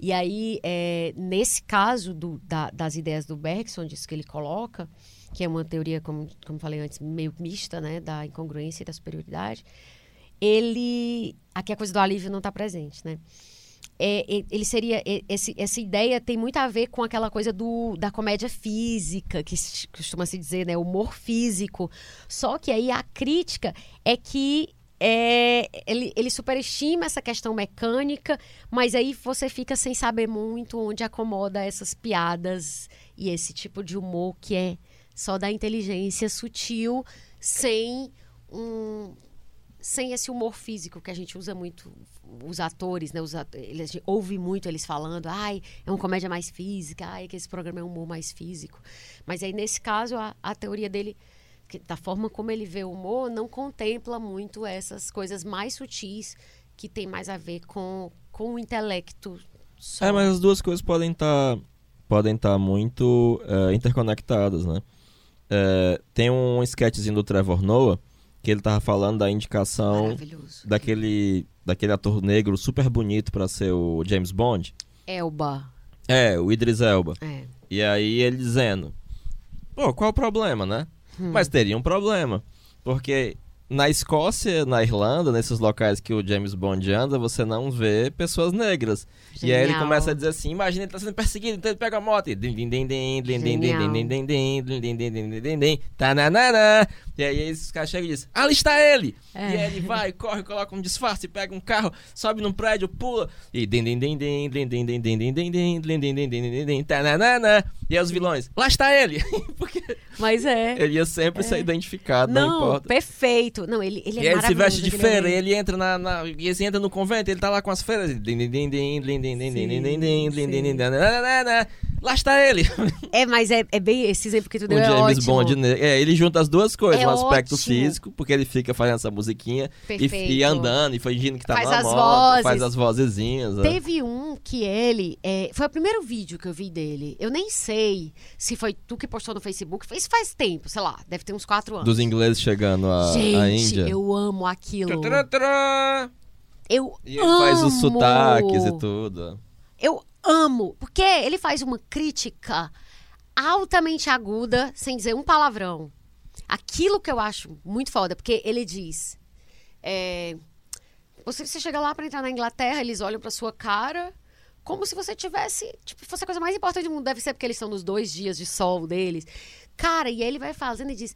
E aí, é, nesse caso do- da- das ideias do Bergson, disso que ele coloca, que é uma teoria, como, como falei antes, meio mista, né, da incongruência e da superioridade, ele. Aqui a coisa do alívio não está presente, né? É, ele seria. esse- essa ideia tem muito a ver com aquela coisa do, da comédia física, que costuma se dizer, né? Humor físico. Só que aí a crítica é que é, ele, ele superestima essa questão mecânica, mas aí você fica sem saber muito onde acomoda essas piadas e esse tipo de humor que é só da inteligência sutil, sem um sem esse humor físico que a gente usa muito, os atores, né? Os atores, eles, a gente ouve muito eles falando, ai, é uma comédia mais física, ai, que esse programa é um humor mais físico. Mas aí, nesse caso, a, a teoria dele, que, da forma como ele vê o humor, não contempla muito essas coisas mais sutis que tem mais a ver com, com o intelecto. Só. É, mas as duas coisas podem estar podem estar muito é, interconectadas, né? É, tem um sketchzinho do Trevor Noah que ele tava falando da indicação daquele daquele ator negro super bonito pra ser o James Bond. Elba. É, o Idris Elba. É. E aí ele dizendo: Pô, qual o problema, né? Hum. Mas teria um problema. Porque na Escócia, na Irlanda, nesses locais que o James Bond anda, você não vê pessoas negras. E aí ele Genial. começa a dizer assim: imagina ele tá sendo perseguido, então ele pega a moto e. Genial. E aí esses caras chegam e dizem: ali está ele! É. E aí ele vai, corre, coloca um disfarce, pega um carro, sobe num prédio, pula. E din, din, din, din, din, din, din, din, din, din, din, din, din, din, din, tananana. E aí os vilões: lá está ele! Porque Mas é. ele ia sempre ser identificado, não, Não, importa. perfeito. Não, ele, ele é E ele se veste de feira, e ele entra na, na. E ele entra no convento, ele tá lá com as feiras. e. Lá está ele! É, mas é, é bem esse exemplo que tu O deu é James ótimo. Bond. né? É, ele junta as duas coisas, É o aspecto ótimo. físico, porque ele fica fazendo essa musiquinha e, e andando e fingindo que tá Faz numa as moto, vozes. faz as vozezinhas. né? Teve um que ele. é, foi o primeiro vídeo que eu vi dele. Eu nem sei se foi tu que postou no Facebook. Isso faz tempo, sei lá, deve ter uns quatro anos. Dos ingleses chegando à, Gente, à Índia. eu amo aquilo. Tcharam! Eu E ele amo. faz os sotaques e tudo. Eu amo. Porque ele faz uma crítica altamente aguda, sem dizer um palavrão. Aquilo que eu acho muito foda, porque ele diz. é, você, você chega lá pra entrar na Inglaterra, eles olham pra sua cara como se você tivesse. Tipo, fosse a coisa mais importante do mundo. Deve ser porque eles estão nos dois dias de sol deles. Cara, e aí ele vai fazendo e diz.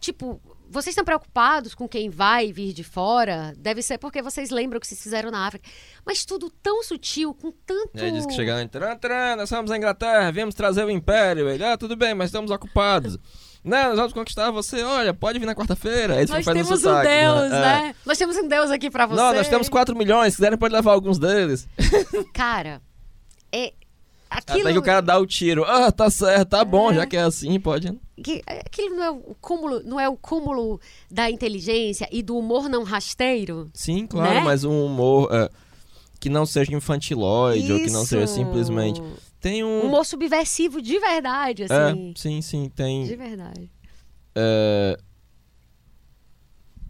Tipo, vocês estão preocupados com quem vai vir de fora? Deve ser porque vocês lembram o que vocês fizeram na África. Mas tudo tão sutil, com tanto. E aí diz que chegaram, tran, tran, nós somos a Inglaterra, viemos trazer o Império. Ele, ah, tudo bem, mas estamos ocupados. Não, nós vamos conquistar você, olha, pode vir na quarta-feira. Nós temos um sotaque, Deus, É. né? Nós temos um Deus aqui pra você. Não, nós temos 4 milhões, se quiserem pode levar alguns deles. <laughs> Cara, é. Aquilo, Até que o cara dá o tiro. Ah, tá certo, tá bom, já que é assim, pode. que- aquilo não é o cúmulo, não é o cúmulo da inteligência e do humor não rasteiro? Sim, claro, Né? mas um humor é, que não seja infantilóide ou que não seja Isso. simplesmente. Tem um. Humor subversivo de verdade, é, assim. sim, sim, tem. De verdade. É,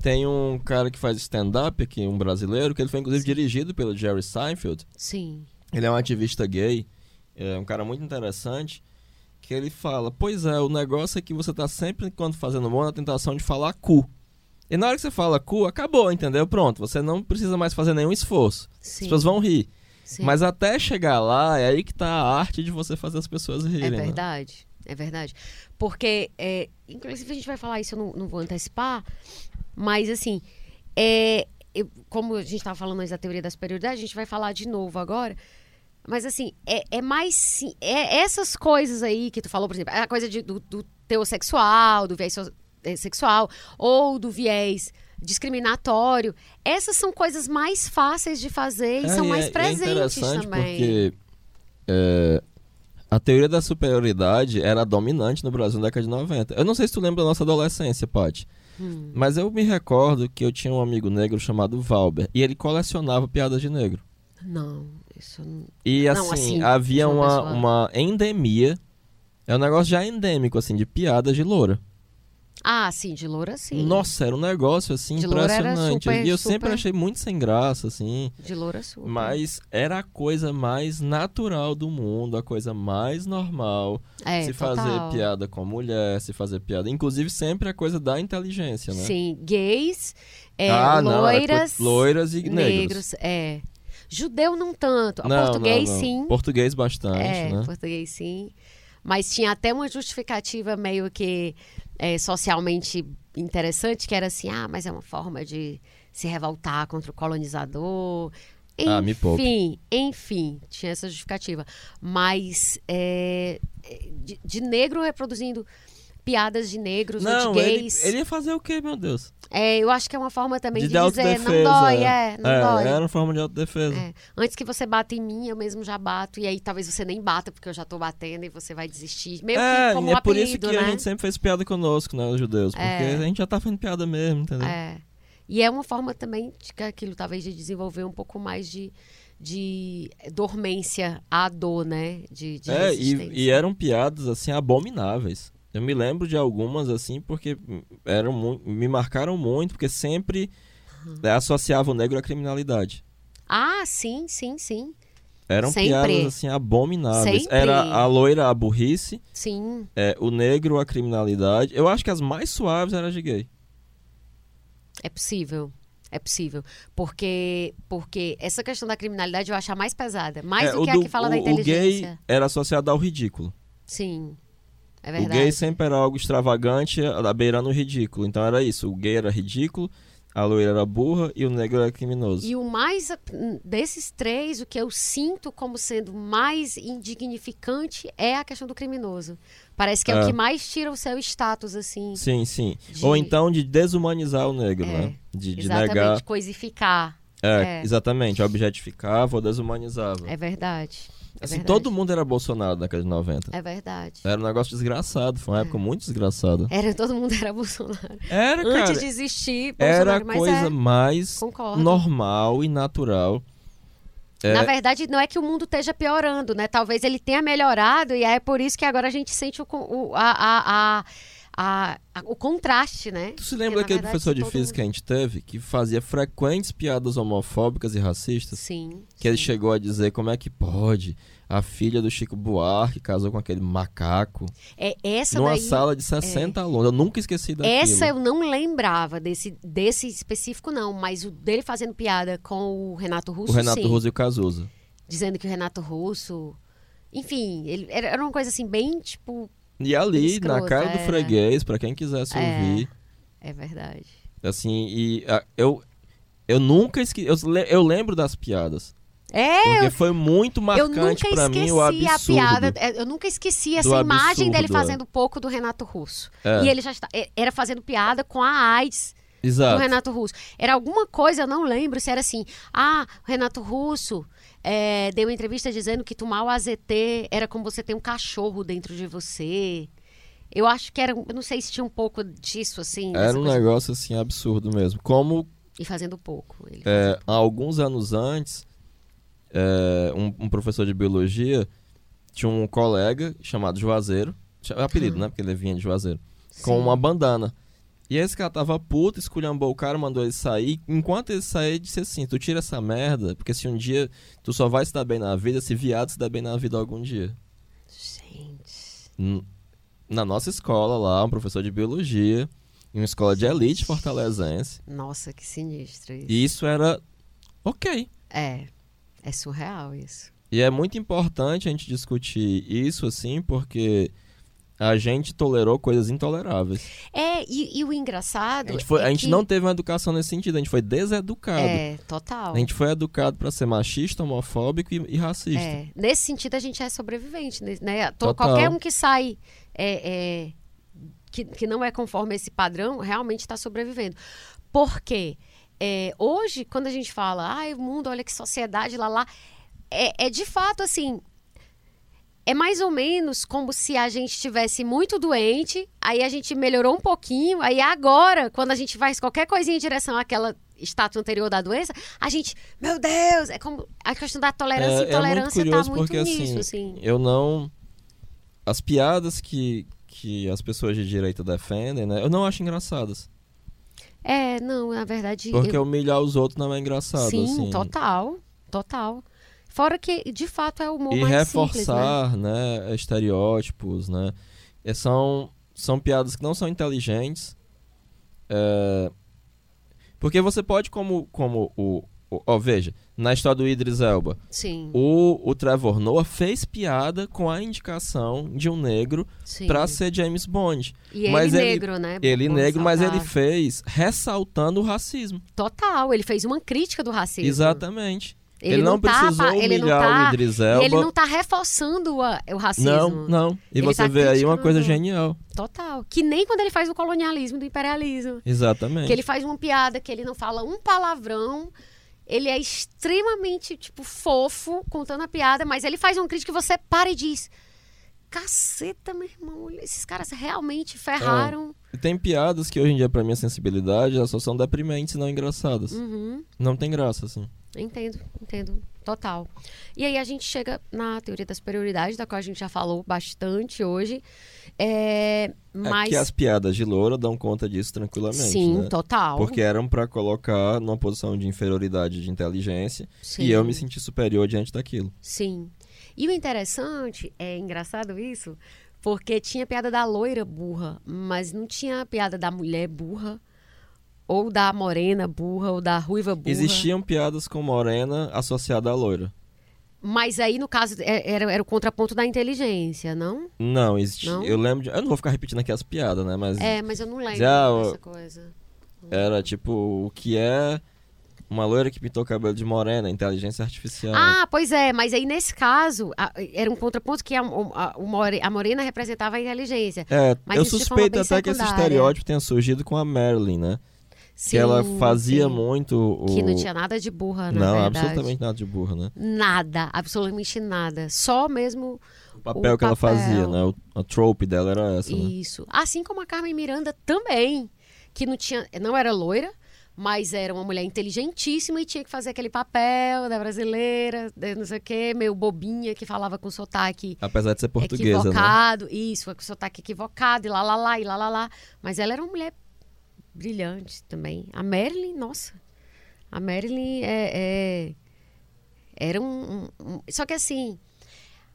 Tem um cara que faz stand-up aqui, um brasileiro, que ele foi inclusive dirigido pelo Jerry Seinfeld. Sim. Ele é um ativista gay, é um cara muito interessante, que ele fala, pois é, o negócio é que você tá sempre, quando fazendo humor, na tentação de falar cu. E na hora que você fala cu, acabou, entendeu? Pronto, você não precisa mais fazer nenhum esforço. As Sim. pessoas vão rir. Sim. Mas até chegar lá, é aí que tá a arte de você fazer as pessoas rirem. É né? verdade, é verdade. Porque, é, inclusive, a gente vai falar isso, eu não, não vou antecipar, mas assim, é, eu- como a gente estava falando antes da teoria da superioridade, a gente vai falar de novo agora. Mas assim, é, é mais. sim- É essas coisas aí que tu falou, por exemplo, a coisa de- do, do teu sexual, do viés so- eh, sexual, ou do viés discriminatório. Essas são coisas mais fáceis de fazer e É, são mais é- e presentes é interessante também. porque é, a teoria da superioridade era dominante no Brasil na década de 90. Eu não sei se tu lembra da nossa adolescência, Paty. Hum. Mas eu me recordo que eu tinha um amigo negro chamado Valber. E ele colecionava piadas de negro. Não, isso não. E Não, assim, assim, havia uma, pessoa- uma endemia. É um negócio já endêmico, assim, de piadas de loura. Ah, sim, de loura, sim. Nossa, era um negócio, assim, De impressionante. super, e eu sempre super- achei muito sem graça, assim. De loura super. Mas era a coisa mais natural do mundo, a coisa mais normal. é, se total. fazer piada com mulher, se fazer piada. Inclusive, sempre a coisa da inteligência, né? Sim, gays, é, ah, não, é loiras, co- loiras e negros. negros. É. Judeu não tanto. Não, português, não, não. sim. Português bastante, é, né? português, sim. Mas tinha até uma justificativa meio que é, socialmente interessante, que era assim, ah, mas é uma forma de se revoltar contra o colonizador. Enfim, Ah, me poupe. enfim, enfim, tinha essa justificativa. Mas é, de, de negro reproduzindo piadas de negros ou Não, de ele, gays. ele ia fazer o quê, meu Deus? É, eu acho que é uma forma também de de, dizer, não dói, é, não é, dói. Era uma forma de autodefesa. É. Antes que você bata em mim, eu mesmo já bato. E aí talvez você nem bata, porque eu já tô batendo e você vai desistir. Meio É, que como e um é por apelido, isso que né? a gente sempre fez piada conosco, né, os judeus. Porque É. a gente já tá fazendo piada mesmo, entendeu? É. E é uma forma também de que aquilo, talvez, de desenvolver um pouco mais de, de dormência à dor, né? De, de É, e, e eram piadas, assim, abomináveis. Eu me lembro de algumas, assim, porque eram me marcaram muito, porque sempre Uhum. associava o negro à criminalidade. Ah, sim, sim, sim. Eram Sempre. piadas, assim, abomináveis. Sempre. Era a loira a burrice, Sim. é, o negro a criminalidade. Eu acho que as mais suaves eram de gay. É possível. É possível. Porque, porque essa questão da criminalidade eu acho a mais pesada. Mais É, do que a que fala o, da o gay inteligência. era associado ao ridículo. Sim. É O gay sempre era algo extravagante, a- beirando o ridículo. Então era isso. O gay era ridículo, a loira era burra e o negro era criminoso. E o mais hum, desses três, o que eu sinto como sendo mais indignificante é a questão do criminoso. Parece que é, É. o que mais tira o seu status, assim. Sim, sim. De- Ou então de desumanizar o negro, É, né? De, de Exatamente, negar. coisificar. É, é. exatamente. Objetificava ou desumanizava. É verdade. É assim, verdade. todo mundo era Bolsonaro na década de 90. É verdade. Era um negócio desgraçado. Foi uma época muito desgraçada. Era, todo mundo era Bolsonaro. Era, cara. Antes de existir, era a Bolsonaro, coisa é, mais concordo. normal e natural. É. Na verdade, não é que o mundo esteja piorando, né? Talvez ele tenha melhorado e é por isso que agora a gente sente o, o, a, a, a, a- a- o contraste, né? Tu se lembra daquele professor de física que a gente teve que fazia frequentes piadas homofóbicas e racistas? Sim. Que ele sim. chegou a dizer como é que pode a filha do Chico Buarque casou com aquele macaco É, essa numa daí, sala de 60 alunos. Eu nunca esqueci daquilo. Essa eu não lembrava desse, desse específico, não. Mas o dele fazendo piada com o Renato Russo, O Renato sim. Russo e o Cazuza. Dizendo que o Renato Russo... Enfim, ele, era uma coisa assim, bem, tipo... E ali, Escrota, na cara do é. freguês, pra quem quisesse É. ouvir, É verdade. assim, e ah, eu eu nunca esqueci, eu, eu lembro das piadas, É, porque foi muito eu marcante esqueci mim o absurdo. a piada. é, Eu nunca esqueci essa Do imagem dele absurdo, é. fazendo pouco do Renato Russo. É. E ele já está, é, era fazendo piada com a AIDS do Exato. Renato Russo. Era alguma coisa, eu não lembro se era assim. Ah, o Renato Russo é, deu uma entrevista dizendo que tomar o AZT era como você ter um cachorro dentro de você. Eu acho que era, eu não sei se tinha um pouco disso, assim. Era um coisa- negócio assim absurdo mesmo. Como E fazendo pouco. Ele é, há alguns anos antes, é, um, um professor de biologia tinha um colega chamado Juazeiro, é apelido, né? Porque ele vinha de Juazeiro, com Sim. uma bandana. E esse cara tava puto, esculhambou o cara, mandou ele sair. Enquanto ele saía, ele disse assim: Tu tira essa merda, porque se um dia tu só vai se dar bem na vida, se viado se dar bem na vida algum dia. Gente. Na nossa escola lá, um professor de biologia, em uma escola de elite fortalezense. Nossa, que sinistro isso. E isso era ok. É. É surreal isso. E é muito importante a gente discutir isso, assim, porque a gente tolerou coisas intoleráveis. É, e, e o engraçado. A gente, foi- é a gente que- não teve uma educação nesse sentido, a gente foi deseducado. É, total. A gente foi educado pra ser machista, homofóbico e, e racista. É, nesse sentido, a gente é sobrevivente, né? né? To- Total. Qualquer um que sai é, é, que, que não é conforme esse padrão, realmente está sobrevivendo. Por quê? É, hoje, quando a gente fala, ai, o mundo, olha que sociedade, lá, lá, é, é de fato assim. É mais ou menos como se a gente estivesse muito doente, aí a gente melhorou um pouquinho, aí agora, quando a gente faz qualquer coisinha em direção àquela estátua anterior da doença, a gente, meu Deus, é como a questão da tolerância e É- é muito intolerância curioso tá muito porque, nisso, assim, assim. Eu não. As piadas que, que as pessoas de direita defendem, né? Eu não acho engraçadas. É, não, na verdade. Porque eu- humilhar os outros não é engraçado. Sim, assim. total. Total. Fora que, de fato, é o humor e mais simples, né? reforçar, né? estereótipos, né? E são, são piadas que não são inteligentes. é, Porque você pode, como, como o, Ó, veja, na história do Idris Elba, Sim. o, o Trevor Noah fez piada com a indicação de um negro pra ser James Bond. E mas ele ele- negro, né? Ele Bom negro, mas ele fez ressaltando o racismo. Total, ele fez uma crítica do racismo. Exatamente. Ele, Ele, não, tá, precisou pa- ele não humilhar tá, o Idris Elba. ele não tá reforçando a- o racismo. Não, não. E Ele você tá vê aí uma coisa genial. Total. Que nem quando ele faz o colonialismo do imperialismo. Exatamente. Que ele faz uma piada que ele não fala um palavrão. Ele é extremamente, tipo, fofo contando a piada, mas ele faz uma crítica que você para e diz: Caceta, meu irmão, esses caras realmente ferraram. E Tem piadas que hoje em dia, pra minha sensibilidade, elas só são deprimentes e não engraçadas. Uhum. Não tem graça, assim. Entendo, entendo. Total. E aí a gente chega na teoria da superioridade, da qual a gente já falou bastante hoje. É, É mas. que as piadas de loura dão conta disso tranquilamente, Sim, né? total. Porque eram pra colocar numa posição de inferioridade de inteligência Sim, e eu me senti superior diante daquilo. Sim. E o interessante, é engraçado isso, porque tinha piada da loira burra, mas não tinha piada da mulher burra, ou da morena burra, ou da ruiva burra. Existiam piadas com morena associada à loira. Mas aí, no caso, é- era, era o contraponto da inteligência, não? Não, existia. Não? Eu lembro de... Eu não vou ficar repetindo aqui as piadas, né? Mas É, mas eu não lembro o- dessa coisa. era tipo, o que é uma loira que pintou o cabelo de morena, inteligência artificial. Ah, pois é, mas aí nesse caso, a- era um contraponto que a, a, a morena representava a inteligência. É, Mas eu suspeito até que esse secundária. estereótipo tenha surgido com a Marilyn, né? Sim, que ela fazia sim. muito o... Que não tinha nada de burra, na Não, verdade. absolutamente nada de burra, né? Nada, absolutamente nada. Só mesmo O papel O que ela papel. fazia, né? O, a trope dela era essa, né? isso. Assim como a Carmen Miranda também, que não tinha, não era loira, mas era uma mulher inteligentíssima e tinha que fazer aquele papel da brasileira, de não sei o quê, meio bobinha, que falava com sotaque Apesar de ser portuguesa, né? equivocado. Isso, com sotaque equivocado, e lá, lá, lá, e lá, lá, lá. Mas ela era uma mulher brilhante também. A Marilyn, nossa. A Marilyn é, é- era um, um- um- Só que assim,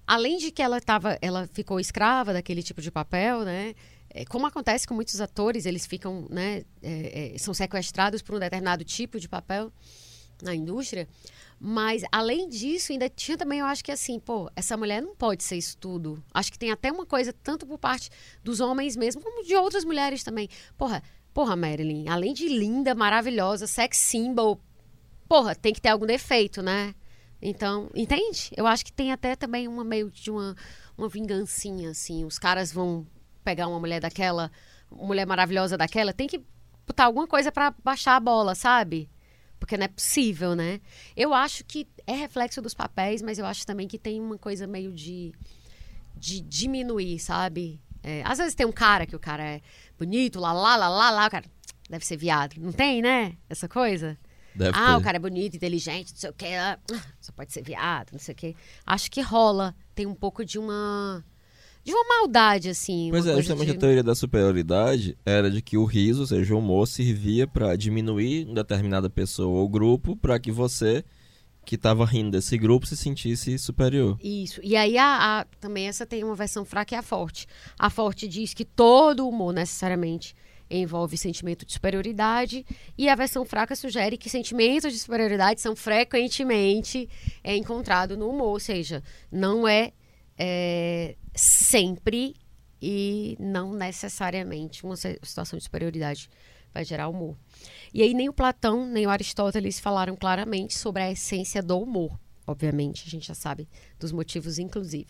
além de que ela tava, ela ficou escrava daquele tipo de papel, né? É, Como acontece com muitos atores, eles ficam, né? é, é, são sequestrados por um determinado tipo de papel na indústria. Mas, além disso, ainda tinha também, eu acho que assim, pô, essa mulher não pode ser isso tudo. Acho que tem até uma coisa, tanto por parte dos homens mesmo, como de outras mulheres também. Porra, porra, Marilyn, além de linda, maravilhosa, sex symbol, porra, tem que ter algum defeito, né? Então, entende? Eu acho que tem até também uma meio de uma, uma vingancinha, assim. Os caras vão pegar uma mulher daquela, uma mulher maravilhosa daquela, tem que botar alguma coisa pra baixar a bola, sabe? Porque não é possível, né? Eu acho que é reflexo dos papéis, mas eu acho também que tem uma coisa meio de, de diminuir, sabe? É, às vezes tem um cara que o cara é bonito, lá, lá, lá, lá, lá, o cara deve ser viado. Não tem, né? Essa coisa? Deve ah, ter. o cara é bonito, inteligente, não sei o quê. ah, Só pode ser viado, não sei o quê. Acho que rola. Tem um pouco de uma. De uma maldade, assim. Pois é, justamente de- a teoria da superioridade era de que o riso, ou seja, o humor, servia pra diminuir uma determinada pessoa ou grupo pra que você, que tava rindo desse grupo, se sentisse superior. Isso. E aí, a, a- também essa tem uma versão fraca e a forte. A forte diz que todo humor, necessariamente, envolve sentimento de superioridade. E a versão fraca sugere que sentimentos de superioridade são frequentemente é, encontrados no humor. Ou seja, não é, é, sempre e não necessariamente uma situação de superioridade vai gerar humor. E aí nem o Platão, nem o Aristóteles falaram claramente sobre a essência do humor. Obviamente, a gente já sabe dos motivos, inclusive.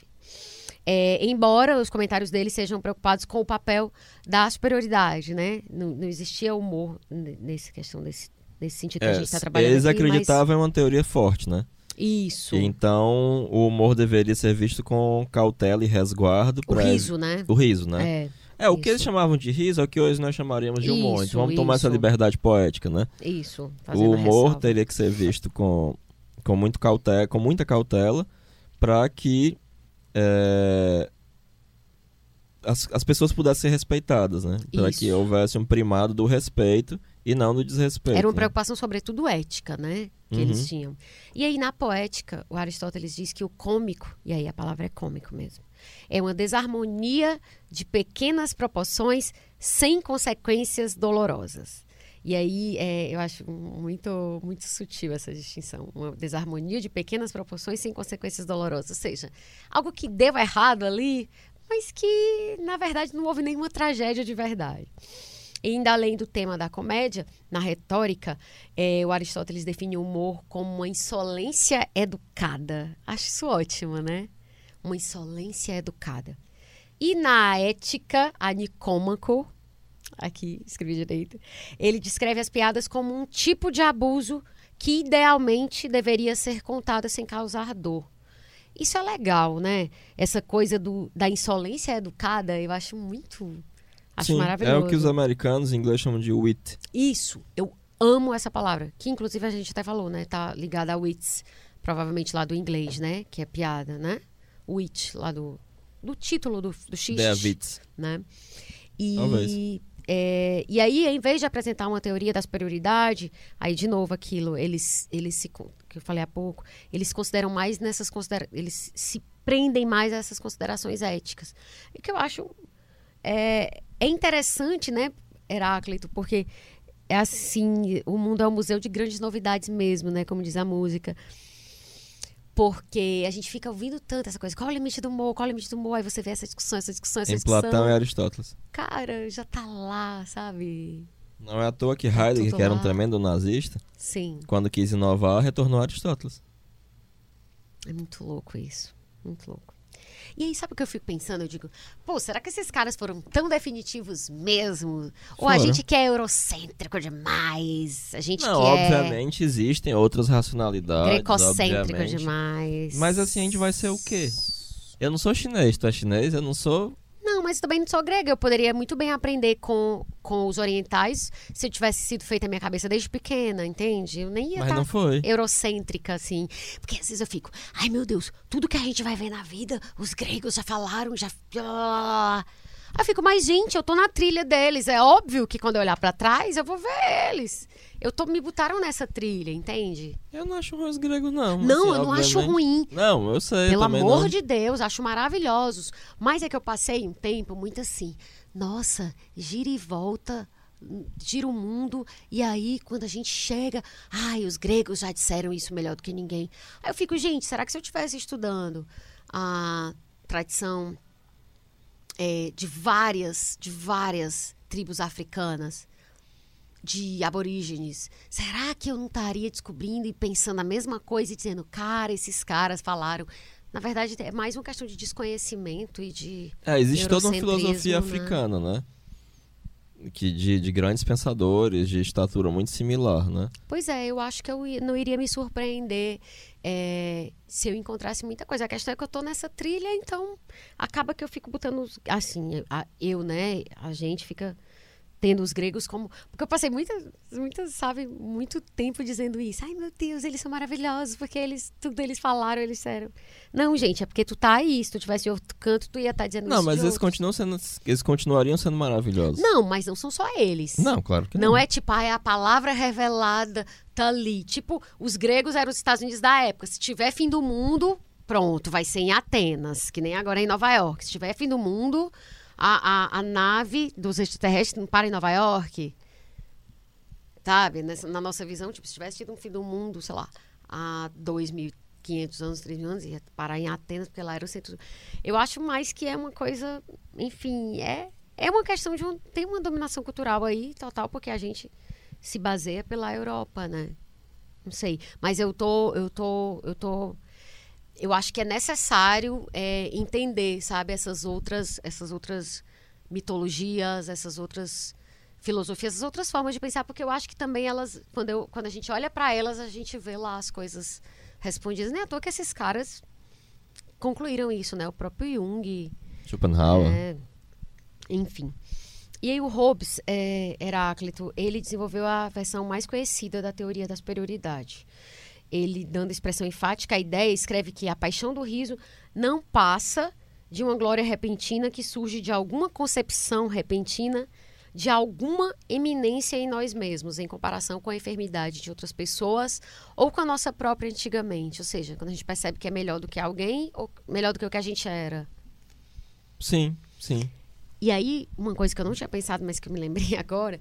É, embora os comentários deles sejam preocupados com o papel da superioridade, né? Não, não existia humor nessa questão desse, nesse sentido que a É, gente está trabalhando eles aqui, mas- acreditavam em uma teoria forte, né? Isso. Então, o humor deveria ser visto com cautela e resguardo. O riso, né? O riso, né? É, É, o que isso. eles chamavam de riso é o que hoje nós chamaríamos de humor. Isso, Então vamos tomar essa isso. liberdade poética, né? isso. O humor teria que ser visto com, com, muito cautela, com muita cautela para que é, as, as pessoas pudessem ser respeitadas, né? Para que Isso. houvesse um primado do respeito e não do desrespeito. Era uma né? preocupação, sobretudo, ética, né? Que Uhum. eles tinham. E aí, na poética, o Aristóteles diz que o cômico, e aí a palavra é cômico mesmo, é uma desarmonia de pequenas proporções sem consequências dolorosas. E aí é, eu acho muito, muito sutil essa distinção. Uma desarmonia de pequenas proporções sem consequências dolorosas. Ou seja, algo que deu errado ali, mas que, na verdade, não houve nenhuma tragédia de verdade. E ainda além do tema da comédia, na retórica, é, o Aristóteles define o humor como uma insolência educada. Acho isso ótimo, né? Uma insolência educada. E na ética, a Nicômaco, aqui escrevi direito, ele descreve as piadas como um tipo de abuso que idealmente deveria ser contado sem causar dor. Isso é legal, né? Essa coisa do, da insolência educada, eu acho muito. Acho Sim, maravilhoso. É o que os americanos em inglês chamam de wit. Isso, eu amo essa palavra. Que inclusive a gente até falou, né? Tá ligada a wits, provavelmente lá do inglês, né? Que é piada, né? Wit, lá do, do título do, do X. Witz. Né? E, Talvez. é, e aí, em vez de apresentar uma teoria da superioridade, aí de novo aquilo, eles, eles se, que eu falei há pouco, eles consideram mais nessas considera eles se prendem mais a essas considerações éticas. E que eu acho é, é interessante, né, Heráclito, porque é assim, o mundo é um museu de grandes novidades mesmo, né, como diz a música. Porque a gente fica ouvindo tanto essa coisa, qual é o limite do humor, qual é o limite do humor, aí você vê essa discussão, essa discussão, essa Em discussão. Platão e Aristóteles. Cara, já tá lá, sabe? Não é à toa que Heidegger, que era um tremendo nazista, Sim, quando quis inovar, retornou a Aristóteles. é muito louco isso. Muito louco. E aí, sabe o que eu fico pensando? Eu digo, pô, será que esses caras foram tão definitivos mesmo? Ou a gente que é eurocêntrico demais? A gente Não, que é obviamente existem outras racionalidades. grecocêntrico obviamente. demais. Mas assim a gente vai ser o quê? Eu não sou chinês, tu é chinês? Eu não sou. Não, mas também não sou grega. Eu poderia muito bem aprender com, com os orientais se eu tivesse sido feita a minha cabeça desde pequena, entende? Eu nem ia Mas estar não foi. eurocêntrica, assim. Porque às vezes eu fico, ai meu Deus, tudo que a gente vai ver na vida, os gregos já falaram, já. blá, blá, blá." Aí eu fico, mas gente, eu tô na trilha deles. É óbvio que quando eu olhar pra trás, eu vou ver eles. Eu tô, me botaram nessa trilha, entende? Eu não acho ruim os gregos, não. Não, assim, eu não acho ruim. Não, eu sei. Pelo amor não. de Deus, acho maravilhosos. Mas é que eu passei um tempo muito assim. Nossa, gira e volta, gira o mundo. E aí, quando a gente chega. Ai, os gregos já disseram isso melhor do que ninguém. Aí eu fico, gente, será que se eu estivesse estudando a tradição é, de várias, de várias tribos africanas, de aborígenes, será que eu não estaria descobrindo e pensando a mesma coisa e dizendo, cara, esses caras falaram. Na verdade, é mais uma questão de desconhecimento e de. É, existe toda uma eurocentrismo, filosofia né? africana, né? Que de, de grandes pensadores, de estatura muito similar, né? Pois é, eu acho que eu não iria me surpreender é, se eu encontrasse muita coisa. A questão é que eu tô nessa trilha, então acaba que eu fico botando. Assim, a- eu, né? A gente fica tendo os gregos como. Porque eu passei muitas, muitas, sabe, muito tempo dizendo isso. Ai, meu Deus, eles são maravilhosos, porque eles, tudo eles falaram, eles disseram. Não, gente, é porque tu tá aí. Se tu tivesse outro canto, tu ia estar dizendo Não, isso. mas de eles outros. continuam sendo. Eles continuariam sendo maravilhosos. Não, mas não são só eles. Não, claro que não. Não é tipo, ah, é a palavra revelada tá ali. Tipo, os gregos eram os Estados Unidos da época. Se tiver fim do mundo, pronto, vai ser em Atenas, que nem agora é em Nova York. Se tiver fim do mundo, a, a, a nave dos extraterrestres não para em Nova York. Sabe? Nessa- na nossa visão, tipo, se tivesse tido um fim do mundo, sei lá, há 2.500 anos, 3.000 anos, ia parar em Atenas, porque lá era o centro. Eu acho mais que é uma coisa, enfim, é, é uma questão de um, tem uma dominação cultural aí, total, porque a gente se baseia pela Europa, né? Não sei, mas eu tô, eu tô, eu tô, eu acho que é necessário é, entender, sabe, essas outras, essas outras mitologias, essas outras filosofias, essas outras formas de pensar, porque eu acho que também elas, quando, eu, quando a gente olha para elas, a gente vê lá as coisas respondidas. Nem à toa que esses caras concluíram isso, né? O próprio Jung, Schopenhauer. é, enfim. E aí o Hobbes, é, Heráclito, ele desenvolveu a versão mais conhecida da teoria da superioridade. Ele, dando expressão enfática à ideia, escreve que a paixão do riso não passa de uma glória repentina que surge de alguma concepção repentina de alguma eminência em nós mesmos, em comparação com a enfermidade de outras pessoas ou com a nossa própria antigamente. Ou seja, quando a gente percebe que é melhor do que alguém ou melhor do que o que a gente era. Sim, sim. E aí, uma coisa que eu não tinha pensado, mas que eu me lembrei <laughs> agora,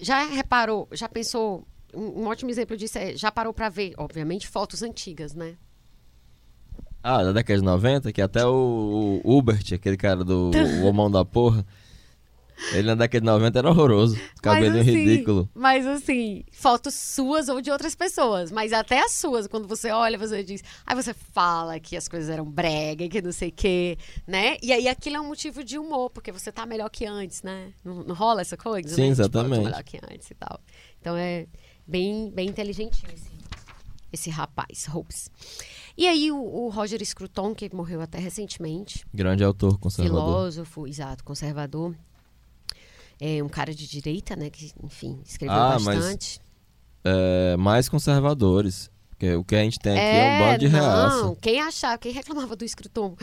já reparou, já pensou, um, um ótimo exemplo disso é, já parou pra ver, obviamente, fotos antigas, né? Ah, da década de 90, que até o, o Hubert, aquele cara do o Homão da Porra, ele na década de 90 era horroroso. Cabelinho mas, assim, ridículo. Mas assim, fotos suas ou de outras pessoas. Mas até as suas, quando você olha, você diz. Aí você fala que as coisas eram brega, que não sei o quê, né? E aí aquilo é um motivo de humor, porque você tá melhor que antes, né? Não, não rola essa coisa? Sim, né? exatamente. Tipo, eu tô melhor que antes e tal. Então é bem, bem inteligentinho esse, esse rapaz, Hopes. E aí o, o Roger Scruton, que morreu até recentemente, Grande autor conservador. filósofo, exato, conservador. É um cara de direita, né? Que, enfim, escreveu Ah, mas bastante. É, mais conservadores. Porque o que a gente tem aqui é, um bando de não, reaça. quem achava, quem reclamava do Scruton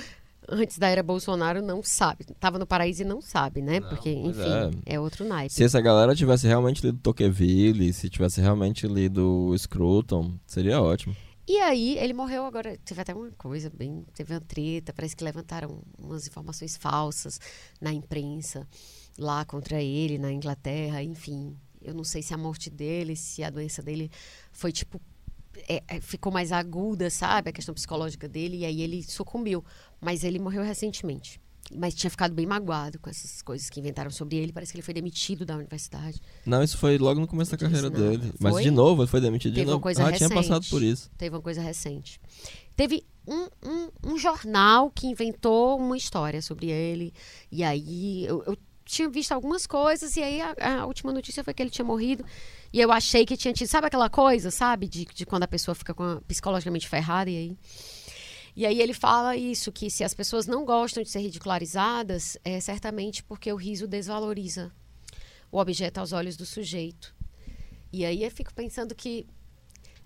antes da era Bolsonaro não sabe. Tava no paraíso e não sabe, né? Porque, pois enfim, é. outro naipe. Se essa galera tivesse realmente lido Tocqueville, se tivesse realmente lido Scruton, seria ótimo. E aí, ele morreu agora. Teve até uma coisa bem. Teve uma treta. Parece que levantaram umas informações falsas na imprensa lá contra ele, na Inglaterra. Enfim, eu não sei se a morte dele, se a doença dele foi tipo. É, é, ficou mais aguda, sabe? A questão psicológica dele. E aí ele sucumbiu. Mas ele morreu recentemente. Mas tinha ficado bem magoado com essas coisas que inventaram sobre ele. Parece que ele foi demitido da universidade. Não, isso foi logo no começo da Não disse carreira nada. dele. Mas Foi? de novo, ele foi demitido de Teve uma novo. coisa ah, tinha recente. passado por isso. Teve uma coisa recente. Teve um, um, um jornal que inventou uma história sobre ele. E aí eu, eu tinha visto algumas coisas. E aí a, a última notícia foi que ele tinha morrido. E eu achei que tinha tido. Sabe aquela coisa, sabe? De, de quando a pessoa fica a- psicologicamente ferrada. E aí. E aí ele fala isso, que se as pessoas não gostam de ser ridicularizadas, é certamente porque o riso desvaloriza o objeto aos olhos do sujeito. E aí eu fico pensando que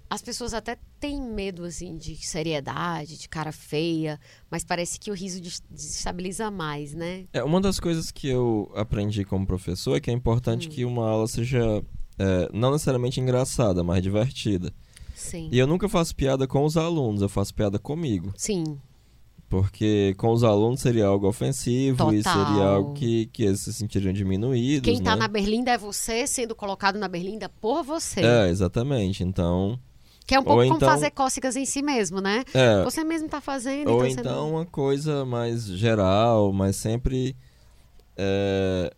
as pessoas até têm medo assim de seriedade, de cara feia, mas parece que o riso des- desestabiliza mais, né? É, uma das coisas que eu aprendi como professor é que é importante Hum. que uma aula seja é, não necessariamente engraçada, mas divertida. Sim. E eu nunca faço piada com os alunos, eu faço piada comigo. Sim. Porque com os alunos seria algo ofensivo e Total. seria algo que, que eles se sentiriam diminuídos. Quem tá né? na berlinda é você sendo colocado na berlinda por você. É, exatamente. Então. Que é um pouco Ou como então- fazer cócegas em si mesmo, né? É, Você mesmo tá fazendo, ou então, você então não... uma coisa mais geral, mas sempre é,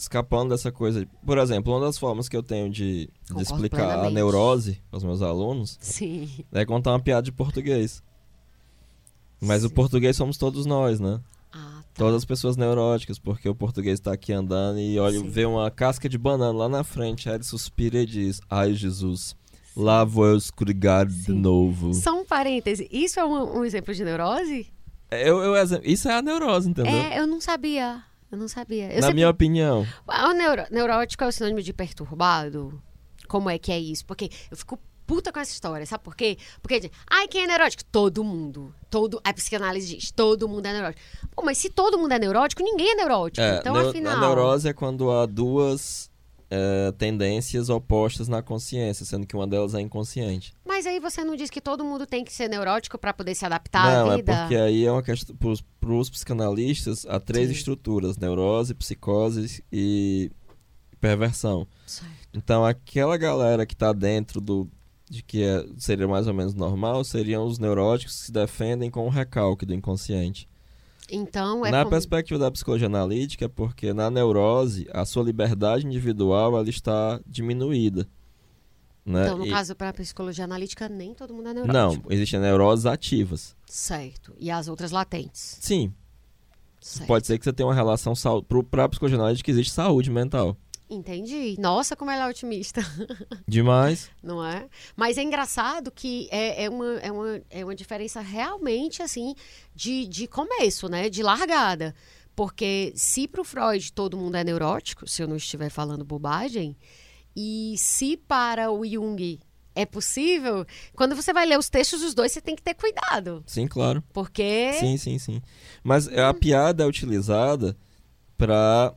escapando dessa coisa. Por exemplo, uma das formas que eu tenho de, de explicar a plenamente. neurose aos meus alunos Sim. é contar uma piada de português. Mas o Sim. português somos todos nós, né? Ah, tá. Todas as pessoas neuróticas, porque o português tá aqui andando e olha, Sim. vê uma casca de banana lá na frente, aí ele suspira e diz: Ai Jesus, lá vou eu escorregar de novo. Só um parêntese. Isso é um, um exemplo de neurose? Eu, eu, exe- isso é a neurose, entendeu? É, eu não sabia. Eu não sabia. Eu Na sempre- minha opinião. Ah, O neuro- neurótico é o sinônimo de perturbado? Como é que é isso? Porque eu fico puta com essa história, sabe por quê? Porque, ai, quem é neurótico? Todo mundo. Todo, a psicanálise diz, todo mundo é neurótico. Pô, mas se todo mundo é neurótico, ninguém é neurótico. É, então, neu- afinal... A neurose é quando há duas é, tendências opostas na consciência, sendo que uma delas é inconsciente. Mas aí você não diz que todo mundo tem que ser neurótico pra poder se adaptar Não, à é vida? porque aí é uma questão. Para os psicanalistas, há três Sim. estruturas: neurose, psicose e perversão. Certo. Então, aquela galera que tá dentro do de que é- seria mais ou menos normal seriam os neuróticos que se defendem com o recalque do inconsciente. Então, é na como... perspectiva da psicologia analítica, é porque na neurose a sua liberdade individual ela está diminuída. Né? Então, no E- caso, pra psicologia analítica, nem todo mundo é não, neurótico. existem neuroses ativas. Certo. E as outras latentes. Sim, Certo. pode ser que você tenha uma relação para psicologia analítica que existe saúde mental. Entendi. Nossa, como ela é otimista. <laughs> Demais. não é? Mas é engraçado que é, é, uma, é, uma, é uma diferença realmente, assim, de, de começo, né? De largada. Porque se pro Freud todo mundo é neurótico, se eu não estiver falando bobagem, e se para o Jung é possível, quando você vai ler os textos dos dois, você tem que ter cuidado. Sim, claro. Porque... Sim, sim, sim. Mas a piada é utilizada para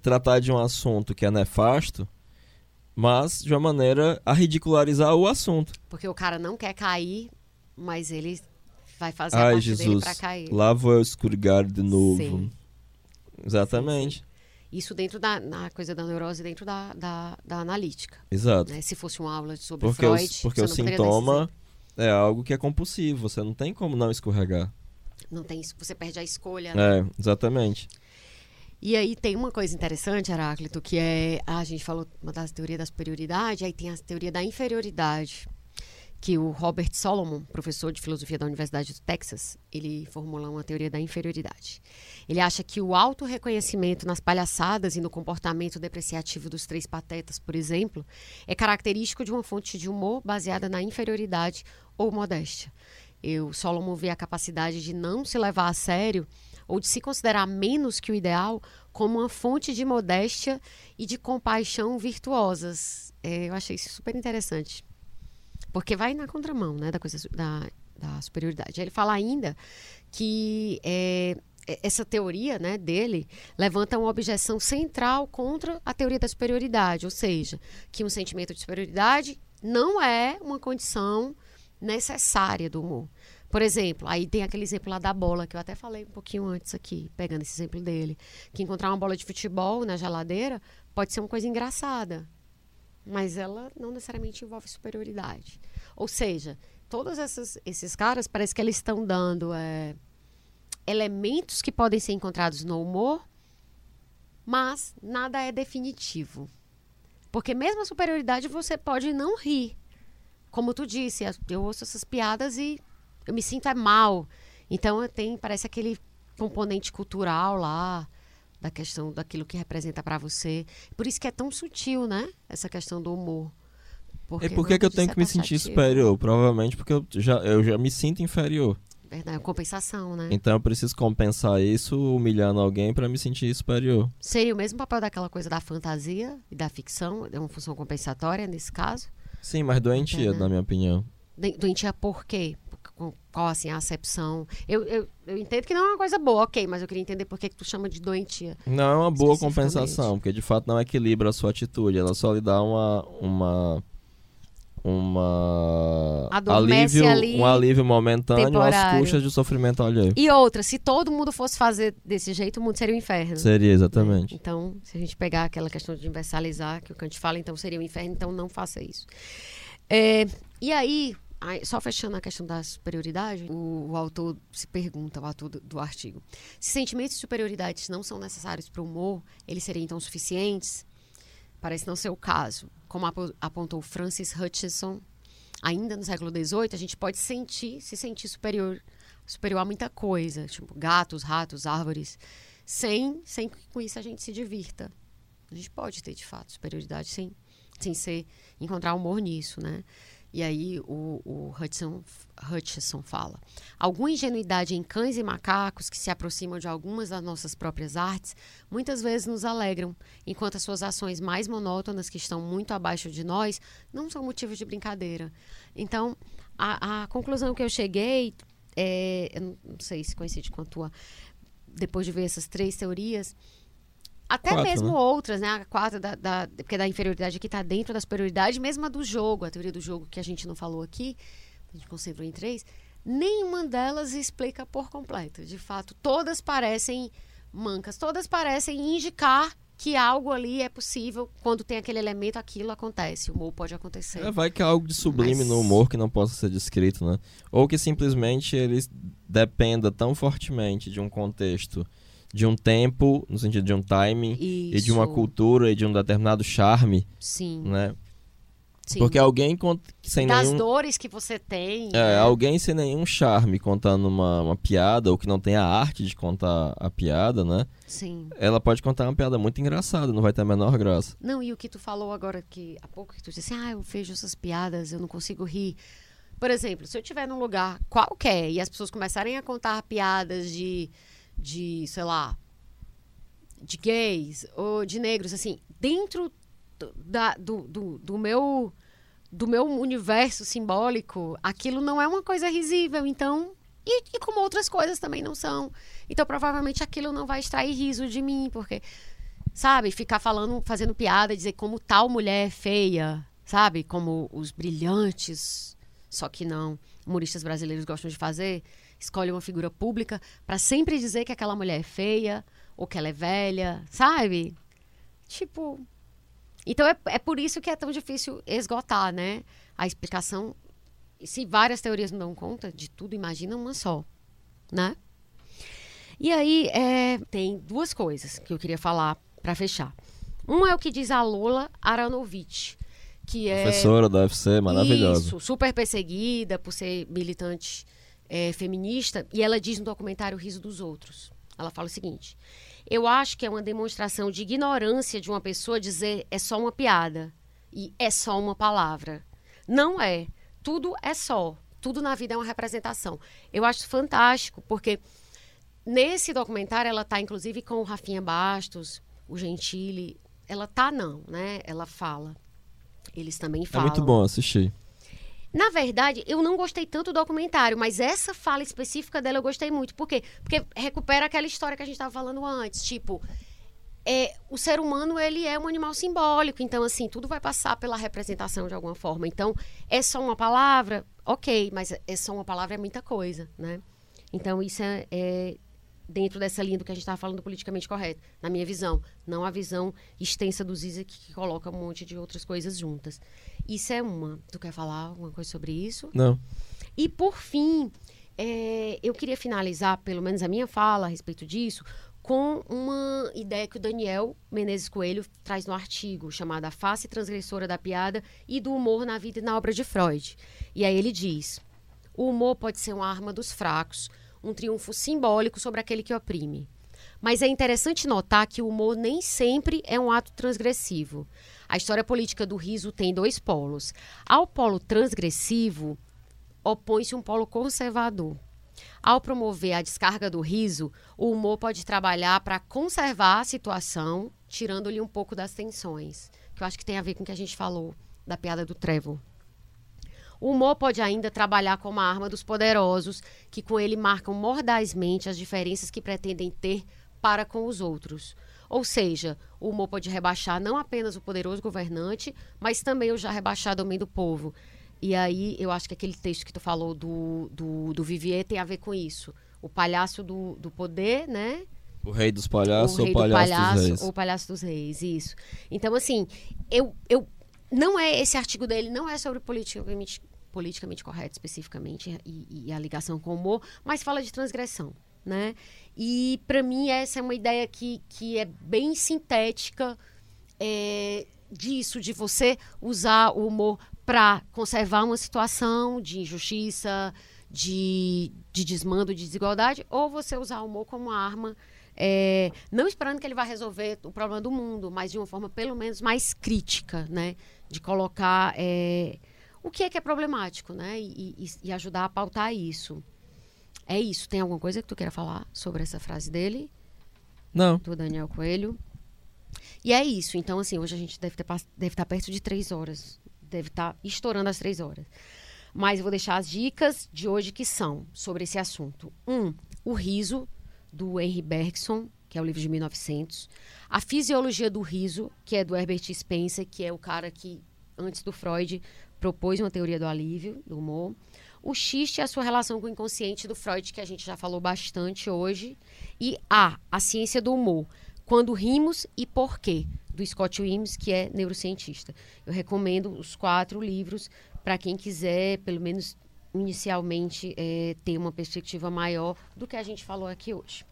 tratar de um assunto que é nefasto, mas de uma maneira a ridicularizar o assunto. Porque o cara não quer cair, mas ele vai fazer a Ai, parte dele Jesus, pra cair. lá vou eu escorregar de novo. Sim. Exatamente. Isso dentro da na coisa da neurose, dentro da, da, da analítica. Exato. Né? Se fosse uma aula sobre Porque, Freud, os, porque o sintoma é algo que é compulsivo, você não tem como não escorregar. Não tem isso, você perde a escolha. né? É, exatamente. E aí tem uma coisa interessante, Heráclito, que é. A gente falou uma das teorias da superioridade, aí tem a teoria da inferioridade. Que o Robert Solomon, professor de filosofia da Universidade do Texas, ele formula uma teoria da inferioridade. Ele acha que o auto-reconhecimento nas palhaçadas e no comportamento depreciativo dos três patetas, por exemplo, é característico de uma fonte de humor baseada na inferioridade ou modéstia. Eu, Solomon vê a capacidade de não se levar a sério ou de se considerar menos que o ideal como uma fonte de modéstia e de compaixão virtuosas. É, eu achei isso super interessante. Porque vai na contramão né, da, coisa, da, da superioridade. Ele fala ainda que é, é- essa teoria né, dele levanta uma objeção central contra a teoria da superioridade, ou seja, que um sentimento de superioridade não é uma condição necessária do humor. Por exemplo, aí tem aquele exemplo lá da bola, que eu até falei um pouquinho antes aqui, pegando esse exemplo dele. Que encontrar uma bola de futebol na geladeira pode ser uma coisa engraçada, mas ela não necessariamente envolve superioridade. Ou seja, todos essas, esses caras parece que eles estão dando é, elementos que podem ser encontrados no humor, mas nada é definitivo. Porque mesmo a superioridade você pode não rir. Como tu disse, eu ouço essas piadas e eu me sinto é mal. Então tem, parece aquele componente cultural lá da questão daquilo que representa pra você. Por isso que é tão sutil, né? Essa questão do humor. E por que, que eu tenho disso que é me sentir superior? Provavelmente porque eu já, eu já me sinto inferior. Verdade, compensação, né? Então eu preciso compensar isso humilhando alguém pra me sentir superior. Seria o mesmo papel daquela coisa da fantasia e da ficção, é uma função compensatória nesse caso. Sim, mas doentia, Entendo. na minha opinião. Doentia por quê? Com- Qual assim a acepção? Eu, eu, eu entendo que não é uma coisa boa, ok, mas eu queria entender por que, que tu chama de doentia. Não é uma boa compensação, porque de fato não equilibra a sua atitude, ela só lhe dá uma uma uma Adormece alívio, ali, um alívio momentâneo às custas de sofrimento alheio. E outra, se todo mundo fosse fazer desse jeito, o mundo seria um inferno. Seria exatamente. Então, se a gente pegar aquela questão de universalizar, que o Kant fala, então seria um inferno, então não faça isso. É, e aí, só fechando a questão da superioridade, o, o autor se pergunta, o autor do, do artigo, se sentimentos de superioridade não são necessários para o humor, eles seriam então suficientes? Parece não ser o caso. Como apo- apontou Francis Hutcheson, ainda no século XVIII, a gente pode sentir, se sentir superior, superior a muita coisa, tipo gatos, ratos, árvores, sem, sem que com isso a gente se divirta. A gente pode ter, de fato, superioridade sem, sem ser, encontrar humor nisso, né? E aí o, o Hudson, Hutchison fala. Alguma ingenuidade em cães e macacos que se aproximam de algumas das nossas próprias artes muitas vezes nos alegram, enquanto as suas ações mais monótonas, que estão muito abaixo de nós, não são motivos de brincadeira. Então, a, a conclusão que eu cheguei, é, eu não não sei se coincide com a tua, depois de ver essas três teorias, até Quatro, mesmo né? outras, né? A quarta, da, da, porque da inferioridade aqui está dentro da superioridade, mesmo a do jogo, a teoria do jogo que a gente não falou aqui, a gente concentrou em três, nenhuma delas explica por completo. De fato, todas parecem mancas, todas parecem indicar que algo ali é possível, quando tem aquele elemento, aquilo acontece. O humor pode acontecer. É, vai que há algo de sublime Mas- no humor que não possa ser descrito, né? Ou que simplesmente ele dependa tão fortemente de um contexto, de um tempo, no sentido de um timing, e de uma Isso. cultura e de um determinado charme, Sim, né? sim. Porque alguém sem das nenhum dores que você tem. É, né? alguém sem nenhum charme contando uma, uma piada, ou que não tem a arte de contar a piada, né? Sim. Ela pode contar uma piada muito engraçada, não vai ter a menor graça. Não, e o que tu falou agora, que há pouco que tu disse, ah, eu vejo essas piadas, eu não consigo rir. Por exemplo, se eu estiver num lugar qualquer e as pessoas começarem a contar piadas de, de sei lá, de gays ou de negros, assim, dentro da, do, do, do meu do meu universo simbólico, aquilo não é uma coisa risível, então e, e como outras coisas também não são. Então provavelmente aquilo não vai extrair riso de mim, porque sabe, ficar falando, fazendo piada, dizer como tal mulher é feia, sabe, como os brilhantes, só que não, humoristas brasileiros gostam de fazer, escolhe uma figura pública para sempre dizer que aquela mulher é feia ou que ela é velha, sabe? tipo. Então é, é por isso que é tão difícil esgotar, né? A explicação. Se várias teorias não dão conta de tudo, imagina uma só, né? E aí é, tem duas coisas que eu queria falar para fechar. Um é o que diz a Lola Aranovich, que é Professora da UFC, maravilhosa. isso, super perseguida por ser militante é, feminista, e ela diz no documentário Riso dos Outros. Ela fala o seguinte: Eu acho que é uma demonstração de ignorância de uma pessoa dizer é só uma piada e é só uma palavra. Não é. Tudo é só. Tudo na vida é uma representação. Eu acho fantástico, porque nesse documentário ela está inclusive com o Rafinha Bastos, o Gentili. Ela tá não, né? Ela fala. Eles também É falam. muito bom assistir. Na verdade, eu não gostei tanto do documentário, mas essa fala específica dela eu gostei muito. Por quê? Porque recupera aquela história que a gente estava falando antes. Tipo, é, o ser humano, ele é um animal simbólico. Então, assim, tudo vai passar pela representação de alguma forma. Então, é só uma palavra? Ok, mas é só uma palavra é muita coisa, né? Então, isso é, é dentro dessa linha do que a gente estava falando politicamente correto, na minha visão. Não a visão extensa do Zizek, que coloca um monte de outras coisas juntas. Isso é uma. Tu quer falar alguma coisa sobre isso? Não. E por fim, é, eu queria finalizar, pelo menos a minha fala a respeito disso, com uma ideia que o Daniel Menezes Coelho traz no artigo, chamada A Face Transgressora da Piada e do Humor na Vida e na Obra de Freud. E aí ele diz: o humor pode ser uma arma dos fracos, um triunfo simbólico sobre aquele que oprime. Mas é interessante notar que o humor nem sempre é um ato transgressivo. A história política do riso tem dois polos. Ao polo transgressivo, opõe-se um polo conservador. Ao promover a descarga do riso, o humor pode trabalhar para conservar a situação, tirando-lhe um pouco das tensões, que eu acho que tem a ver com o que a gente falou da piada do Trevor. O humor pode ainda trabalhar como a arma dos poderosos, que com ele marcam mordazmente as diferenças que pretendem ter para com os outros. Ou seja, o humor pode rebaixar não apenas o poderoso governante, mas também o já rebaixado homem do povo. E aí, eu acho que aquele texto que tu falou do, do, do Vivier tem a ver com isso. O palhaço do, do poder, né? O rei dos palhaços o ou o palhaço, do palhaço dos reis? ou o palhaço dos reis, isso. Então, assim, eu, eu não é esse artigo dele não é sobre politicamente, politicamente correto especificamente e, e a ligação com o humor, mas fala de transgressão, né? E para mim essa é uma ideia que, que é bem sintética é, disso, de você usar o humor para conservar uma situação de injustiça, de, de desmando, de desigualdade, ou você usar o humor como arma é, não esperando que ele vá resolver o problema do mundo, mas de uma forma pelo menos mais crítica, né? De colocar é, o que é que é problemático, né? E, e, e, ajudar a pautar isso. É isso. Tem alguma coisa que tu queira falar sobre essa frase dele? Não. Do Daniel Coelho. E é isso. Então, assim, hoje a gente deve, ter, deve estar perto de três horas. Deve estar estourando as três horas. Mas eu vou deixar as dicas de hoje que são sobre esse assunto. Um, o riso do Henry Bergson, que é o livro de 1900. A Fisiologia do Riso, que é do Herbert Spencer, que é o cara que, antes do Freud, propôs uma teoria do alívio, do humor. O xiste é a sua relação com o inconsciente do Freud, que a gente já falou bastante hoje. E A, a ciência do humor, quando rimos e por quê, do Scott Williams, que é neurocientista. Eu recomendo os quatro livros para quem quiser, pelo menos inicialmente é, ter uma perspectiva maior do que a gente falou aqui hoje.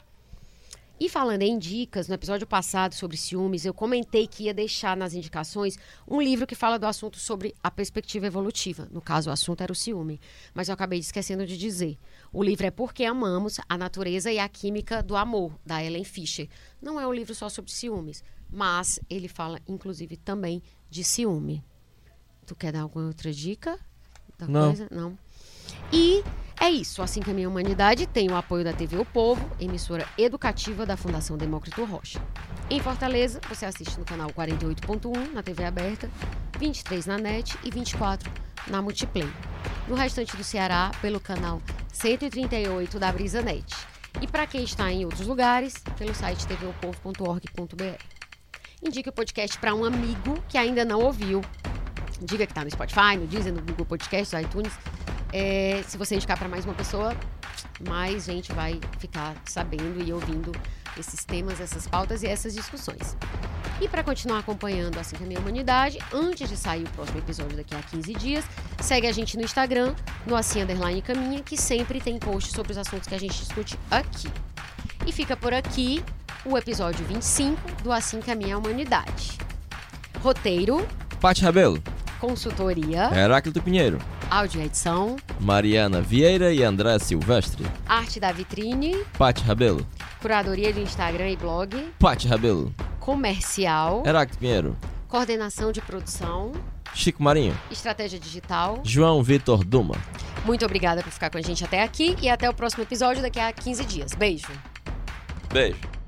E falando em dicas, no episódio passado sobre ciúmes, eu comentei que ia deixar nas indicações um livro que fala do assunto sobre a perspectiva evolutiva. No caso, o assunto era o ciúme. Mas eu acabei esquecendo de dizer. O livro é Porque Amamos, a Natureza e a Química do Amor, da Ellen Fisher. Não é um livro só sobre ciúmes, mas ele fala, inclusive, também de ciúme. Tu quer dar alguma outra dica? Não. Coisa? Não. E é isso. Assim Caminha a Humanidade tem o apoio da TV O Povo, emissora educativa da Fundação Demócrito Rocha. Em Fortaleza, você assiste no canal 48.1 na TV aberta, 23 na NET e 24 na Multiplay. No restante do Ceará, pelo canal 138 da Brisa Net. E para quem está em outros lugares, pelo site tvopovo.org.br. Indique o podcast para um amigo que ainda não ouviu. Diga que está no Spotify, no Deezer, no Google Podcast, no iTunes. É, se você indicar para mais uma pessoa, mais gente vai ficar sabendo e ouvindo esses temas, essas pautas e essas discussões. E para continuar acompanhando Assim Caminha a Humanidade, antes de sair o próximo episódio daqui a 15 dias, segue a gente no Instagram, no Assim Underline Caminha, que sempre tem posts sobre os assuntos que a gente discute aqui. E fica por aqui o episódio 25 do Assim Caminha a Humanidade. Roteiro, Pati Rabelo, consultoria, Heráclito Pinheiro, áudio edição, Mariana Vieira e André Silvestre. arte da vitrine, Pati Rabelo, curadoria de Instagram e blog, Pati Rabelo, comercial, Heráclito Pinheiro, coordenação de produção, Chico Marinho, estratégia digital. João Vitor Duma. Muito obrigada por ficar com a gente até aqui e até o próximo episódio daqui a 15 dias. Beijo! Beijo.